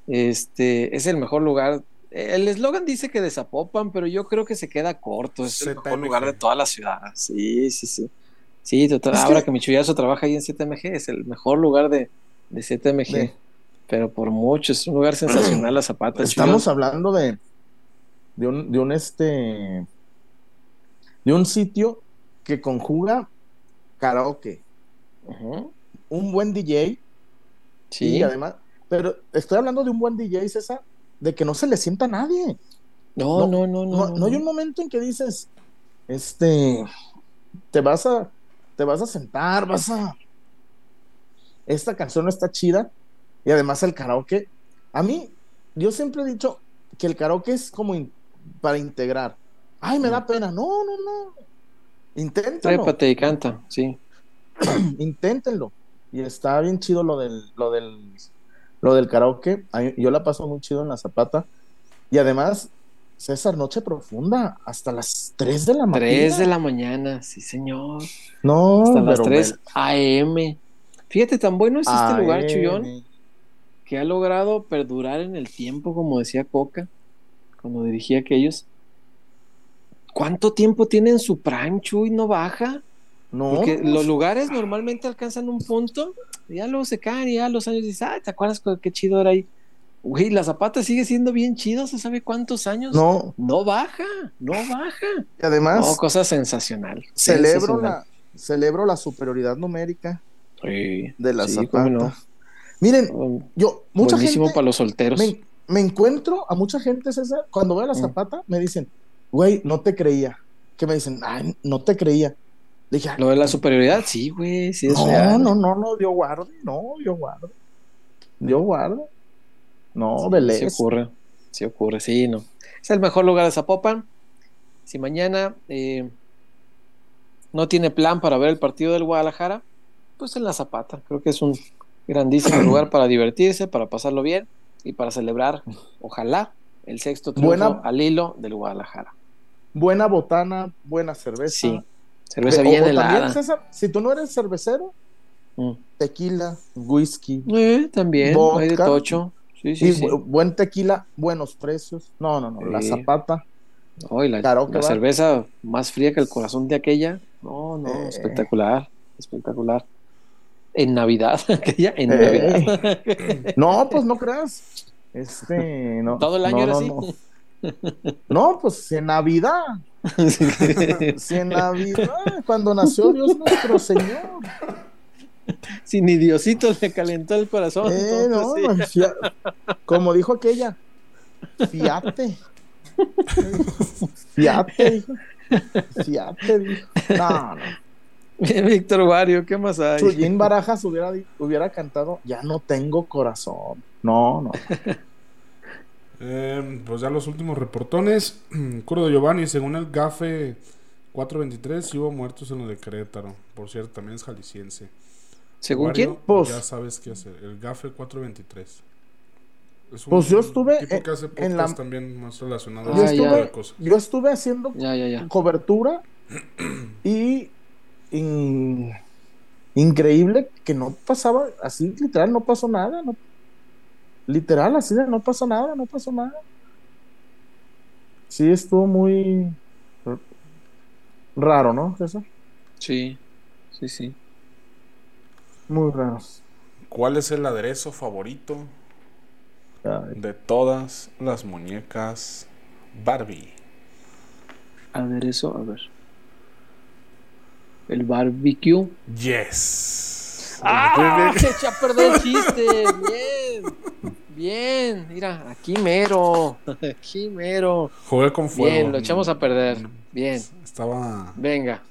Este es el mejor lugar. El eslogan dice que de Zapopan, pero yo creo que se queda corto. Es el mejor lugar de toda la ciudad. Sí, sí, sí. Sí, total. Es Ahora que- que, mi chullazo trabaja ahí en ZMG, es el mejor lugar de, de. De- Pero por mucho, es un lugar sensacional la Zapata. Estamos hablando de, de un, de un este de un sitio que conjuga karaoke, un buen DJ Sí, y además, pero estoy hablando de un buen DJ, César, de que no se le sienta a nadie. no, no, no, no, no. No, no hay un momento en que dices, este, te vas a, te vas a sentar, vas a, esta canción no está chida y además el karaoke, a mí, yo siempre he dicho que el karaoke es como in- para integrar. Ay, me da pena. No, no, no. Inténtenlo, Trépate y canta, sí. inténtenlo. Y está bien chido lo del, lo del, lo del karaoke. Yo la paso muy chido en la zapata. Y además, César, noche profunda, hasta las 3 de la mañana. 3 de la mañana, sí, señor. No, Hasta las pero 3 me- AM. Fíjate, tan bueno es este lugar. Chuyón, que ha logrado perdurar en el tiempo, como decía Coca, cuando dirigía aquellos. ¿Cuánto tiempo tiene en su prime, Chuy? ¿No baja? No, Porque los lugares normalmente alcanzan un punto, y ya luego se caen, y ya los años dices, ah, ¿te acuerdas cu- qué chido era ahí? Güey, la Zapata sigue siendo bien chido, ¿se sabe cuántos años? no. No baja, no baja. Y además, No, cosa sensacional. celebro sensacional. la, celebro la superioridad numérica Sí, de la sí, zapata. no. Miren, Oh, yo, mucha Buenísimo gente, para los solteros. me, me encuentro a mucha gente, César, cuando veo a la Mm. zapata, me dicen, güey, no te creía. Que me dicen, ay, no te creía. Le dije, Lo de la superioridad, sí, güey, sí es no, real. no, no, no, dio guarde, no, dio guarde. Dio guarde. No, Sí Vélez. ocurre, sí ocurre, sí, no. Es el mejor lugar de Zapopan. Si mañana eh, no tiene plan para ver el partido del Guadalajara, pues en la Zapata. Creo que es un grandísimo lugar para divertirse, para pasarlo bien y para celebrar, ojalá, el sexto triunfo Buena- al hilo del Guadalajara. Buena botana, buena cerveza. Sí, cerveza bien helada. César, si tú no eres cervecero, Mm. tequila, whisky, Eh, también, Vodka. hay de tocho. Sí, sí, sí. bu- buen tequila, buenos precios. No, no, no, la zapata. No, y la, cerveza más fría que el corazón de aquella. No, no, Eh. espectacular, espectacular. En Navidad, aquella, en Eh. Navidad. No, pues no creas. Este, no. Todo el año no, era no, así. No. Pues en Navidad, si en Navidad, cuando nació Dios nuestro Señor. Si ni Diosito le calentó el corazón. Eh, no, entonces sí. fia- como dijo aquella, fiate. Fiate, dijo. Fiate, dijo. No, no. Víctor Wario, ¿qué más hay? Chuyín Barajas hubiera, hubiera cantado, ya no tengo corazón. No, no. Eh, pues ya los últimos reportones. Curdo Giovanni, según el GAFE, 423 y hubo muertos en lo de Querétaro. Por cierto, también es jalisciense. ¿Según quién? Pues- ya sabes qué hacer. El GAFE 423. Es un Pues yo estuve tipo en- que hace en la- podcast también más relacionado Yo a ese tipo estuve- de cosas. Yo estuve haciendo Ya, ya, ya. cobertura y in- increíble que no pasaba, así literal, no pasó nada, no, literal, así de no pasó nada, no pasó nada. Sí, estuvo muy raro, ¿no, César? Sí, sí, sí. Muy raro. ¿Cuál es el aderezo favorito Ay, de todas las muñecas Barbie? Aderezo, a ver. El barbecue. Yes. ¡Ah! Se echa a perder el chiste. Bien. Bien. Mira, aquí mero. Aquí mero. Jugué con fuego. Bien, lo echamos a perder. Bien. Estaba. Venga.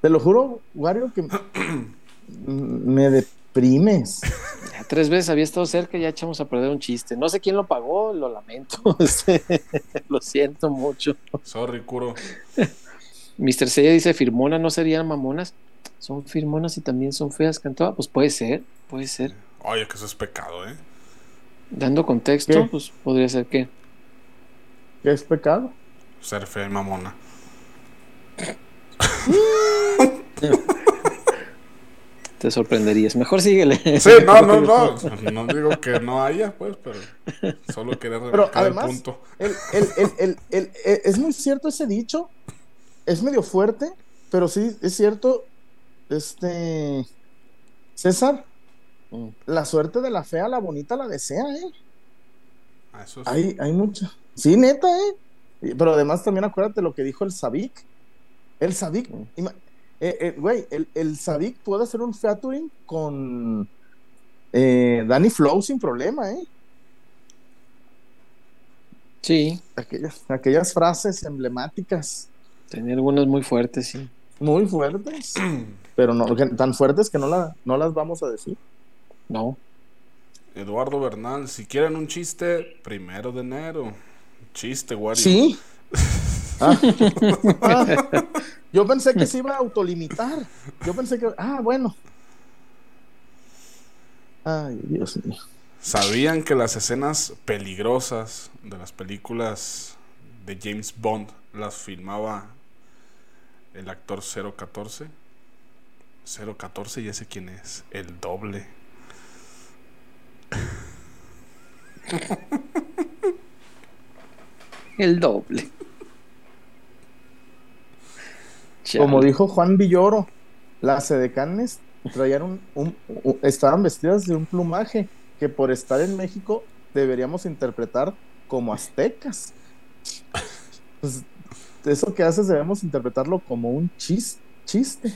Te lo juro, Wario, que me deprimes. Ya tres veces había estado cerca y ya echamos a perder un chiste. No sé quién lo pagó, lo lamento. Lo siento mucho. Sorry, Kuro. Mr. Seiya dice, ¿firmona no serían mamonas? Son firmonas y también son feas, cantaba. Pues puede ser, puede ser. Oye, que eso es pecado, ¿eh? Dando contexto, ¿Qué? pues podría ser que. ¿Qué es pecado? Ser fea y mamona. Te sorprenderías. Mejor síguele. Sí, no, no, no. No digo que no haya, pues, pero solo quería Pero remarcar el además, punto. el, el, el, el, el- el- es muy cierto ese dicho. Es medio fuerte, pero sí es cierto. Este. César, Mm. la suerte de la fea, la bonita la desea, ¿eh? Ah, Eso es- Hay, hay mucha. Sí, neta, ¿eh? Pero además también acuérdate lo que dijo el Sabic. El Sabic, Mm. eh, eh, güey, el, el puede hacer un featuring con eh, Danny Flow sin problema, ¿eh? Sí, Aquellas, aquellas frases emblemáticas tenía algunas muy fuertes, sí. Muy fuertes, pero no tan fuertes que no, la, no las vamos a decir. No. Eduardo Bernal, si quieren un chiste, primero de enero. Chiste, Wario. Sí. Ah. Ah. Yo pensé que se iba a autolimitar. Yo pensé que. Ah, bueno. Ay, Dios mío. ¿Sabían que las escenas peligrosas de las películas de James Bond las filmaba el actor 014? 014, ya sé quién es. El doble. El doble. Como dijo Juan Villoro, las edecanes traían un, un- un- estaban vestidas de un plumaje que por estar en México deberíamos interpretar como aztecas. Pues, eso que haces debemos interpretarlo como un chis- chiste.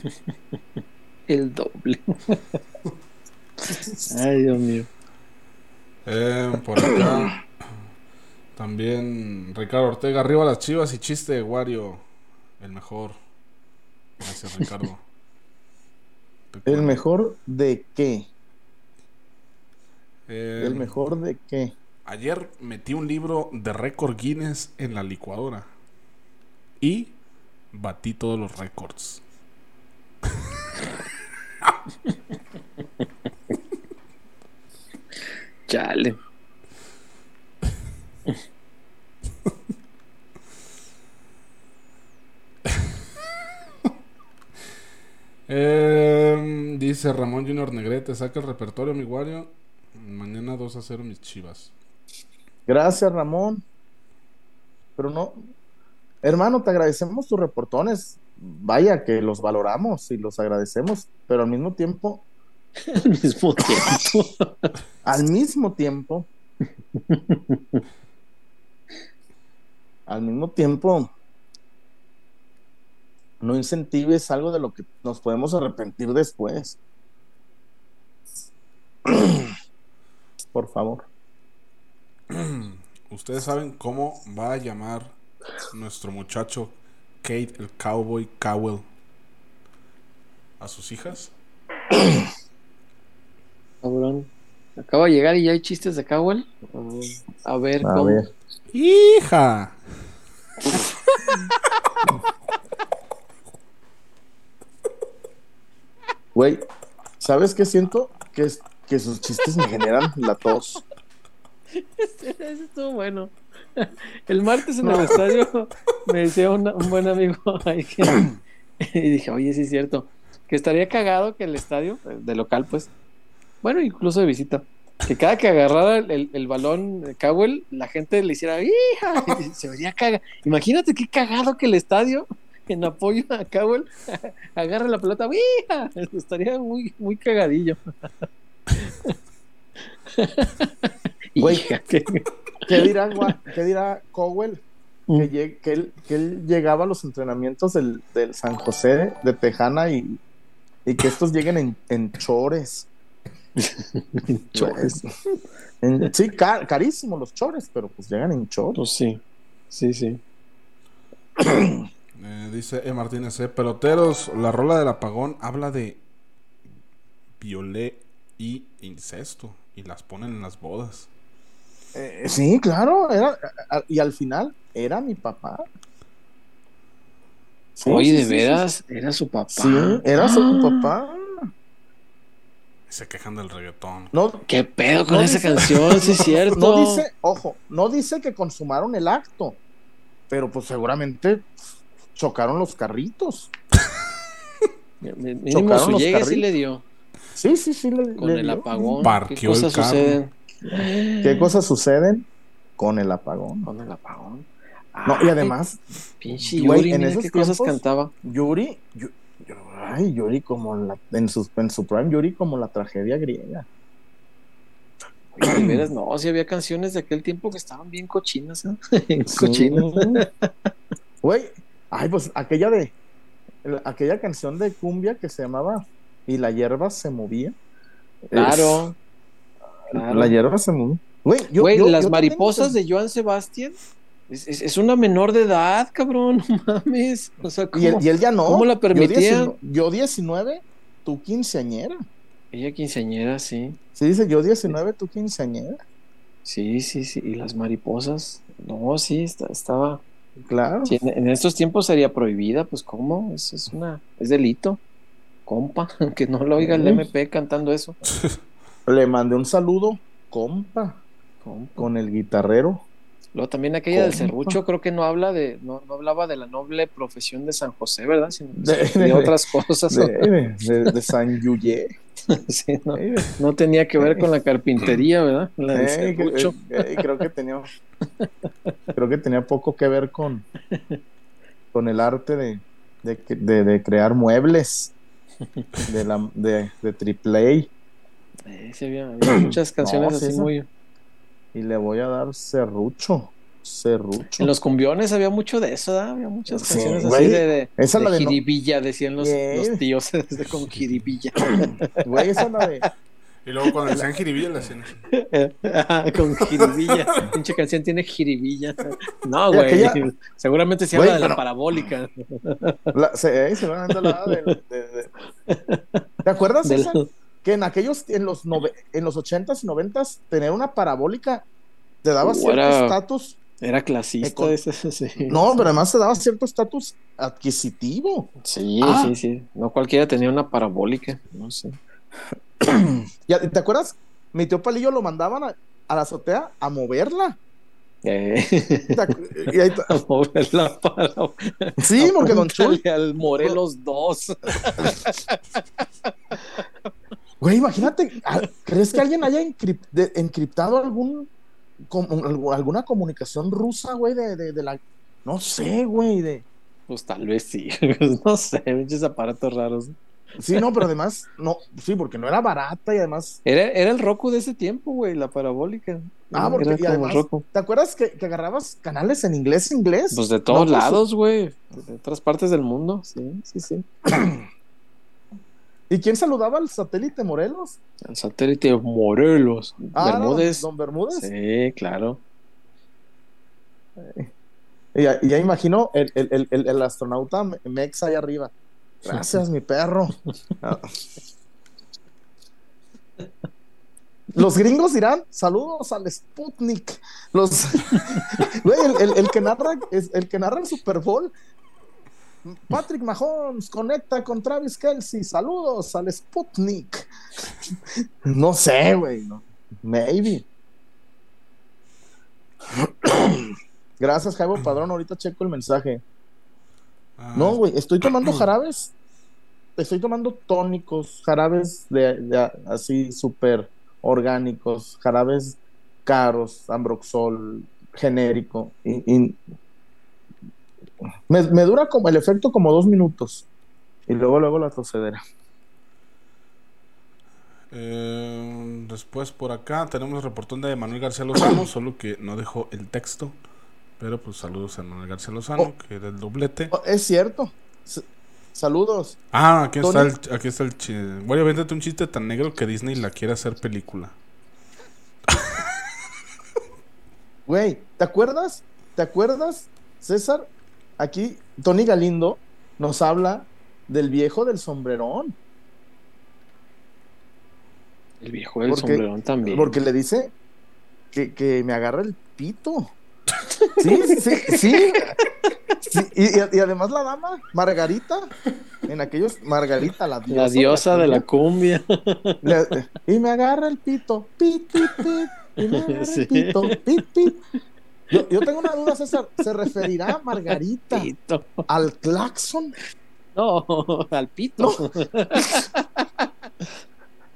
El doble. Ay, Dios mío. Eh, por acá. También Ricardo Ortega, arriba las chivas y chiste de Wario. El mejor. Gracias, Ricardo. ¿El mejor de qué? Eh, ¿El mejor de qué? Ayer metí un libro de récord Guinness en la licuadora. Y batí todos los récords. Chale. Eh, dice Ramón Junior Negrete, saca el repertorio, mi Wario. Mañana 2 a 0 mis chivas. Gracias, Ramón. Pero no, hermano, te agradecemos tus reportones. Vaya que los valoramos y los agradecemos, pero al mismo tiempo, Al mismo tiempo. al mismo tiempo, al mismo tiempo, no incentives algo de lo que nos podemos arrepentir después. Por favor. ¿Ustedes saben cómo va a llamar nuestro muchacho Kate el Cowboy Cowell a sus hijas? Cabrón. Acaba de llegar y ya hay chistes de Cowell. A ver A cómo. ver. ¡Hija! Güey, ¿sabes qué siento? Que, es, que sus chistes me generan la tos. Ese estuvo bueno. El martes en el estadio me decía una- un buen amigo ahí que, y dije, oye, sí es cierto, que estaría cagado que el estadio, eh, de local, pues, bueno, incluso de visita, que cada que agarrara el, el- el balón de Cowell, la gente le hiciera, ¡hija! Y se vería caga. Imagínate qué cagado que el estadio, en apoyo a Cowell, agarre la pelota, ¡hija! Estaría muy, muy cagadillo. Güey. Qué- ¿Qué dirá, Gua- qué dirá Cowell? Mm. Que, lleg- que él, que él llegaba a los entrenamientos del, del San José de Tejana y, y que estos lleguen en, en chores. Chores. En- sí, ca- carísimos los chores, pero pues llegan en chores. Pues sí, sí, sí. Eh, dice E. Martínez, eh, peloteros, la rola del apagón habla de violé y incesto y las ponen en las bodas. Eh, sí, claro, era, a- a- y al final era mi papá. Sí, Oye, sí, de sí, sí, veras, era su papá. Sí, era su Ah, papá. Se quejan del reggaetón. No, ¿Qué pedo con No esa dice- canción? Sí, es cierto. no dice, ojo, no dice que consumaron el acto, pero pues seguramente chocaron los carritos. Mínimo chocaron su los llegue sí carriles. le dio. Sí, sí, sí. le- Con le el dio. apagón. Parqueó ¿Qué cosas el carro. suceden? ¿Qué cosas suceden con el apagón? Con el apagón. No, y Ay, además, Pinche güey, Yuri, en mira esos qué cosas tiempos- cantaba. Yuri, Yu- Yu- ay, Yuri como la, en, su, en su prime, Yuri como la tragedia griega. Oye, no, sí había canciones de aquel tiempo que estaban bien cochinas, ¿eh? Bien Sí. cochinas. Güey, ay, pues aquella de, el- aquella canción de cumbia que se llamaba Y la hierba se movía. Claro. Claro. La hierba se. Güey, yo- Güey, yo- las yo mariposas de Joan Sebastián es, es- es una menor de edad, cabrón, no mames. O sea, ¿cómo? Y él, y él ya no. ¿Cómo la permitían? 19, Yo 19, tú quinceañera. Ella quinceañera, sí. Sí, dice yo 19, tú quinceañera. Sí, sí, sí. Y las mariposas, no, sí, está- estaba. Claro. sí, en, en estos tiempos sería prohibida, pues cómo, es, es una, es delito. Compa, que no lo oiga el Sí. MP cantando eso. Le mandé un saludo, compa, con el guitarrero. Luego también aquella del serrucho, creo que no habla de, no, no hablaba de la noble profesión de San José, ¿verdad? Sino De- de, de otras cosas. De, San Yuye. Sí, no, no tenía que ver con la carpintería, ¿verdad? La del serrucho. eh, eh, creo que tenía creo que tenía poco que ver con con el arte de, de, de- de crear muebles de la de, de triple A Eh, sí, había, había muchas canciones No, así esa- muy. y le voy a dar serrucho serrucho En los cumbiones había mucho de eso, ¿verdad? Había muchas Sí, canciones así de, de, Esa de la de no- jiribilla, decían los, Yeah. los tíos desde con jiribilla. güey esa es la de Y luego cuando decían jiribilla le hacían con jiribilla. Pinche canción tiene jiribilla. No, güey. aquella- Seguramente se Güey, habla de la parabólica. la, se, eh, seguramente la de, de- de- ¿Te acuerdas Del- esa? Que en aquellos en los nove- en los 80s y 90s tener una parabólica te daba Uh, cierto era- estatus Era clasista ese, sí. no pero además te daba cierto estatus adquisitivo Sí, Ah. sí, sí. No cualquiera tenía una parabólica. No sé. ¿te acuerdas? mi tío Palillo lo mandaban a, a la azotea a moverla Eh, ¿Te acu- y ahí ta- a mover la parabólica. sí porque Don Chuy al Morelos 2. güey imagínate ah, ¿crees que alguien haya de- encriptado algún com- algu- alguna comunicación rusa güey de, de, de la no sé güey de Pues tal vez sí. No sé, muchos aparatos raros. Sí, no, pero además, no, sí, porque no era barata y además. Era, era el Roku de ese tiempo, güey, la parabólica. Ah, porque era y además, Roku. ¿te acuerdas que, que agarrabas canales en inglés, inglés? Pues de todos No, pues, lados, güey. De otras partes del mundo. Sí, sí, sí. ¿Y quién saludaba al satélite Morelos? El satélite Morelos. Ah, Bermúdez. Don, Bermúdez. Sí, claro. Y ya, ya imagino el, el, el, el- el astronauta me- Mex ahí arriba. Gracias, mi perro. Ah, Los gringos dirán saludos al Sputnik. Los, güey, el, el- el que narra, el que narra el Super Bowl. Patrick Mahomes conecta con Travis Kelsey. Saludos al Sputnik. No sé, güey. no. Maybe. Gracias, Jaibo Padrón. Ahorita checo el mensaje. Ah, No, güey, estoy tomando jarabes. Estoy tomando tónicos, jarabes de, de- así súper orgánicos, jarabes caros, ambroxol, genérico. Y, y me, me dura como el efecto como dos minutos. Y luego, luego la tosedera. Eh, después por acá tenemos el reportón de Manuel García Lozano, solo que no dejó el texto. Pero pues saludos a Manuel García Lozano, que era el doblete. Oh, es cierto. S- saludos. Ah, aquí está el, aquí está el chiste. Voy a venderte un chiste tan negro que Disney la quiere hacer película. Güey, ¿te acuerdas? ¿Te acuerdas, César? Aquí Tony Galindo nos habla del viejo del sombrerón. El viejo del Porque- sombrerón también. Porque le dice que, que me agarra el pito. Sí, sí, sí. Sí, y, y- y además la dama, Margarita, en aquellos, Margarita, la diosa, la diosa de la cumbia. Le- y me agarra el pito, pit, pit, pit, y me agarra Sí. el pito, pit, pit. Yo, yo tengo una duda, César, ¿se referirá Margarita Pito. al claxon? No, al pito.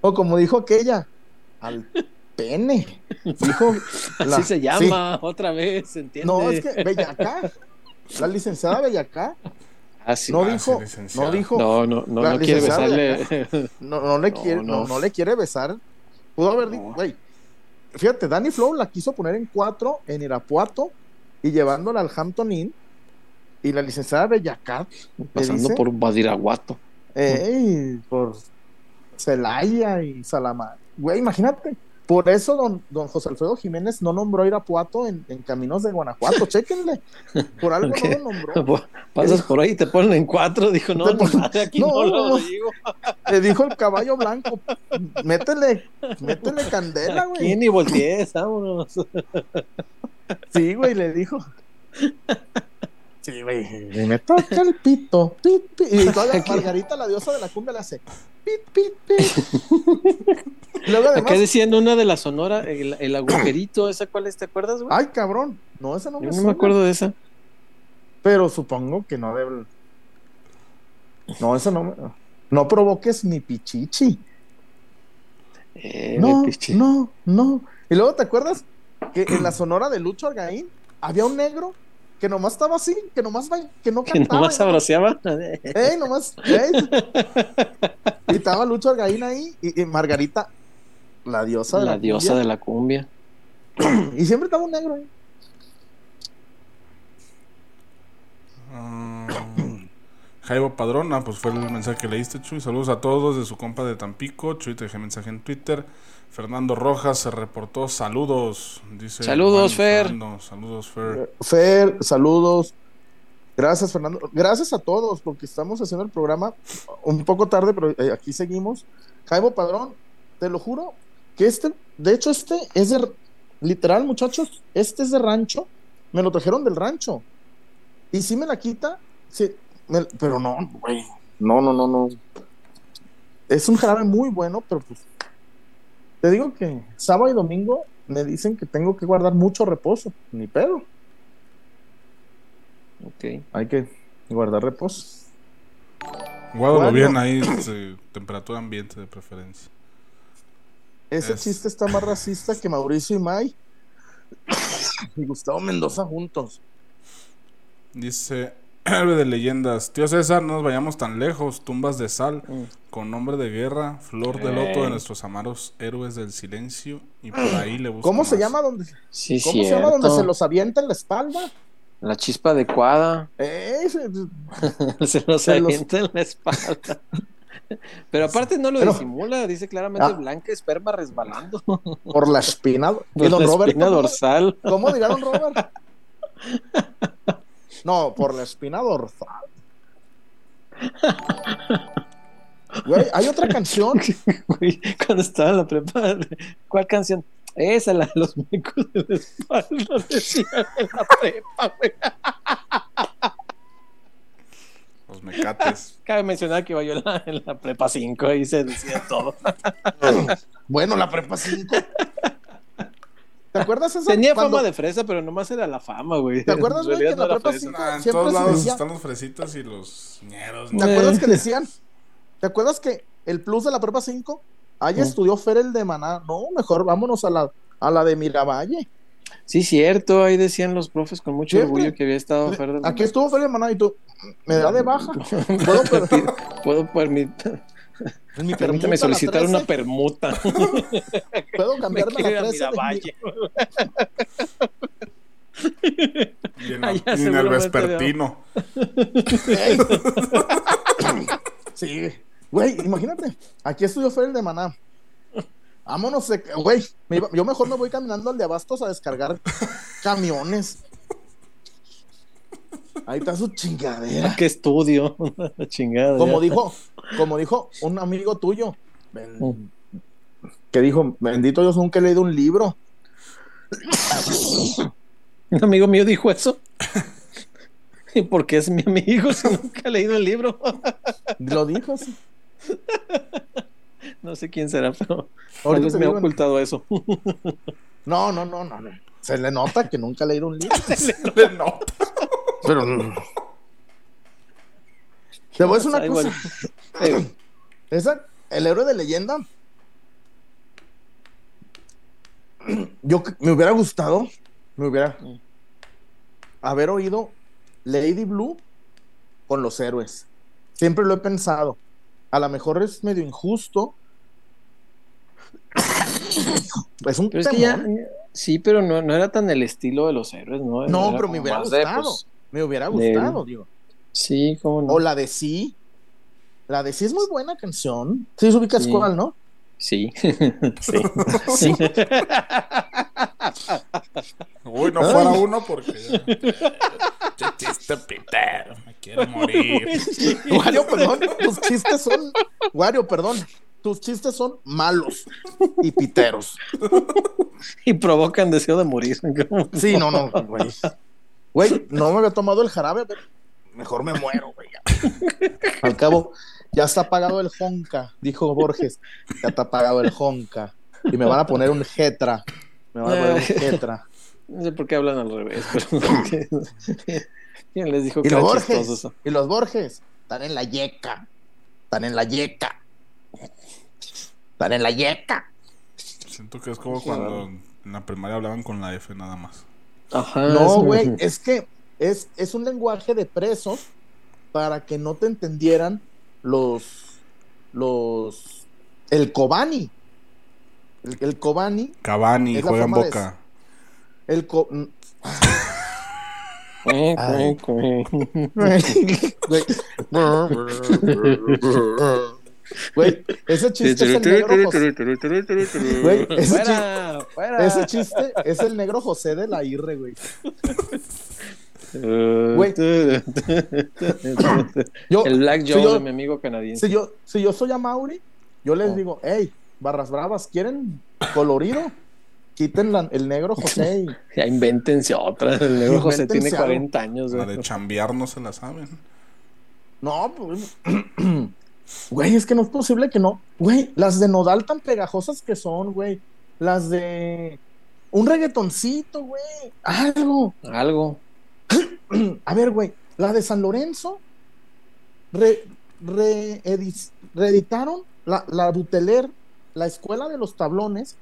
O como dijo aquella, al pene. Dijo la- Así se sí. llama, otra vez, ¿entiendes? No, es que Bellacá, la licenciada Bellacá, Ah, sí. no Ah, dijo, no dijo, No, no, no, no quiere licenciada besarle. no, no le No, quiere, no, no. no le quiere besar. Pudo haber dicho, No. güey. Fíjate, Danny Flow la quiso poner en cuatro en Irapuato y llevándola al Hampton Inn. Y la licenciada Bellacat, Pasando dice? por Badiraguato. ey, por Celaya y Salamanca. Güey, imagínate. Por eso don, don José Alfredo Jiménez no nombró Irapuato en, en Caminos de Guanajuato. Chéquenle. Por algo ¿Qué? no lo nombró. Pasas por ahí y te ponen en cuatro. Dijo, no, madre, aquí No, no, lo no. digo. Le dijo el caballo blanco. Métele, métele candela, güey. ni voltees, vámonos. Sí, güey, le dijo. Sí, güey. y Me toca el pito. Pit, pit. Y todavía Aquí. Margarita, la diosa de la cumbia, le hace. Pit, pit, Luego Acá además. decían una de la sonora, el, el agujerito, ¿esa cuál es? ¿Te acuerdas, güey? Ay, cabrón. No, esa no me Yo no me acuerdo de esa. Pero supongo que no debe. No, eso no me. No provoques mi pichichi. Eh, No, pichi. no, no. Y luego, ¿te acuerdas que en la sonora de Lucho Argaín había un negro que nomás estaba así, que nomás que no Que cantaba? nomás y nomás- sabroseaba. ¡Ey, nomás! ¡Ey! Y estaba Lucho Argaín ahí y, y Margarita, la diosa de la, La diosa cumbia, de la cumbia. Y siempre estaba un negro ahí. Ah, Jaibo Padrona, pues fue el mensaje que leíste, Chuy. Saludos a todos de su compa de Tampico. Chuy te dejé mensaje en Twitter. Fernando Rojas se reportó. Saludos, dice. Saludos, Fer. Fernando, Saludos, Fer. Fer, saludos. Gracias, Fernando. Gracias a todos, porque estamos haciendo el programa un poco tarde, pero eh, aquí seguimos. Jaibo Padrón, te lo juro que este, de hecho, este es de, literal, muchachos, este es de rancho. Me lo trajeron del rancho. Y si me la quita, sí, me- pero no, güey. No, no, no, no. Es un jarabe muy bueno, pero pues. Te digo que sábado y domingo me dicen que tengo que guardar mucho reposo. Ni pedo. Ok. Hay que guardar reposo. Guárdalo bien ahí, este, temperatura ambiente de preferencia. Ese Es- chiste está más racista que Mauricio y May y Gustavo Mendoza juntos. Dice Héroe de leyendas. Tío César, no nos vayamos tan lejos. Tumbas de sal Mm. con nombre de guerra, flor de loto de Ey. nuestros amados héroes del silencio. Y por ahí le busco ¿Cómo se llama donde, Sí, ¿cómo se llama donde se los avienta en la espalda? La chispa adecuada. Eh, se los Se los- avienta en la espalda. Pero aparte no lo Pero- disimula, dice claramente Ah. blanca esperma resbalando. por la espina. Y Por don la Robert, espina ¿cómo, dorsal. ¿cómo dirá don Robert? No, por la espina dorsal. Güey, hay otra canción. Güey, cuando estaba en la prepa, ¿cuál canción? Esa, la de los mecos de la espalda, en la prepa, güey. Los mecates. Cabe mencionar que iba yo en la, en la prepa 5 y se decía todo. Bueno, la prepa 5. ¿Te acuerdas esa? Tenía cuando- fama de fresa, pero nomás era la fama, güey. ¿Te acuerdas, güey, que en la no prepa fresa. cinco- Ah, en Siempre todos se lados decía- están los fresitas y los ñeros. ¿Te ¿no? acuerdas Eh. que decían? ¿Te acuerdas que el plus de la prepa 5? Allá Mm. estudió Fer el de Maná. No, mejor vámonos a la, a la de Miravalle. Sí, cierto, ahí decían los profes con mucho Siempre. orgullo que había estado Fer del- Aquí estuvo Fer el de Maná y tú, me da de baja. Puedo, per- Puedo permitir, mi permuta, permítame solicitar 13, una permuta. Puedo Me cambiarme la a 13 de mi- Miravalle. Y en, y en el vespertino. Sí, güey, imagínate. Aquí estudió Fer el de Maná. Vámonos, güey. me iba- Yo mejor me voy caminando al de Abastos a descargar camiones. Ahí está su chingadera. ¿Qué estudio? La chingada. Como dijo, como dijo un amigo tuyo, Mm. que dijo, bendito Dios, nunca he leído un libro. Un amigo mío dijo eso. ¿Y por qué es mi amigo si nunca ha leído el libro? Lo dijo, sí. No sé quién será, pero Ahorita me ha ocultado eso. No, no, no, no, no. Se le nota que nunca ha leído un libro. Le nota. Pero no. Te voy a decir una Ay, cosa. bueno. Esa, el héroe de leyenda. Yo me hubiera gustado, me hubiera haber oído Lady Blue con los héroes. Siempre lo he pensado. A lo mejor es medio injusto. Es un pero sí, pero no, no era tan el estilo de los héroes, ¿no? No, Era pero me hubiera de, gustado. pues, Me hubiera de- gustado, digo. sí, cómo no. O la de sí. La de sí es muy buena canción. Sí, ubicas Sí. cuál, ¿no? Sí. sí. Sí. Uy, no fuera uno porque. Chiste, Peter. Me quiero morir. Wario, perdón, tus chistes son. Wario, perdón. Tus chistes son malos y piteros. y provocan deseo de morir. Sí, no, no, güey. Güey, no me había tomado el jarabe, pero mejor me muero, güey. Al cabo, ya está pagado el Honka, dijo Borges. Ya está pagado el Honka. Y me van a poner un Jetra. Me van a poner un Jetra. No sé por qué hablan al revés, pero. ¿Quién les dijo Y que los Borges. Y los Borges. Están en la yeca. Están en la yeca. Están en la yeca. Siento que es como cuando en la primaria hablaban con la F nada más. Ajá. No, güey, es que es, es un lenguaje de presos para que no te entendieran los los el Kobani. El, el Kobani, Cavani juega en de- boca. el co- Ay. Güey. Ese chiste es el negro José. Güey, ese, chiste, Fuera, fuera. ese chiste es el negro José de la Irre, güey. Eh, Güey. Yo, El Black si Joe yo- de mi amigo canadiense. Si yo, si yo soy a Mauri, yo les Oh. digo, hey, barras bravas, ¿quieren colorido? Quiten la- el negro José y Ya invéntense otra. El negro José tiene algo. 40 años. La güey. de chambear no se la saben. No, pues. Güey, es que no es posible que no. Güey, las de Nodal tan pegajosas que son, güey. Las de. Un reggaetoncito, güey. Algo. Algo. A ver, güey. La de San Lorenzo. Re, reedis- reeditaron la, la Buteler, la escuela de los tablones.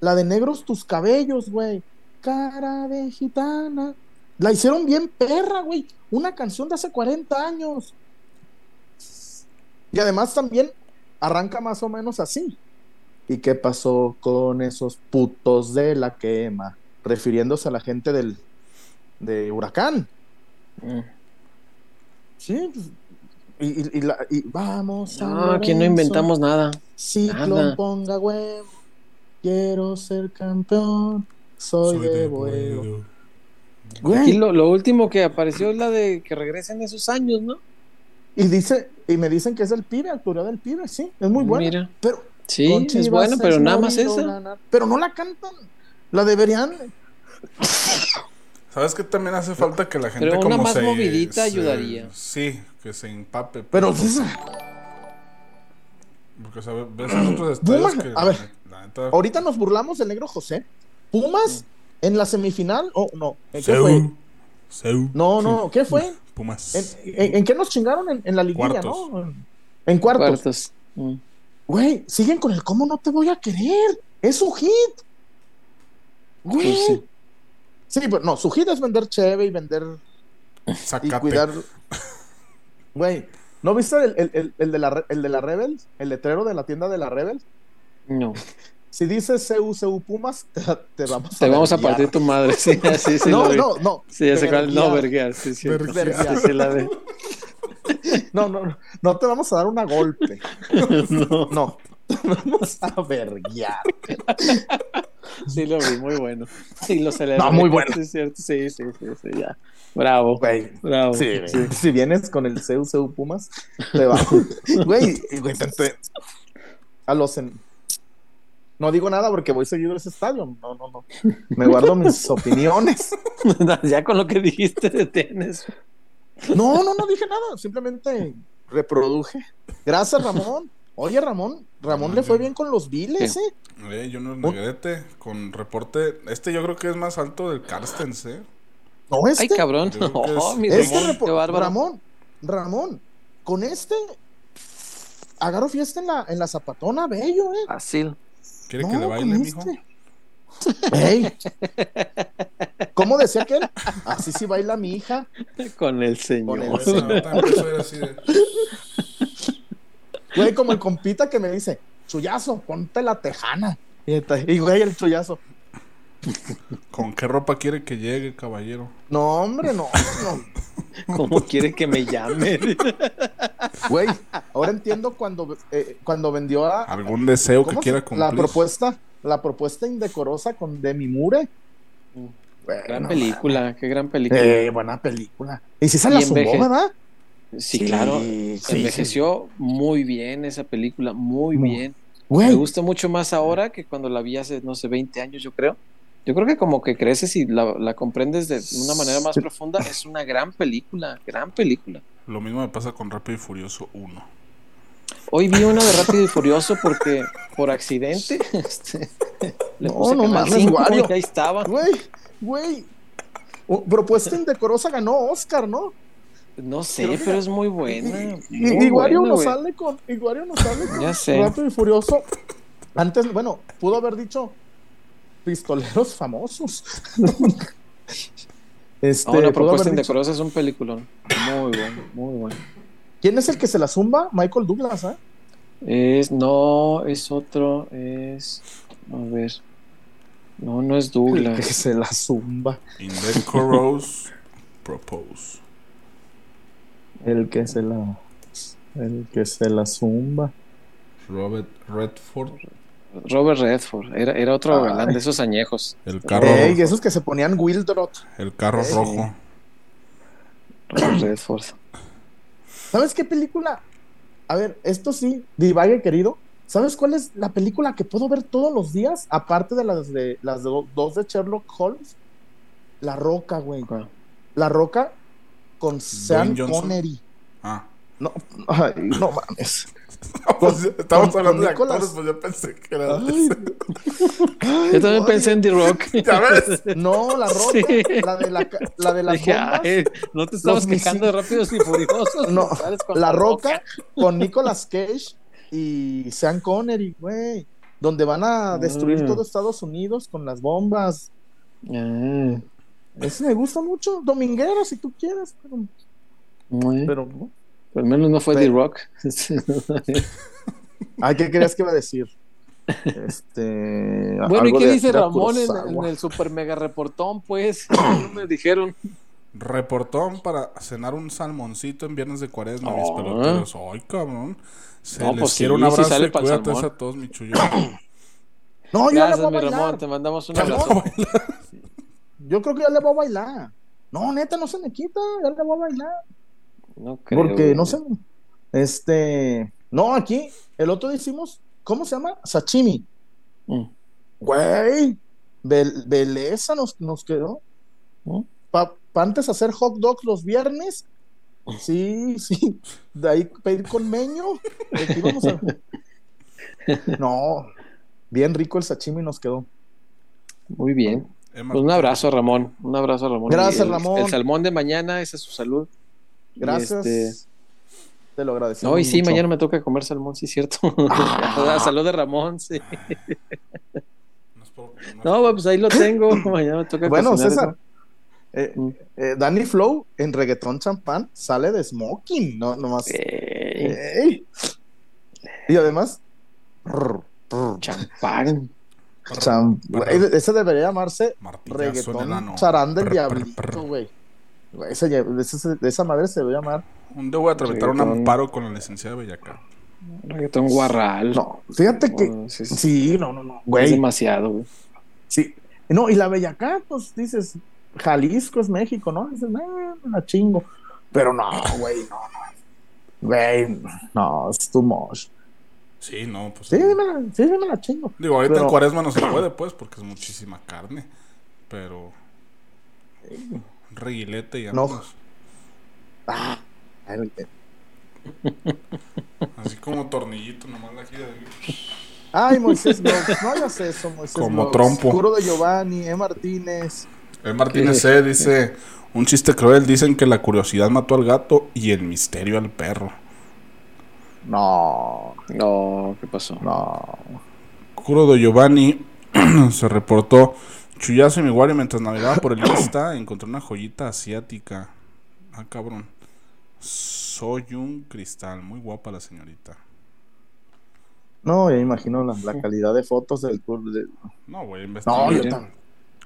La de Negros tus cabellos, güey. Cara de gitana. La hicieron bien perra, güey. Una canción de hace 40 años. Y además también arranca más o menos así. ¿Y qué pasó con esos putos de la quema? Refiriéndose a la gente del de Huracán. Mm. Sí. pues, Y, y- y la- y vamos a. No, aquí no inventamos nada. Ciclón nada. ponga huevo. Quiero ser campeón. Soy, de huevo. Güey, Aquí lo, lo último que apareció es la de que regresen esos años, ¿no? Y dice, y me dicen que es el pibe, actuaría del pibe, sí, es muy bueno. Mira. Pero Sí, es bueno, pero nada más esa. na, na. Pero no la cantan. La deberían. ¿Sabes qué también hace falta que la gente Pero una como más se- movidita se- ayudaría. Sí, que se empape. Pero pues, sí, Porque, ¿sabes? ves en otros estadios que... a ver. la neta, ahorita nos burlamos del negro José. Pumas en la semifinal. Oh, no. ¿En qué Seu, fue? Seu, No, no. ¿Qué fue? Pumas. ¿En, en- en qué nos chingaron? En, en la liguilla, Cuartos. ¿no? En cuartos. Cuartos. Mm. Güey, siguen con el cómo no te voy a querer. Es su hit. Güey. Pues sí. sí. pero no, su hit es vender cheve y vender y cuidar. Güey, ¿no viste el, el- el- el de la, el de la Rebels? El letrero de la tienda de la Rebels. No. Si dices CU, CU Pumas, te, te vamos a Te vamos a partir tu madre. Sí, sí, sí. No, no, no. Sí, ya sé cuál. No, verguear. Sí, sí. Verguiar. Sí, sí, la ve. No, no, no, no te vamos a dar una golpe. No. No, te vamos a verguiar. Sí, lo vi, muy bueno. Sí, lo celebré. No, muy bueno. Sí, cierto. Sí, sí, sí, sí, ya. Bravo. Güey, Bravo. Sí, Sí. si vienes con el CU, CU Pumas, te va. Güey, güey, te- te- a los en- No digo nada porque voy seguido a ese estadio. No, no, no. Me guardo mis opiniones. ya con lo que dijiste detienes. No, no, no dije nada. Simplemente reproduje. Gracias, Ramón. Oye, Ramón, Ramón le fue bien con los viles, ¿eh? Eh, Junior Negrete, con reporte... Este yo creo que es más alto del Carstens, ¿eh? No, este. Ay, cabrón. Yo creo que Oh, es- mi Este Ramón. Ramón, Ramón, con este agarro fiesta en la, en la zapatona, bello, ¿eh? Fácil. ¿Quiere No, que le baile, con mijo? este. Ey. ¿Cómo decía aquel? Así sí baila mi hija. Con el señor. Con el ir así de... Güey, como el compita que me dice, chullazo, ponte la tejana. Y, está- y, güey, el chullazo. ¿Con qué ropa quiere que llegue, caballero? No, hombre, no, no. ¿Cómo quiere que me llame? Güey, ahora entiendo cuando, eh, cuando vendió a. ¿Algún deseo que ¿cómo quiera cumplir? La propuesta, la propuesta indecorosa con Demi Moore. gran Bueno, película, qué gran película. Eh, buena película. Y si se la enveje- zumbó, ¿verdad? sí, claro. sí, Envejeció muy bien esa película, muy Muy. bien. Güey, Me gusta mucho más ahora que cuando la vi hace, no sé, 20 años, yo creo. Yo creo que como que creces y la, la comprendes de una manera más profunda. Es una gran película, gran película. Lo mismo me pasa con Rápido y Furioso 1. Hoy vi una de Rápido y Furioso porque por accidente este, le No, puse no mames, 5 Wario. y ahí estaba. güey, güey. O- propuesta indecorosa ganó Oscar, ¿no? No sé, pero es muy buena. Y, muy y Wario buena, sale con. Y Wario no sale con Ya sé. Rápido y Furioso. Antes, bueno, pudo haber dicho pistoleros famosos. este, Ah, una pudo propuesta indecorosa es un peliculón. Muy bueno, muy bueno. ¿Quién es el que se la zumba? Michael Douglas, ¿eh? Es, no, es otro, es, a ver, no, no es El que Douglas. se la zumba. Indecorous Propose. El que se la. El que se la zumba. Robert Redford. Robert Redford, era, era otro Ay. galán de esos añejos. El carro, Ey, esos que se ponían Wildrot. el carro Ey. rojo. Robert Redford. ¿Sabes qué película? A ver, esto sí, divague querido. ¿Sabes cuál es la película que puedo ver todos los días? Aparte de las de las do- dos de Sherlock Holmes. La Roca, güey. La Roca con Sean Johnson. Connery. Ah. No, ay, no mames. Pues, estamos con- hablando con de Nicolas. actores, pues yo pensé que era. Ay, Yo también ay, pensé en The Rock. ¿Ya ves? No, la Roca, Sí. la de la, la de las Dije, bombas. "Ay, no te estabas Los quejando de Rápidos y Furiosos. No, La Roca con Nicolas Cage y Sean Connery, güey. Donde van a destruir Mm. todo Estados Unidos con las bombas. Ah, Ese me gusta mucho. Dominguero, si tú quieres. Pero, pero no. Al menos no fue The Rock. Ay, ¿qué creías que iba a decir? Este. bueno, ¿y qué dice Ramón en, el super mega reportón? Pues no me dijeron. Reportón para cenar un salmoncito en viernes de cuaresma, mis Ah. peloteros. Ay, cabrón. Se No, les pues quiere sí, un abrazo sale y cuídate a todos, mi chullo. No, yo ya le Gracias, voy a mi bailar. Ramón. Te mandamos un Ya abrazo. Yo creo que ya le voy a bailar. No, neta, no se me quita. Ya le voy a bailar. No creo. Porque, güey. no sé, este, no, aquí, el otro hicimos, ¿cómo se llama? Sashimi. Mm. Güey, bel- beleza nos, nos quedó. ¿Mm? Pa, pa antes hacer hot dogs los viernes, sí, sí, de ahí pedir con meño. a- No, bien rico el sashimi nos quedó. Muy bien. Pues un abrazo Ramón. Un abrazo a Ramón. Gracias, el- Ramón. El salmón de mañana, esa es su salud. Gracias. este- Te lo agradecemos. No, y sí, mucho. mañana me toca comer salmón, sí, cierto. Ah. salud de Ramón, sí. no pues ahí lo tengo. Mañana me toca Bueno, César, eh, Mm. eh, Danny Flow en reggaetón champán sale de smoking, no, nomás. Ey. Y además, champán. cham- ese debería llamarse Martillazo reggaetón charán del diablito, güey. Ese- de esa madre se debe llamar. Un día voy a tramitar un amparo con la licenciada Bellacar. Reggaetón guarral. No, fíjate que. Sí, sí. Sí, no, no, no. Es demasiado, güey. sí. No, y la Bellacá, pues dices, Jalisco es México, ¿no? Dices, "Eh, la chingo. Pero no, güey, no, no. Güey, no, es too much. Sí, no, pues. Sí, me la, sí, me la chingo. Digo, ahorita Pero- en cuaresma no se puede, pues, porque es muchísima carne. Pero. Un reguilete y No. Ah, Así como tornillito, nomás la gira de. Ay, Moisés no hagas eso, Moisés Como trompo. Curo de Giovanni, E. Martínez. El Martínez C dice: Un chiste cruel. Dicen que la curiosidad mató al gato y el misterio al perro. No, No, ¿qué pasó? no. Curo de Giovanni se reportó. Chuyazo y mi Wario mientras navegaba por el Insta encontré una joyita asiática. Ah, cabrón. Soy un cristal. Muy guapa la señorita. No, ya imagino la, la calidad de fotos del tour. de- No, güey, No, investigar. yo también.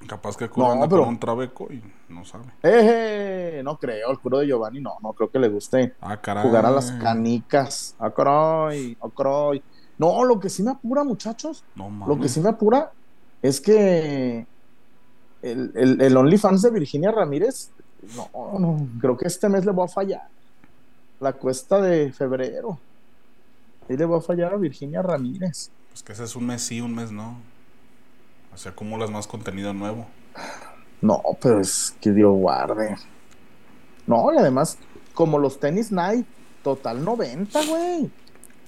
Capaz que Curo No, anda pero- con un trabeco y no sabe. Eje, no creo, el curo de Giovanni no, no creo que le guste Ah, caray. jugar a las canicas. Ah, caray, ah, caray. No, lo que sí me apura, muchachos, No mames. lo que sí me apura es que el, el, el OnlyFans de Virginia Ramírez, no, no, creo que este mes le voy a fallar. La cuesta de febrero. Ahí le voy a fallar a Virginia Ramírez. Pues que ese es un mes sí, un mes no. Así acumulas más contenido nuevo. No, pero es que Dios guarde. No, y además, como los tenis Nike, total 90, güey.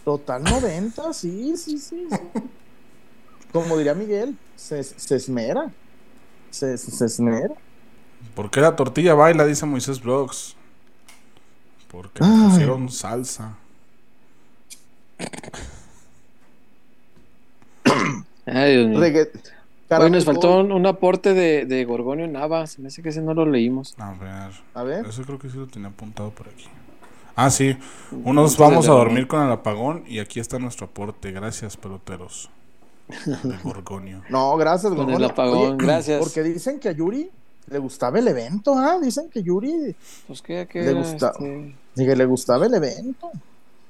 Total 90, sí, sí, sí. sí. Como diría Miguel, se, se esmera. Se, se esmera. ¿Por qué la tortilla baila? Dice Moisés Vlogs. Porque le Ay. pusieron salsa. Ay, Dios mío. Reggae- Hoy nos faltó un, un aporte de, de Gorgonio Nava. Se me hace que ese no lo leímos. A ver. A ver. Eso creo que sí lo tenía apuntado por aquí. Ah, sí. Unos vamos a dormir con el apagón y aquí está nuestro aporte. Gracias, peloteros. De Gorgonio. No, gracias, Con el apagón, gracias. Porque dicen que a Yuri le gustaba el evento, ¿ah? Dicen que Yuri Pues que, que Le era, gusta- este, que le gustaba el evento.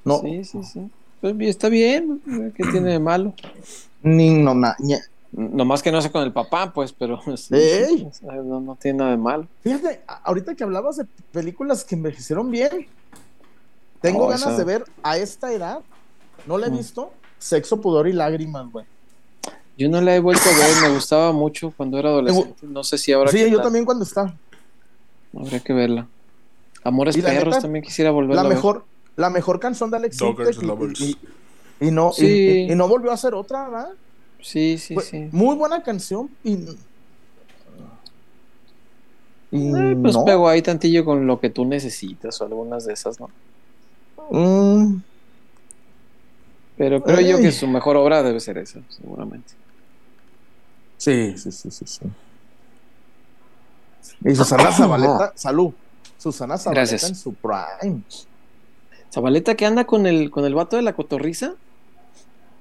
No, Sí, sí, sí. Pues bien, está bien. ¿Qué tiene de malo? ni no, na-. Nomás que no sé con el papá, pues, pero sí, no, no tiene nada de malo. Fíjate, ahorita que hablabas de películas que envejecieron bien, tengo ganas esa- de ver a esta edad, no la he Mm. visto, Sexo, Pudor y Lágrimas, güey. Yo no la he vuelto a ver, me gustaba mucho cuando era adolescente. No sé si ahora. Sí, yo también cuando está. Habría que verla. Amores Y perros neta, también quisiera volverla La a ver. mejor, la mejor canción de Alex Doggers y- Lovers. y, y no, y- Sí. y, y no volvió a hacer otra, ¿verdad? Sí, sí, sí. Muy buena canción y, y Eh, pues no. pegó ahí tantillo con lo que tú necesitas o algunas de esas, ¿no? Mm, Pero creo yo que su mejor obra debe ser esa, seguramente. Sí, sí, sí, sí, sí. Y Susana Zabaleta, salud. Susana Zabaleta Gracias. en su prime. Zabaleta que anda con el con el vato de la cotorriza.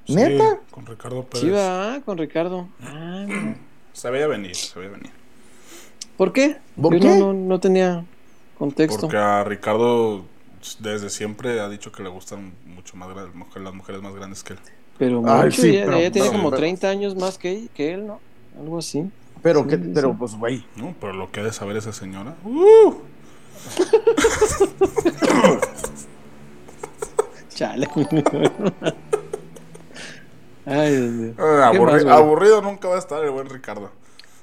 Sí, ¿Neta? con Ricardo Pérez. Sí, va, con Ricardo. Ah. Se veía venir, se veía venir. ¿Por qué? ¿Por Yo qué? No, no, no tenía contexto. Porque a Ricardo desde siempre ha dicho que le gustan mucho más las mujeres más grandes que él. Pero Ay, mucho, sí, ya- pero- ella tiene pero- como pero- 30 años más que, que él, ¿no? Algo así. Pero, Sí, que, sí, pero sí. pues, güey. No, pero lo que ha de saber esa señora. ¡uh! Chale. Ay, Dios mío. Eh, aburrido nunca va a estar el buen Ricardo.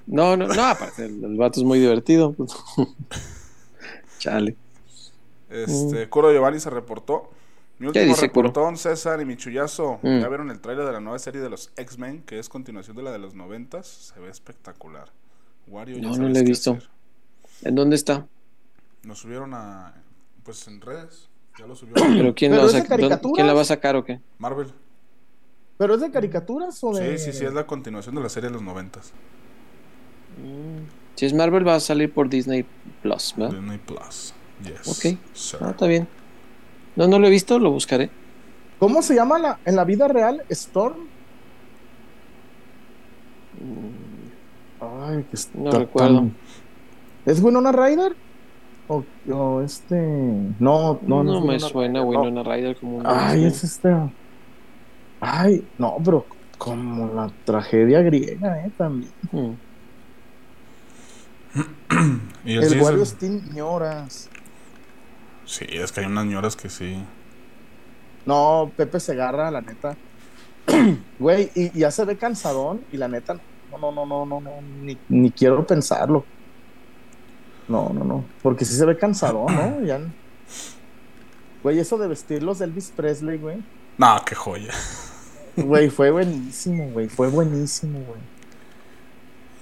No, no, no, aparte, el, el vato es muy divertido. Chale. Este, Kuro Giovanni se reportó. Mi Mm. ¿Qué último dice, reportón, César y mi chullazo. Mm. ¿Ya vieron el tráiler de la nueva serie de los X-Men? Que es continuación de la de los noventas. Se ve espectacular. Wario, No, no la he visto. hacer. ¿En dónde está? Nos subieron a. Pues en redes. Ya lo subió ¿Pero quién, Pero la. ¿quién la va a sacar o qué? Marvel. ¿Pero es de caricaturas o de.? Sí, sí, sí, es la continuación de la serie de los noventas. Si es Marvel, va a salir por Disney Plus, ¿verdad? Disney Plus. Yes. Ok. sir. Ah, está bien. No, no lo he visto, lo buscaré. ¿Cómo se llama la, en la vida real? ¿Storm? Ay, que No recuerdo. tan- ¿Es Winona Ryder? O, o este. No, no, No, es me Winona suena no. Winona Ryder como un. Ay, es este. Ay, no, pero como la tragedia griega, ¿eh? También. Mm. Y el Wario Steam ñoras. Sí, es que hay unas ñoras que sí. No, Pepe se agarra, la neta. Güey, y, y ya se ve cansadón, y la neta, no, no, no, no, no, no, ni, ni quiero pensarlo. No, no, no, porque sí se ve cansadón, ¿no? Ya. Güey, eso de vestirlos de Elvis Presley, güey. No, qué joya. Güey, fue buenísimo, güey, fue buenísimo, güey.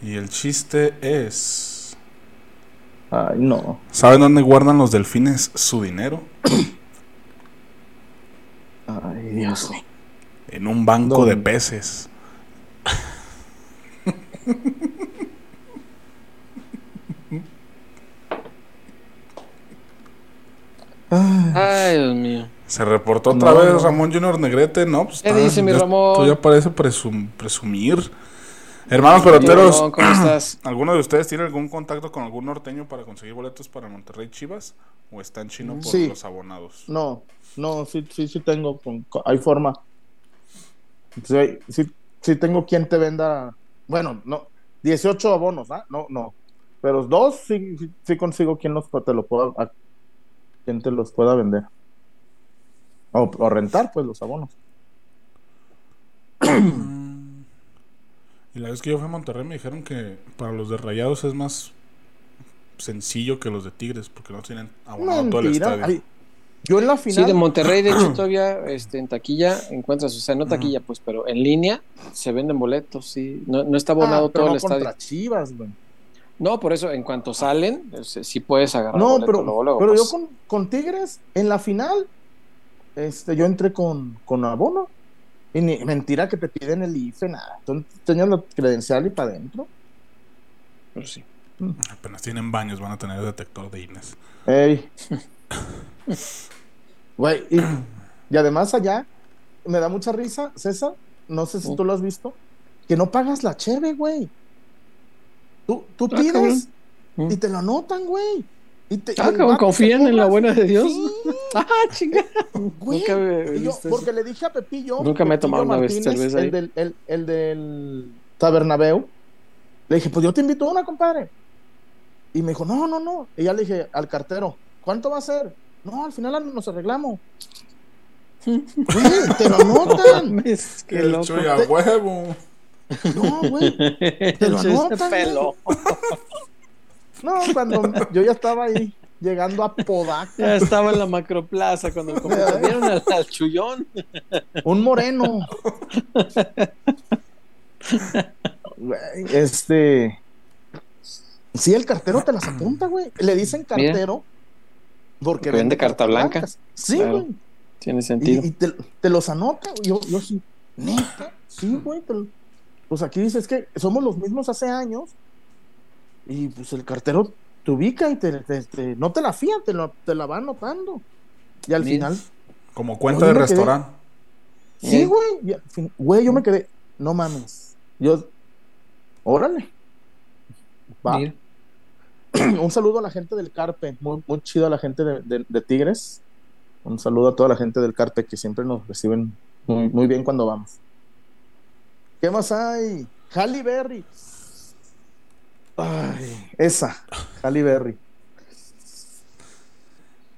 Y el chiste es. Ay, no. ¿Saben dónde guardan los delfines su dinero? Ay, Dios mío. En un banco ¿Dónde? de peces. Ay, Dios mío. Se reportó otra No, vez. Ramón Junior Negrete, ¿no? Pues ¿Qué está- dice mi ya- Ramón? Tú ya parece presum- presumir. Hermanos peloteros, ¿cómo estás? ¿alguno de ustedes tiene algún contacto con algún norteño para conseguir boletos para Monterrey Chivas? ¿O está en chino por Sí. los abonados? No, no, sí, sí, sí tengo, con- hay forma. Sí, sí, sí tengo quien te venda, bueno, no, 18 abonos, ¿ah? No, no, pero dos sí, sí, sí consigo quien los, te lo pueda, a- quien te los pueda vender. O, o rentar, pues, los abonos. Y la vez que yo fui a Monterrey me dijeron que para los de Rayados es más sencillo que los de Tigres porque no tienen abonado todo el estadio. ay, yo en la Sí, final, de Monterrey, de hecho, todavía este, en taquilla encuentras, o sea, no taquilla, pues, pero en línea se venden boletos, sí. No, no está abonado Ah, pero todo no el estadio. contra Chivas, güey. No, por eso, en cuanto salen, este, sí puedes agarrar No, boleto pero, luego, luego, pero yo pues. con, con Tigres, en la final, este, yo entré con, con abono. Y ni, mentira que te piden el IFE, nada. Entonces tenías la credencial y para adentro. Pero sí. Apenas tienen baños, van a tener detector de INES. Ey. Güey, y, y además allá, me da mucha risa, César, no sé si tú lo has visto, que no pagas la cheve, güey. Tú, tú Ah, pides y te lo anotan, güey. Y te- Ah, el cabrón, confían en la buena de Dios. Sí, Ah, chinga. güey. Nunca he Y yo, visto porque eso. le dije a Pepillo. Nunca me he tomado una vez cerveza ahí. El del, el, el del Tabernabeu. Le dije, pues yo te invito a una, compadre. Y me dijo, no, no, no. Y ya le dije al cartero, ¿cuánto va a ser? No, al final nos arreglamos. Güey, te lo anotan. Loco. Chuy a huevo. No, güey. Te lo anotan, pelo. No, cuando yo ya estaba ahí, llegando a Podaca. Ya estaba en la macroplaza cuando vieron al, al chullón. Un moreno. Este. Sí, el cartero te las apunta, güey. Le dicen Mira. cartero porque, Porque vende carta blanca. blancas. Sí, Claro. güey. Tiene sentido. Y, y te, te los anota. Yo, yo sí. Neta. Sí, güey. te Pues aquí dice, es que somos los mismos hace años. Y pues el cartero te ubica y te, te- te- no te la fía, te, lo- te la va anotando. Y al final, Como cuenta de quedé- restaurante. Sí, güey. Güey, yo me quedé. No mames. Yo. Órale. Va. Mira. Un saludo a la gente del Carpe. Muy, muy chido a la gente de, de- de Tigres. Un saludo a toda la gente del Carpe que siempre nos reciben muy, muy bien cuando vamos. ¿Qué más hay? Halle Berry. Ay, esa. Halle Berry.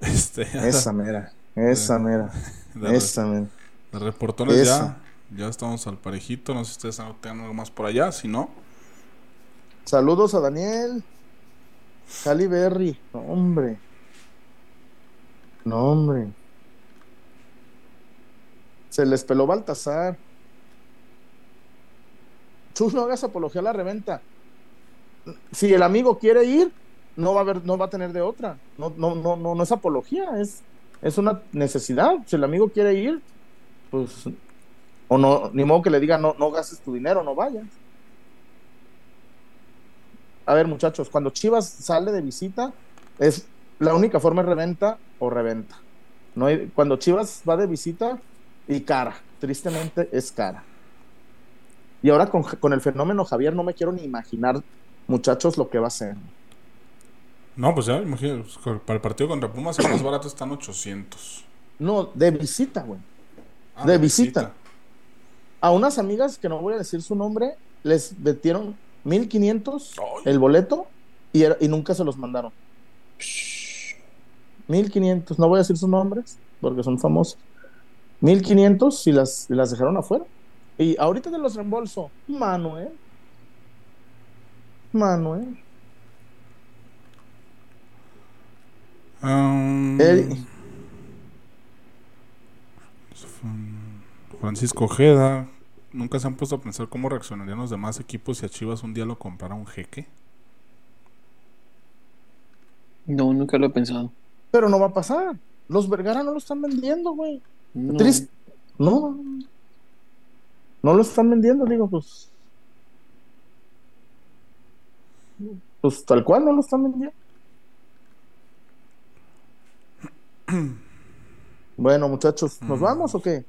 Este, Esa mera. esa mera. De, Esa mera. de reportones Esa. ya. Ya estamos al parejito. No sé si ustedes tengan algo más por allá. Si no, Saludos a Daniel. Cali Berry. No, hombre. No, hombre. Se les peló Baltasar. Chus, no hagas apología a la reventa. Si el amigo quiere ir, no va a haber, no va a tener de otra. No, no, no, no, no es apología, es, es una necesidad. Si el amigo quiere ir, pues, o no, ni modo que le diga no, no gastes tu dinero, no vayas. A ver, muchachos, cuando Chivas sale de visita, es la única forma es reventa o reventa. No cuando Chivas va de visita y cara, tristemente es cara. Y ahora con, con el fenómeno Javier no me quiero ni imaginar, muchachos, lo que va a ser. no, pues ya, imagínate. pues, Para el partido contra Pumas, el más barato están 800. No, de visita, güey. Ah, De visita. A unas amigas que no voy a decir su nombre, les metieron 1500 Ay. el boleto y, era- y nunca se los mandaron. 1500, no voy a decir sus nombres porque son famosos. 1500 y las, y las dejaron afuera. Y ahorita te los reembolso. Manuel. Manuel. Um, Francisco Ojeda. ¿Nunca se han puesto a pensar cómo reaccionarían los demás equipos si a Chivas un día lo comprara un jeque? No, nunca lo he pensado. Pero no va a pasar. Los Vergara no lo están vendiendo, güey. No. Triste. No. No lo están vendiendo, digo, pues. Pues tal cual no lo están vendiendo. Bueno, muchachos, ¿nos Mm. vamos o qué?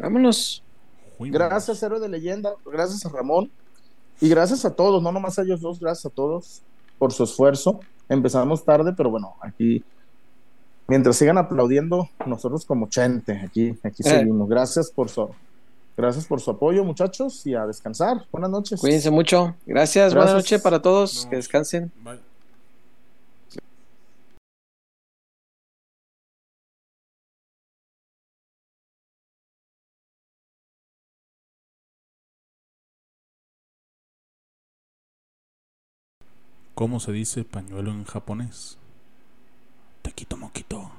Vámonos. Gracias, héroe de leyenda. Gracias a Ramón. Y gracias a todos, no nomás a ellos dos, gracias a todos por su esfuerzo. Empezamos tarde, pero bueno, aquí, mientras sigan aplaudiendo, nosotros como chente, aquí, aquí Eh. seguimos. Gracias por su, gracias por su apoyo, muchachos, y a descansar. Buenas noches. Cuídense mucho. Gracias. Buenas noches para todos. Que descansen. Bye. ¿Cómo se dice pañuelo en japonés? Te quito moquito.